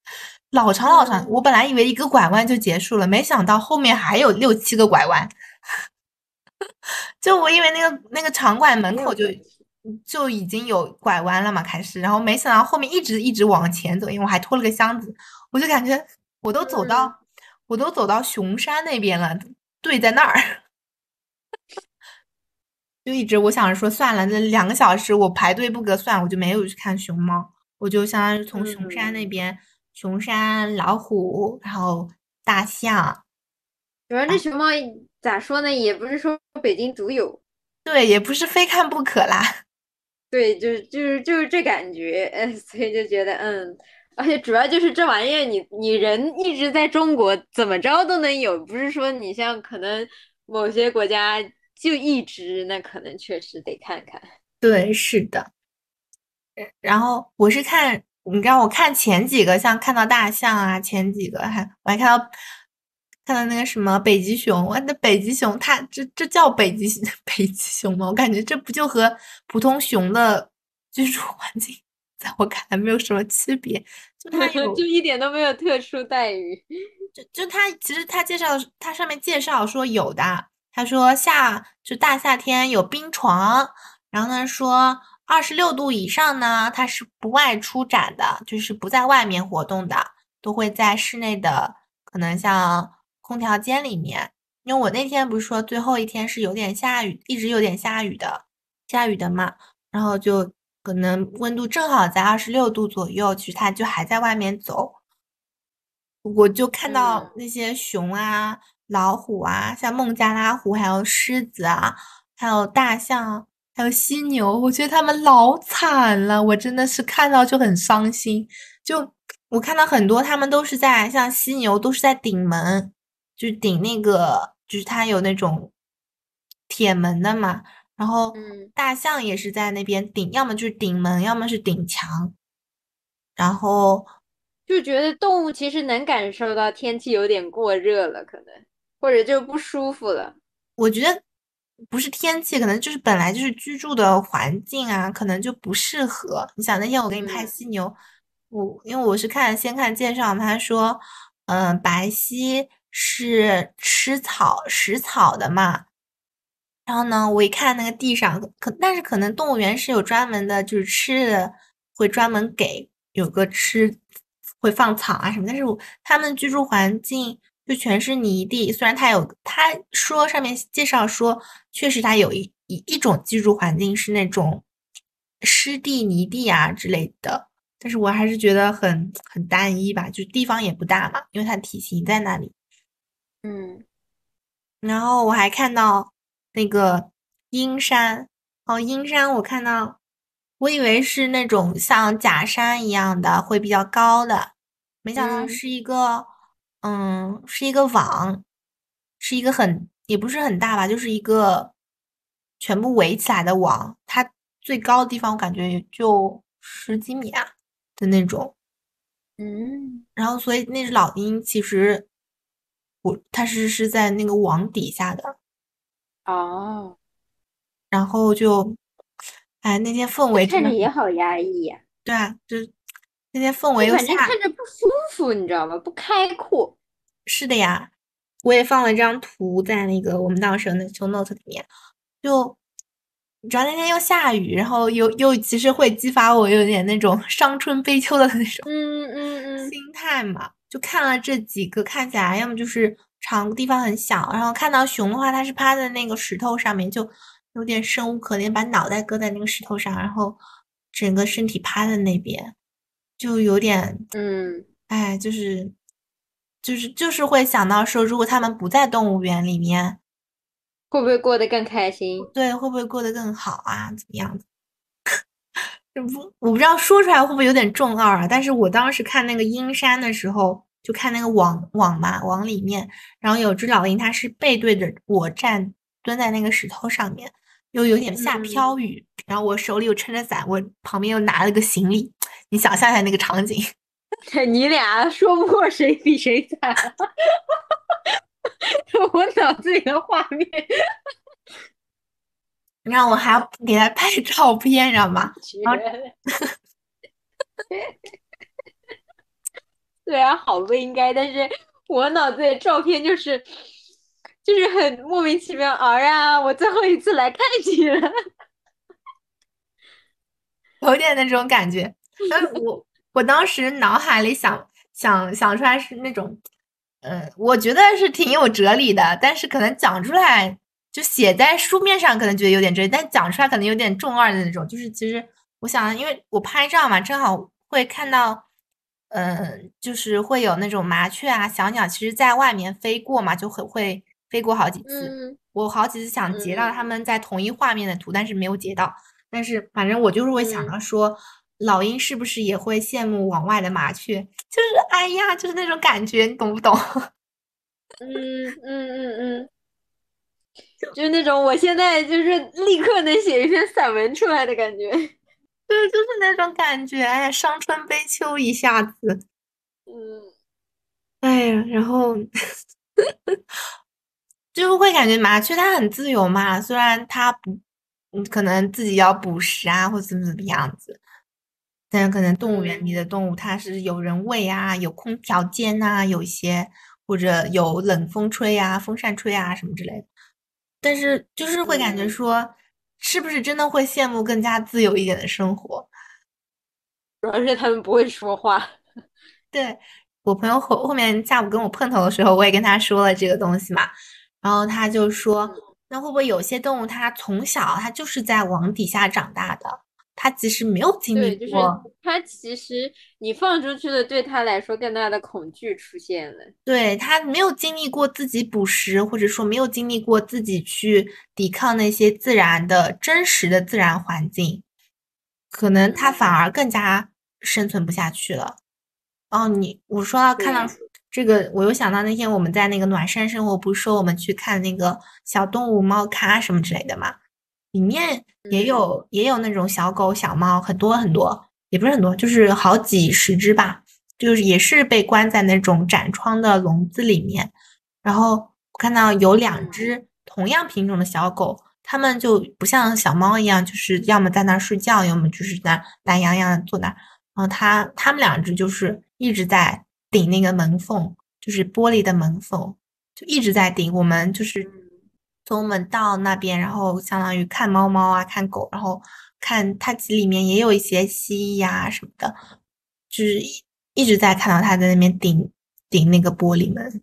老长老长。嗯我本来以为一个拐弯就结束了，没想到后面还有六七个拐弯。就我以为那个那个场馆门口就就已经有拐弯了嘛，开始，然后没想到后面一直一直往前走，因为我还拖了个箱子，我就感觉我都走到、嗯我都走到熊山那边了，队在那儿。就一直我想着说算了，那两个小时我排队不合算，我就没有去看熊猫，我就相当于从熊山那嗯边，熊山老虎，然后大象，主要这熊猫咋说呢，也不是说北京独有，对，也不是非看不可啦。对，就是就是就是这感觉，嗯，所以就觉得嗯，而且主要就是这玩意儿，你你人一直在中国，怎么着都能有，不是说你像可能某些国家就一只，那可能确实得看看。对，是的。然后我是看，你知道，我看前几个，像看到大象啊，前几个还我还看到看到那个什么北极熊，我那北极熊它这这叫北极 北极熊吗？我感觉这不就和普通熊的居住环境，在我看来没有什么区别，就它 有就一点都没有特殊待遇。就就它其实它介绍它上面介绍说有的，他说夏就大夏天有冰床，然后呢说二十六度以上呢，它是不外出展的，就是不在外面活动的，都会在室内的，可能像空调间里面。因为我那天不是说最后一天是有点下雨，一直有点下雨的，下雨的嘛，然后就可能温度正好在二十六度左右，其实它就还在外面走。我就看到嗯那些熊啊、老虎啊，像孟加拉虎，还有狮子啊，还有大象，还有犀牛，我觉得它们老惨了，我真的是看到就很伤心。就我看到很多，他们都是在像犀牛都是在顶门，就是顶那个，就是它有那种铁门的嘛。然后嗯大象也是在那边顶，要么就是顶门，要么是顶墙。然后就觉得动物其实能感受到天气有点过热了，可能或者就不舒服了。我觉得不是天气，可能就是本来就是居住的环境啊，可能就不适合。你想那天我给你拍嗯犀牛，我因为我是看先看介绍嘛，他说，嗯、白犀是吃草食草的嘛。然后呢，我一看那个地上，可但是可能动物园是有专门的，就是吃的会专门给有个吃会放草啊什么，但是我他们居住环境就全是泥地，虽然它有他说上面介绍说，确实它有一一一种居住环境是那种湿地泥地啊之类的，但是我还是觉得很很单一吧，就地方也不大嘛，因为它体型在那里。嗯。然后我还看到那个阴山，哦，阴山我看到，我以为是那种像假山一样的，会比较高的，没想到嗯。是一个，嗯，是一个网，是一个很，也不是很大吧，就是一个全部围起来的网，它最高的地方我感觉也就十几米啊的那种。嗯。然后所以那只老鹰其实我它是是在那个网底下的，哦，然后就，哎，那天氛围真看的也好压抑呀、对啊，就那天氛围就又下，反正看着不舒服，你知道吗？不开阔。是的呀，我也放了张图在那个我们当时的那 show note 里面，就主要那天又下雨，然后又又其实会激发我有点那种 伤春悲秋的那种嗯嗯嗯，心态嘛，就看了这几个，看起来要么就是场地方很小，然后看到熊的话，它是趴在那个石头上面，就有点生无可恋，把脑袋搁在那个石头上，然后整个身体趴在那边，就有点，嗯，哎，就是就是就是会想到说，如果他们不在动物园里面，会不会过得更开心？对，会不会过得更好啊？怎么样的？这不，我不知道说出来会不会有点中二啊？但是我当时看那个阴山的时候，就看那个网网嘛，网里面，然后有只老鹰，它是背对着我站，蹲在那个石头上面，又有点下嗯飘雨，然后我手里又撑着伞，我旁边又拿了个行李，你想象一下那个场景，你俩说不过谁比谁惨。我脑子里的画面。然后我还要给他拍照片，知道吗？虽然好不应该，但是我脑子里照片就是就是很莫名其妙。儿啊，我最后一次来看你了，有点那种感觉。我我当时脑海里想想想出来是那种，嗯，我觉得是挺有哲理的，但是可能讲出来就写在书面上，可能觉得有点真，但讲出来可能有点中二的那种。就是其实我想，因为我拍照嘛，正好会看到，嗯，就是会有那种麻雀啊、小鸟，其实在外面飞过嘛，就很会飞过好几次。我好几次想截到他们在同一画面的图，但是没有截到。但是反正我就是会想到说。老鹰是不是也会羡慕往外的麻雀？就是哎呀，就是那种感觉，你懂不懂？嗯嗯嗯嗯，就是那种我现在就是立刻能写一篇散文出来的感觉。对，就是那种感觉。哎呀，伤春悲秋一下子。嗯。哎呀，然后 就会感觉麻雀它很自由嘛，虽然它不，嗯，可能自己要捕食啊，或怎么怎么样子。但是可能动物园里的动物，它是有人喂啊，有空调间呐，有一些或者有冷风吹啊，风扇吹啊什么之类的。但是就是会感觉说，是不是真的会羡慕更加自由一点的生活？主要是他们不会说话。对我朋友后后面下午跟我碰头的时候，我也跟他说了这个东西嘛，然后他就说，那会不会有些动物它从小它就是在网底下长大的？他其实没有经历过，他其实你放出去的，对他来说更大的恐惧出现了。对他没有经历过自己捕食，或者说没有经历过自己去抵抗那些自然的真实的自然环境，可能他反而更加生存不下去了。哦，你我说到看到这个，我又想到那天我们在那个暖山生活，不是说我们去看那个小动物猫咖什么之类的吗？里面也有也有那种小狗小猫，很多很多，也不是很多，就是好几十只吧，就是也是被关在那种展窗的笼子里面。然后我看到有两只同样品种的小狗，它们就不像小猫一样，就是要么在那儿睡觉，要么就是在懒洋洋的坐那儿。然后它它们两只就是一直在顶那个门缝，就是玻璃的门缝，就一直在顶。我们就是。从我们到那边，然后相当于看猫猫啊，看狗，然后看它里面也有一些蜥蜴呀什么的，就是一一直在看到它在那边顶顶那个玻璃门，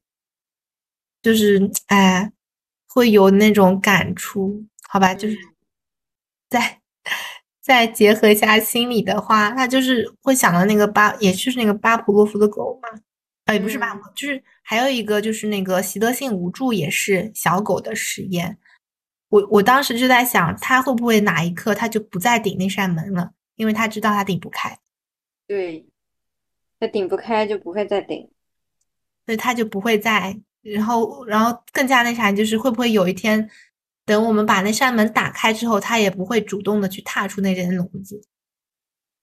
就是哎，会有那种感触，好吧，就是 再再结合一下心理的话，那就是会想到那个巴，也就是那个巴甫洛夫的狗嘛。也不是吧，就是还有一个就是那个习得性无助，也是小狗的实验。我我当时就在想，它会不会哪一刻它就不再顶那扇门了，因为它知道它顶不开。对，它顶不开就不会再顶，所以它就不会再。然后，然后更加那啥，就是会不会有一天，等我们把那扇门打开之后，它也不会主动的去踏出那间笼子。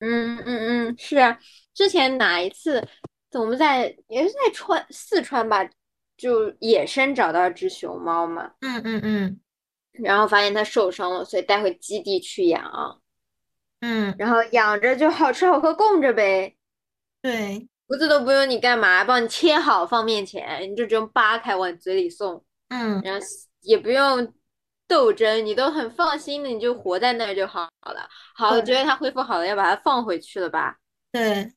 嗯嗯嗯，是啊，之前哪一次？我们在也是在川四川吧，就野生找到一只熊猫嘛，嗯嗯嗯，然后发现它受伤了，所以带回基地去养，嗯，然后养着就好吃好喝供着呗，对，胡子都不用你干嘛，帮你切好放面前，你就只用扒开往嘴里送，嗯，然后也不用斗争，你都很放心的，你就活在那儿就好了。好，我觉得它恢复好了，要把它放回去了吧？对。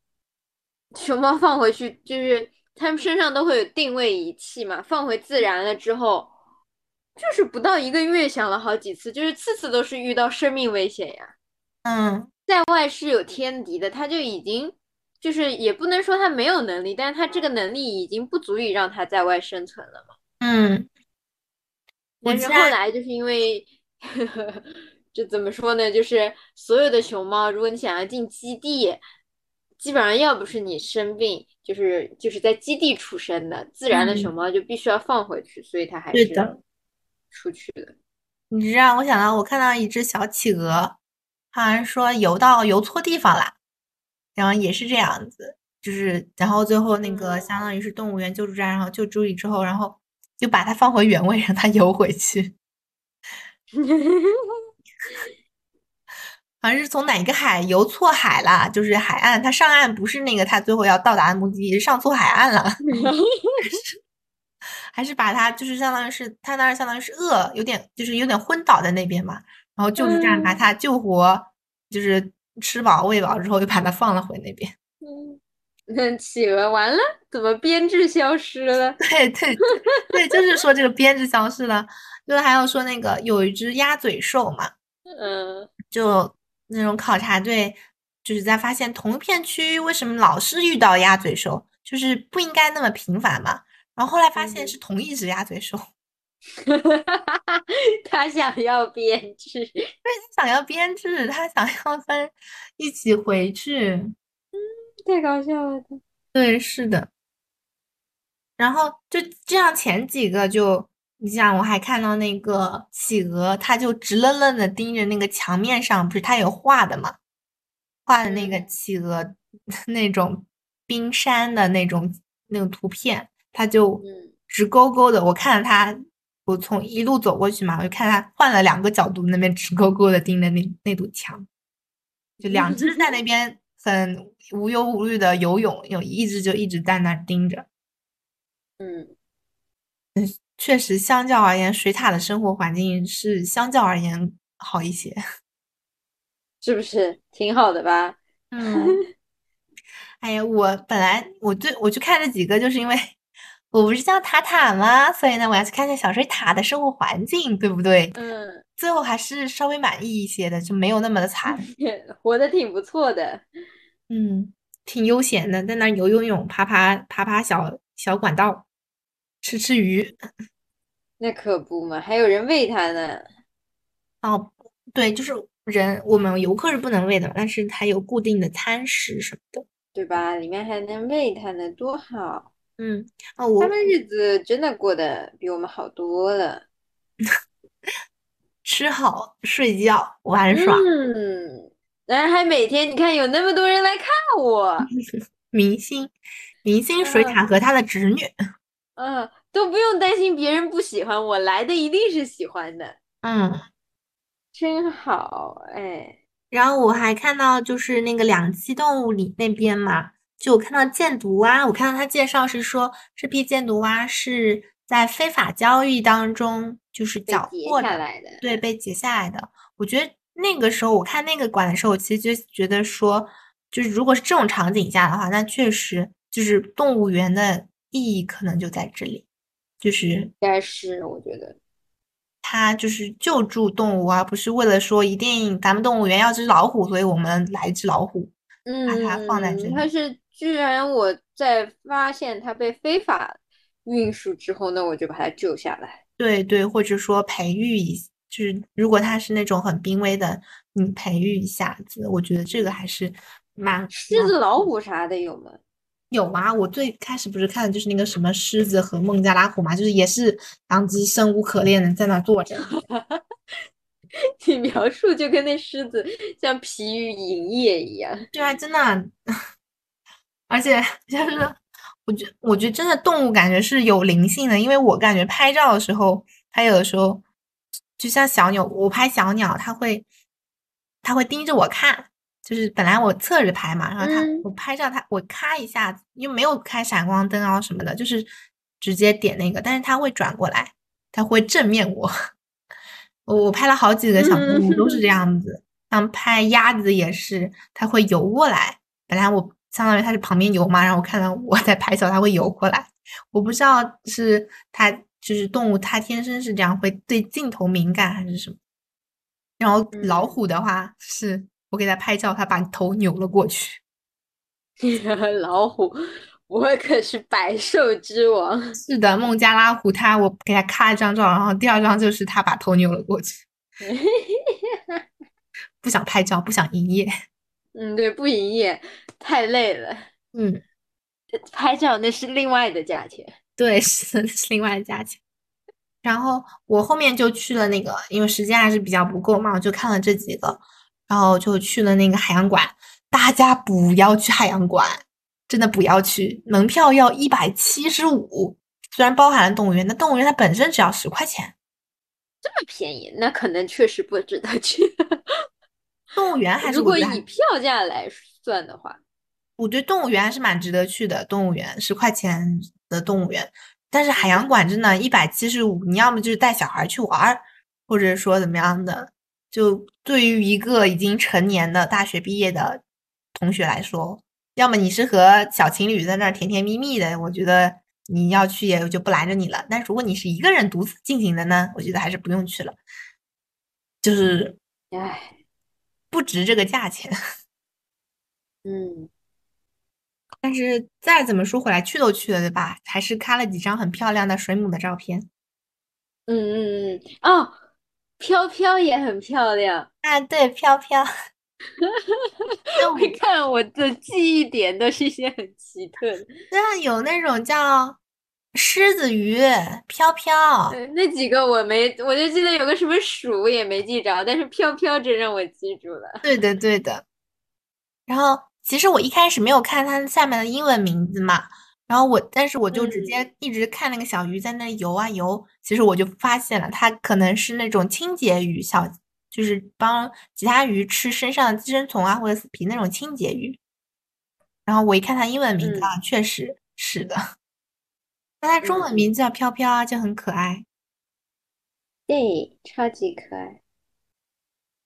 熊猫放回去，就是它们身上都会有定位仪器嘛。放回自然了之后，就是不到一个月，响了好几次，就是次次都是遇到生命危险呀。嗯，在外是有天敌的，它就已经就是也不能说它没有能力，但是它这个能力已经不足以让它在外生存了嘛。嗯，但是后来就是因为，这怎么说呢？就是所有的熊猫，如果你想要进基地。基本上要不是你生病，就是就是在基地出生的自然的熊猫就必须要放回去，所以它还是出去的。你让我想到，我看到一只小企鹅，好像说游到游错地方了，然后也是这样子，就是然后最后那个相当于是动物园救助站，然后救助你之后，然后就把它放回原位，让它游回去。好像是从哪个海游错海了，就是海岸，他上岸不是那个他最后要到达的目的地，是上错海岸了 还是把他就是相当于是他那儿相当于是饿，有点就是有点昏倒在那边嘛，然后救助站把他救活，就是吃饱喂饱之后又把他放了回那边。嗯，企鹅完了，怎么编制消失了？对对对，就是说这个编制消失了，就是还要说那个有一只鸭嘴兽嘛，嗯，就那种考察队就是在发现同一片区域为什么老是遇到鸭嘴兽，就是不应该那么频繁嘛。然后后来发现是同一只鸭嘴兽，他想要编制，对他想要编制，他想要分一起回去。嗯太搞笑了，对，是的。然后就这样，前几个就你像我还看到那个企鹅，它就直愣愣的盯着那个墙面上，不是它有画的嘛，画的那个企鹅 那种冰山的那种那种图片，它就直勾勾的。我看到它，我从一路走过去嘛，我就看它换了两个角度，那边直勾勾的盯着那那堵墙，就两只在那 边。很无忧无虑的游泳，有一只就一直在那盯着。嗯嗯，确实，相较而言，水獭的生活环境是相较而言好一些，是不是挺好的吧？嗯。哎呀，我本来我最我去看这几个，就是因为我不是叫塔塔吗？所以呢，我要去看一下小水塔的生活环境，对不对？嗯。最后还是稍微满意一些的，就没有那么的惨，活得挺不错的，嗯，挺悠闲的，在那游游泳、爬爬爬爬小小管道，吃吃鱼，那可不嘛，还有人喂它呢。哦，对，就是人，我们游客是不能喂的，但是它有固定的餐食什么的，对吧？里面还能喂它呢，多好。嗯，哦，我他们日子真的过得比我们好多了。吃好睡觉玩耍，嗯，然后还每天你看有那么多人来看我，明星，明星水獭和他的侄女，嗯，都不用担心别人不喜欢我，来的一定是喜欢的，嗯，真好，哎，然后我还看到就是那个两栖动物里那边嘛，就我看到箭毒蛙，我看到他介绍是说这批箭毒蛙是在非法交易当中。就是缴获来的，对，被截下来的。我觉得那个时候我看那个馆的时候，我其实就觉得说，就是如果是这种场景下的话，那确实就是动物园的意义可能就在这里，就是应该是我觉得，它就是救助动物，而不是为了说一定咱们动物园要只老虎，所以我们来一只老虎，嗯把它放在这里。它是居然我在发现它被非法运输之后，那我就把它救下来。对对，或者说培育一，就是如果它是那种很濒危的，你培育一下子，我觉得这个还是蛮。狮子、老虎啥的有吗？有吗？我最开始不是看的就是那个什么狮子和孟加拉虎嘛，就是也是两只生无可恋的在那坐着。你描述就跟那狮子像疲于营业一样。对啊，真的，而且就是。我觉我觉得真的动物感觉是有灵性的，因为我感觉拍照的时候，它有的时候就像小鸟，我拍小鸟，它会它会盯着我看，就是本来我侧着拍嘛，然后它我拍照它我咔一下子又没有开闪光灯啊什么的，就是直接点那个，但是它会转过来，它会正面 我。我拍了好几个小动物都是这样子，像拍鸭子也是，它会游过来，本来我。相当于它是旁边游嘛，然后我看到我在拍照，它会游过来。我不知道是它就是动物，它天生是这样，会对镜头敏感还是什么。然后老虎的话，是我给他拍照，他把头扭了过去。老虎，我可是百兽之王。是的，孟加拉虎，他我给他咔一张照，然后第二张就是他把头扭了过去。不想拍照，不想营业。嗯，对，不营业太累了。嗯，拍照那是另外的价钱。对，是的是另外的价钱。然后我后面就去了那个，因为时间还是比较不够嘛，我就看了这几个，然后就去了那个海洋馆。大家不要去海洋馆，真的不要去，门票要一百七十五，虽然包含了动物园，但动物园它本身只要十块钱。这么便宜，那可能确实不值得去。动物园还是如果以票价来算的话，我觉得动物园还是蛮值得去的。动物园十块钱的动物园，但是海洋馆真的一百七十五，你要么就是带小孩去玩儿，或者说怎么样的。就对于一个已经成年的大学毕业的同学来说，要么你是和小情侣在那儿甜甜蜜蜜的，我觉得你要去也就不拦着你了。但如果你是一个人独自进行的呢，我觉得还是不用去了，就是唉，不值这个价钱。嗯，但是再怎么说回来，去都去了，对吧？还是看了几张很漂亮的水母的照片。嗯嗯嗯，哦，飘飘也很漂亮。啊，对，飘飘。那我你看我的记忆点都是一些很奇特的，那有那种叫狮子鱼、飘飘，呃那几个我没，我就记得有个什么鼠也没记着，但是飘飘真让我记住了。对的，对的。然后其实我一开始没有看它下面的英文名字嘛，然后我但是我就直接一直看那个小鱼在那游啊游，其实我就发现了，它可能是那种清洁鱼，小就是帮其他鱼吃身上的寄生虫啊或者死皮那种清洁鱼。然后我一看它英文名字啊，确实是的。那它中文嗯名字叫飘飘啊，就很可爱。对，超级可爱。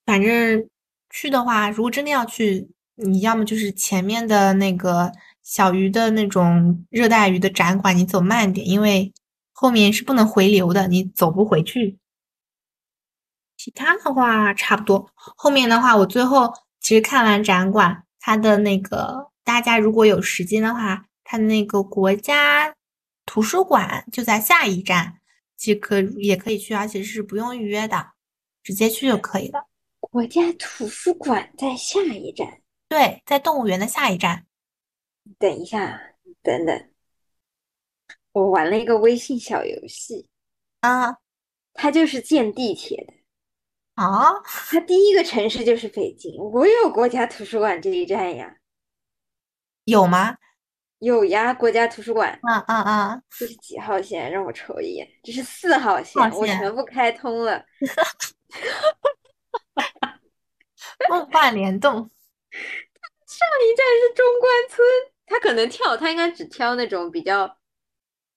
反正去的话，如果真的要去，你要么就是前面的那个小鱼的那种热带鱼的展馆，你走慢点，因为后面是不能回流的，你走不回去。其他的话差不多，后面的话我最后其实看完展馆，它的那个大家如果有时间的话，它的那个国家图书馆就在下一站，即可也可以去，而且是不用预约的，直接去就可以了。国家图书馆在下一站。对，在动物园的下一站。等一下，等等，我玩了一个微信小游戏，啊，它就是建地铁的。啊，它第一个城市就是北京，我有国家图书馆这一站呀，有吗？有呀，国家图书馆。啊啊啊，这是几号线？让我瞅一眼，这是四号线，我全部开通了。梦幻联动。上一站是中关村，它可能跳，他应该只挑那种比较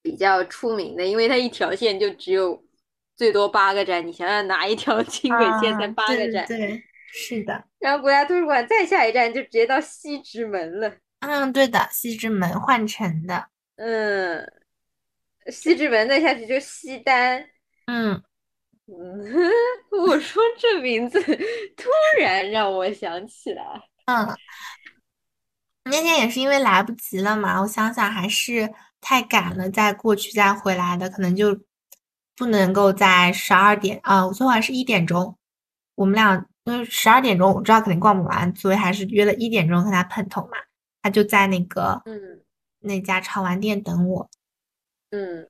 比较出名的，因为他一条线就只有最多八个站，你想想哪一条 轻轨线才八个站？对，是的。然后国家图书馆再下一站就直接到西直门了。嗯，对的，西直门换乘的。嗯，西直门再下去就西单。嗯，嗯，我说这名字 突然让我想起来，嗯，那天也是因为来不及了嘛，我想想还是太赶了，再过去再回来的，可能就不能够在十二点啊，我最后还是一点钟，我们俩因为十二点钟我知道肯定逛不完，所以还是约了一点钟和他碰头嘛，他就在那个嗯那家潮玩店等我。嗯，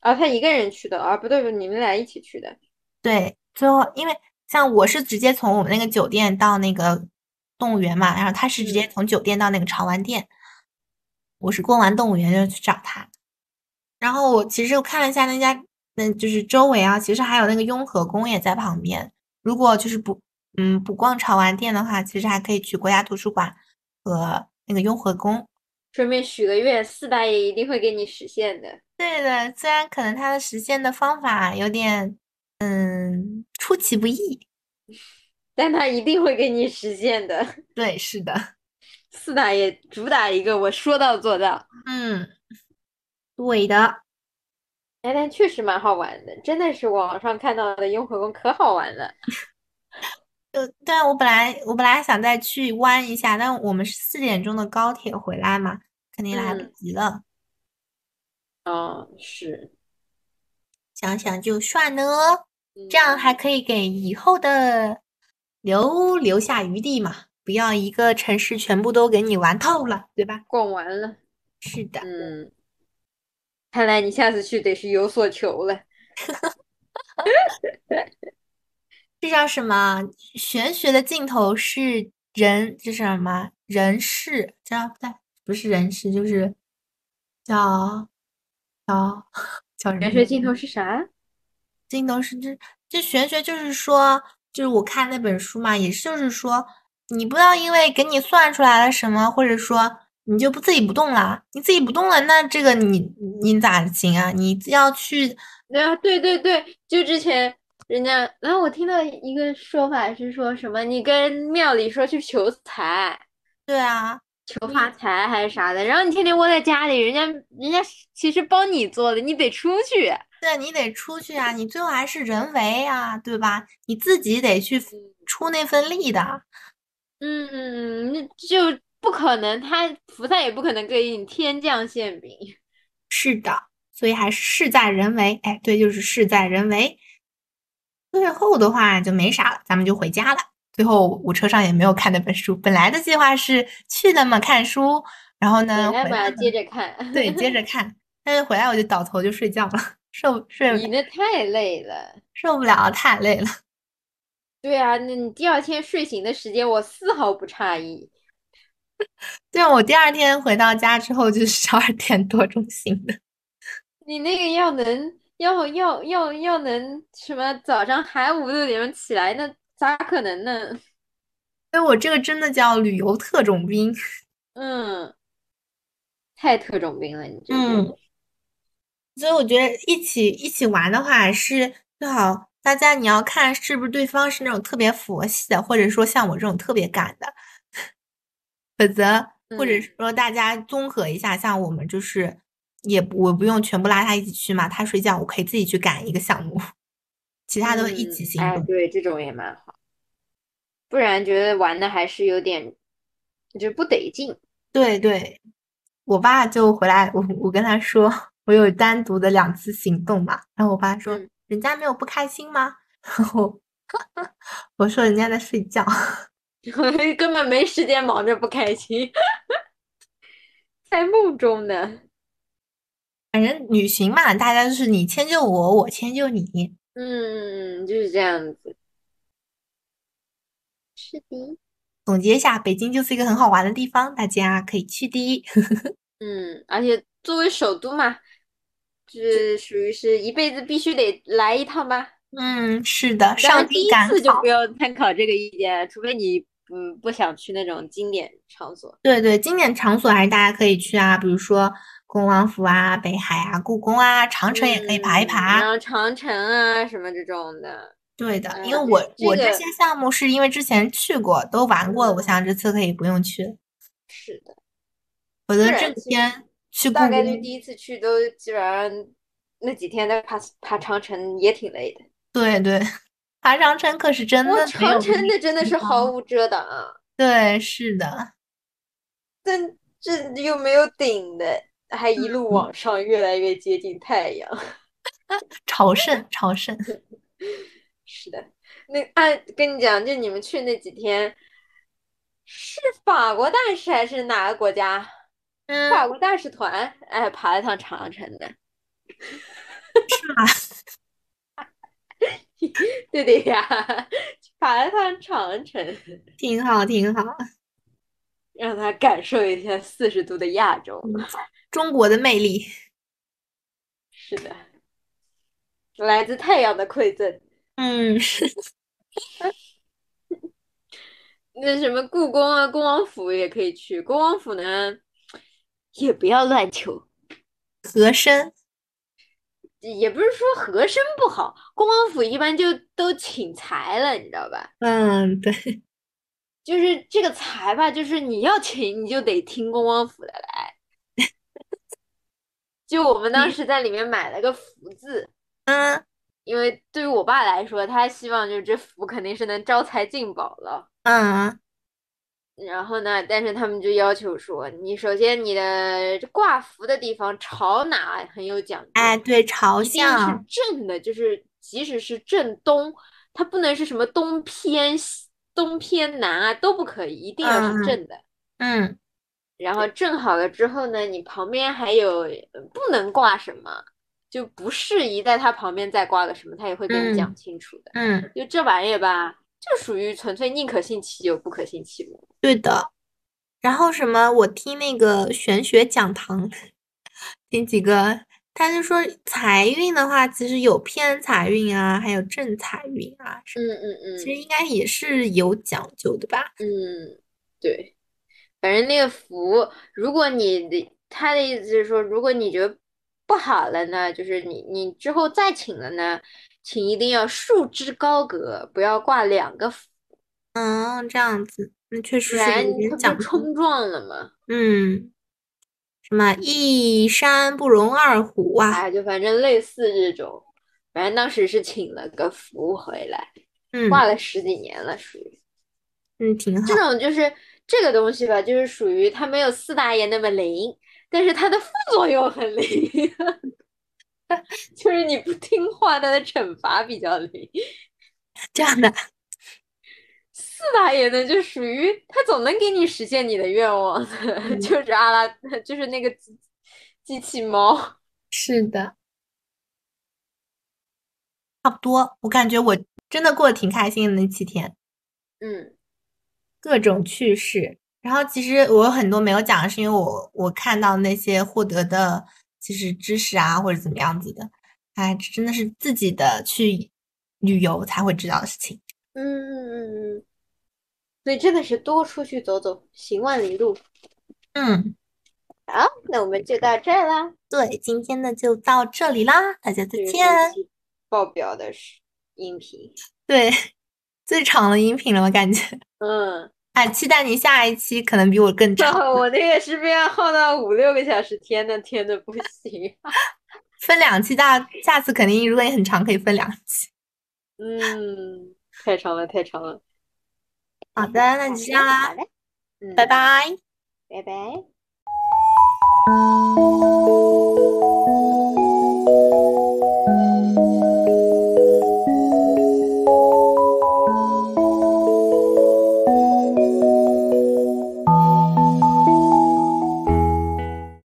啊，他一个人去的啊，不对不对，你们俩一起去的。对，最后因为像我是直接从我们那个酒店到那个动物园嘛，然后他是直接嗯从酒店到那个潮玩店，我是逛完动物园就去找他。然后我其实我看了一下那家，嗯，就是周围啊，其实还有那个雍和宫也在旁边。如果就是不，嗯，不逛潮玩店的话，其实还可以去国家图书馆和那个雍和宫。顺便许个愿，四大爷一定会给你实现的。对的，虽然可能他的实现的方法有点，嗯，出其不意。但他一定会给你实现的。对，是的。四大爷主打一个我说到做到，嗯，对的，哎，但确实蛮好玩的，真的是网上看到的雍和宫可好玩了。呃对啊我本来我本来还想再去弯一下，但我们是四点钟的高铁回来嘛，肯定来不嗯及了。哦，是，想想就算了，这样还嗯可以给以后的留留下余地嘛，不要一个城市全部都给你玩透了，对吧？逛完了。是的，嗯，看来你下次去得是有所求了。这叫什么？玄学的尽头是人，这是什么？人事叫不对，不是人事，就是叫叫 叫什么玄学尽头是啥？尽头是这这玄学就是说，就是我看那本书嘛，也是就是说，你不要因为给你算出来了什么，或者说你就不自己不动了，你自己不动了，那这个你你咋行啊？你要去啊，对对对，就之前人家，然后我听到一个说法是说什么，你跟庙里说去求财、对啊，求发财还是啥的，然后你天天窝在家里，人家人家其实帮你做的，你得出去。对你得出去啊，你最后还是人为啊，对吧？你自己得去出那份力的。嗯那就不可能，他菩萨也不可能给你天降馅饼。是的，所以还是事在人为。哎，对，就是事在人为。最后的话就没啥了，咱们就回家了。最后我车上也没有看那本书，本来的计划是去那么看书，然后呢，回来接着看。对，接着 看。但是回来我就倒头就睡觉了。受睡，你那太累了，受不了，太累了。对啊，那你第二天睡醒的时间，我丝毫不诧异。对我第二天回到家之后就是十二点多钟醒的。你那个要能要要要要能什么早上还五六点钟起来，那咋可能呢？所以我这个真的叫旅游特种兵。嗯，太特种兵了，你这。嗯。所以我觉得一起一起玩的话是最好，大家你要看是不是对方是那种特别佛系的，或者说像我这种特别赶的，否则或者说大家综合一下，像我们就是也我不用全部拉他一起去嘛，他睡觉我可以自己去赶一个项目，其他都一起行动。对，这种也蛮好，不然觉得玩的还是有点就不得劲。对对，我爸就回来，我我跟他说。我有单独的两次行动嘛，然后我爸说：“人家没有不开心吗？” 然后我 说：“人家在睡觉，根本没时间忙着不开心，在梦中呢。”反正旅行嘛，大家就是你迁就我，我迁就你，嗯，就是这样子。是的，总结一下，北京就是一个很好玩的地方，大家可以去的。嗯，而且作为首都嘛。是属于是一辈子必须得来一趟吧？嗯，是的，上第一次就不要参考这个意见，除非你嗯不想去那种经典场所。对对，经典场所还是大家可以去啊，比如说恭王府啊、北海啊、故宫啊、长城也可以爬一爬。然后长城啊什么这种的。对的，因为我我这些项目是因为之前去过都玩过了，我想这次可以不用去。是的，否则这天。大概率第一次去都基本上那几天在爬爬长城也挺累的。对对，爬长城可是真的。长城那真的是毫无遮挡。对，是的。但这又没有顶的，还一路往上，越来越接近太阳。朝圣，朝圣。是的，那按跟你讲，就你们去那几天，是法国大使还是哪个国家？法国大使团，哎，爬了趟长城的，是吗？对对呀，爬了趟长城，挺好，挺好，让他感受一下四十度的亚洲，中国的魅力。是的，来自太阳的馈赠。嗯，那什么故宫啊，恭王府也可以去。恭王府呢？也不要乱求 和珅，也不是说和珅不好，恭王府一般就都请财了，你知道吧？嗯，对，就是这个财吧，就是你要请，你就得听恭王府的来。就我们当时在里面买了个福字，嗯，因为对于我爸来说，他希望就是这福肯定是能招财进宝了，嗯。然后呢？但是他们就要求说，你首先你的挂符的地方朝哪很有讲究。哎，对，朝向是正的，就是即使是正东，它不能是什么东偏西、东偏南啊，都不可以，一定要是正的。嗯。然后正好了之后呢，你旁边还有不能挂什么，就不适宜在它旁边再挂个什么，他也会跟你讲清楚的。嗯。就这玩意儿吧。就属于纯粹宁可信其有，不可信其无。对的。然后什么？我听那个玄学讲堂，听几个他就说财运的话，其实有偏财运啊，还有正财运啊，什么嗯嗯其实嗯应该也是有讲究的吧？嗯，对，反正那个福，如果你的他的意思是说，如果你觉得不好了呢，就是你你之后再请了呢，请一定要束之高阁，不要挂两个符，嗯，这样子，那确实不点讲究。就冲撞了嘛？嗯，什么一山不容二虎啊？哎，就反正类似这种，反正当时是请了个符回来，嗯挂了十几年了，属于。嗯，挺好这。种就是这个东西吧，就是属于它没有四大爷那么灵，但是它的副作用很灵，就是你不听话，他的惩罚比较灵。这样的，四大爷呢，就属于他总能给你实现你的愿望，嗯 就是阿拉，就是那个机机器猫。是的，差不多。我感觉我真的过得挺开心的那七天，嗯各种趣事。然后其实我有很多没有讲，是因为我我看到那些获得的其实知识啊，或者怎么样子的，哎，这真的是自己的去旅游才会知道的事情。嗯嗯嗯嗯，所以真的是多出去走走，行万里路。嗯，好，那我们就到这儿啦。对，今天的就到这里啦，大家再见。爆表的是音频。对，最长的音频了，我感觉。嗯。哎，期待你下一期可能比我更 长，我那个是被要耗到五六个小时，天呐天呐，不行。分两期大，下次肯定如果你很长，可以分两期。嗯，太长了，太长了。好的，那就这样啦，拜拜。拜拜。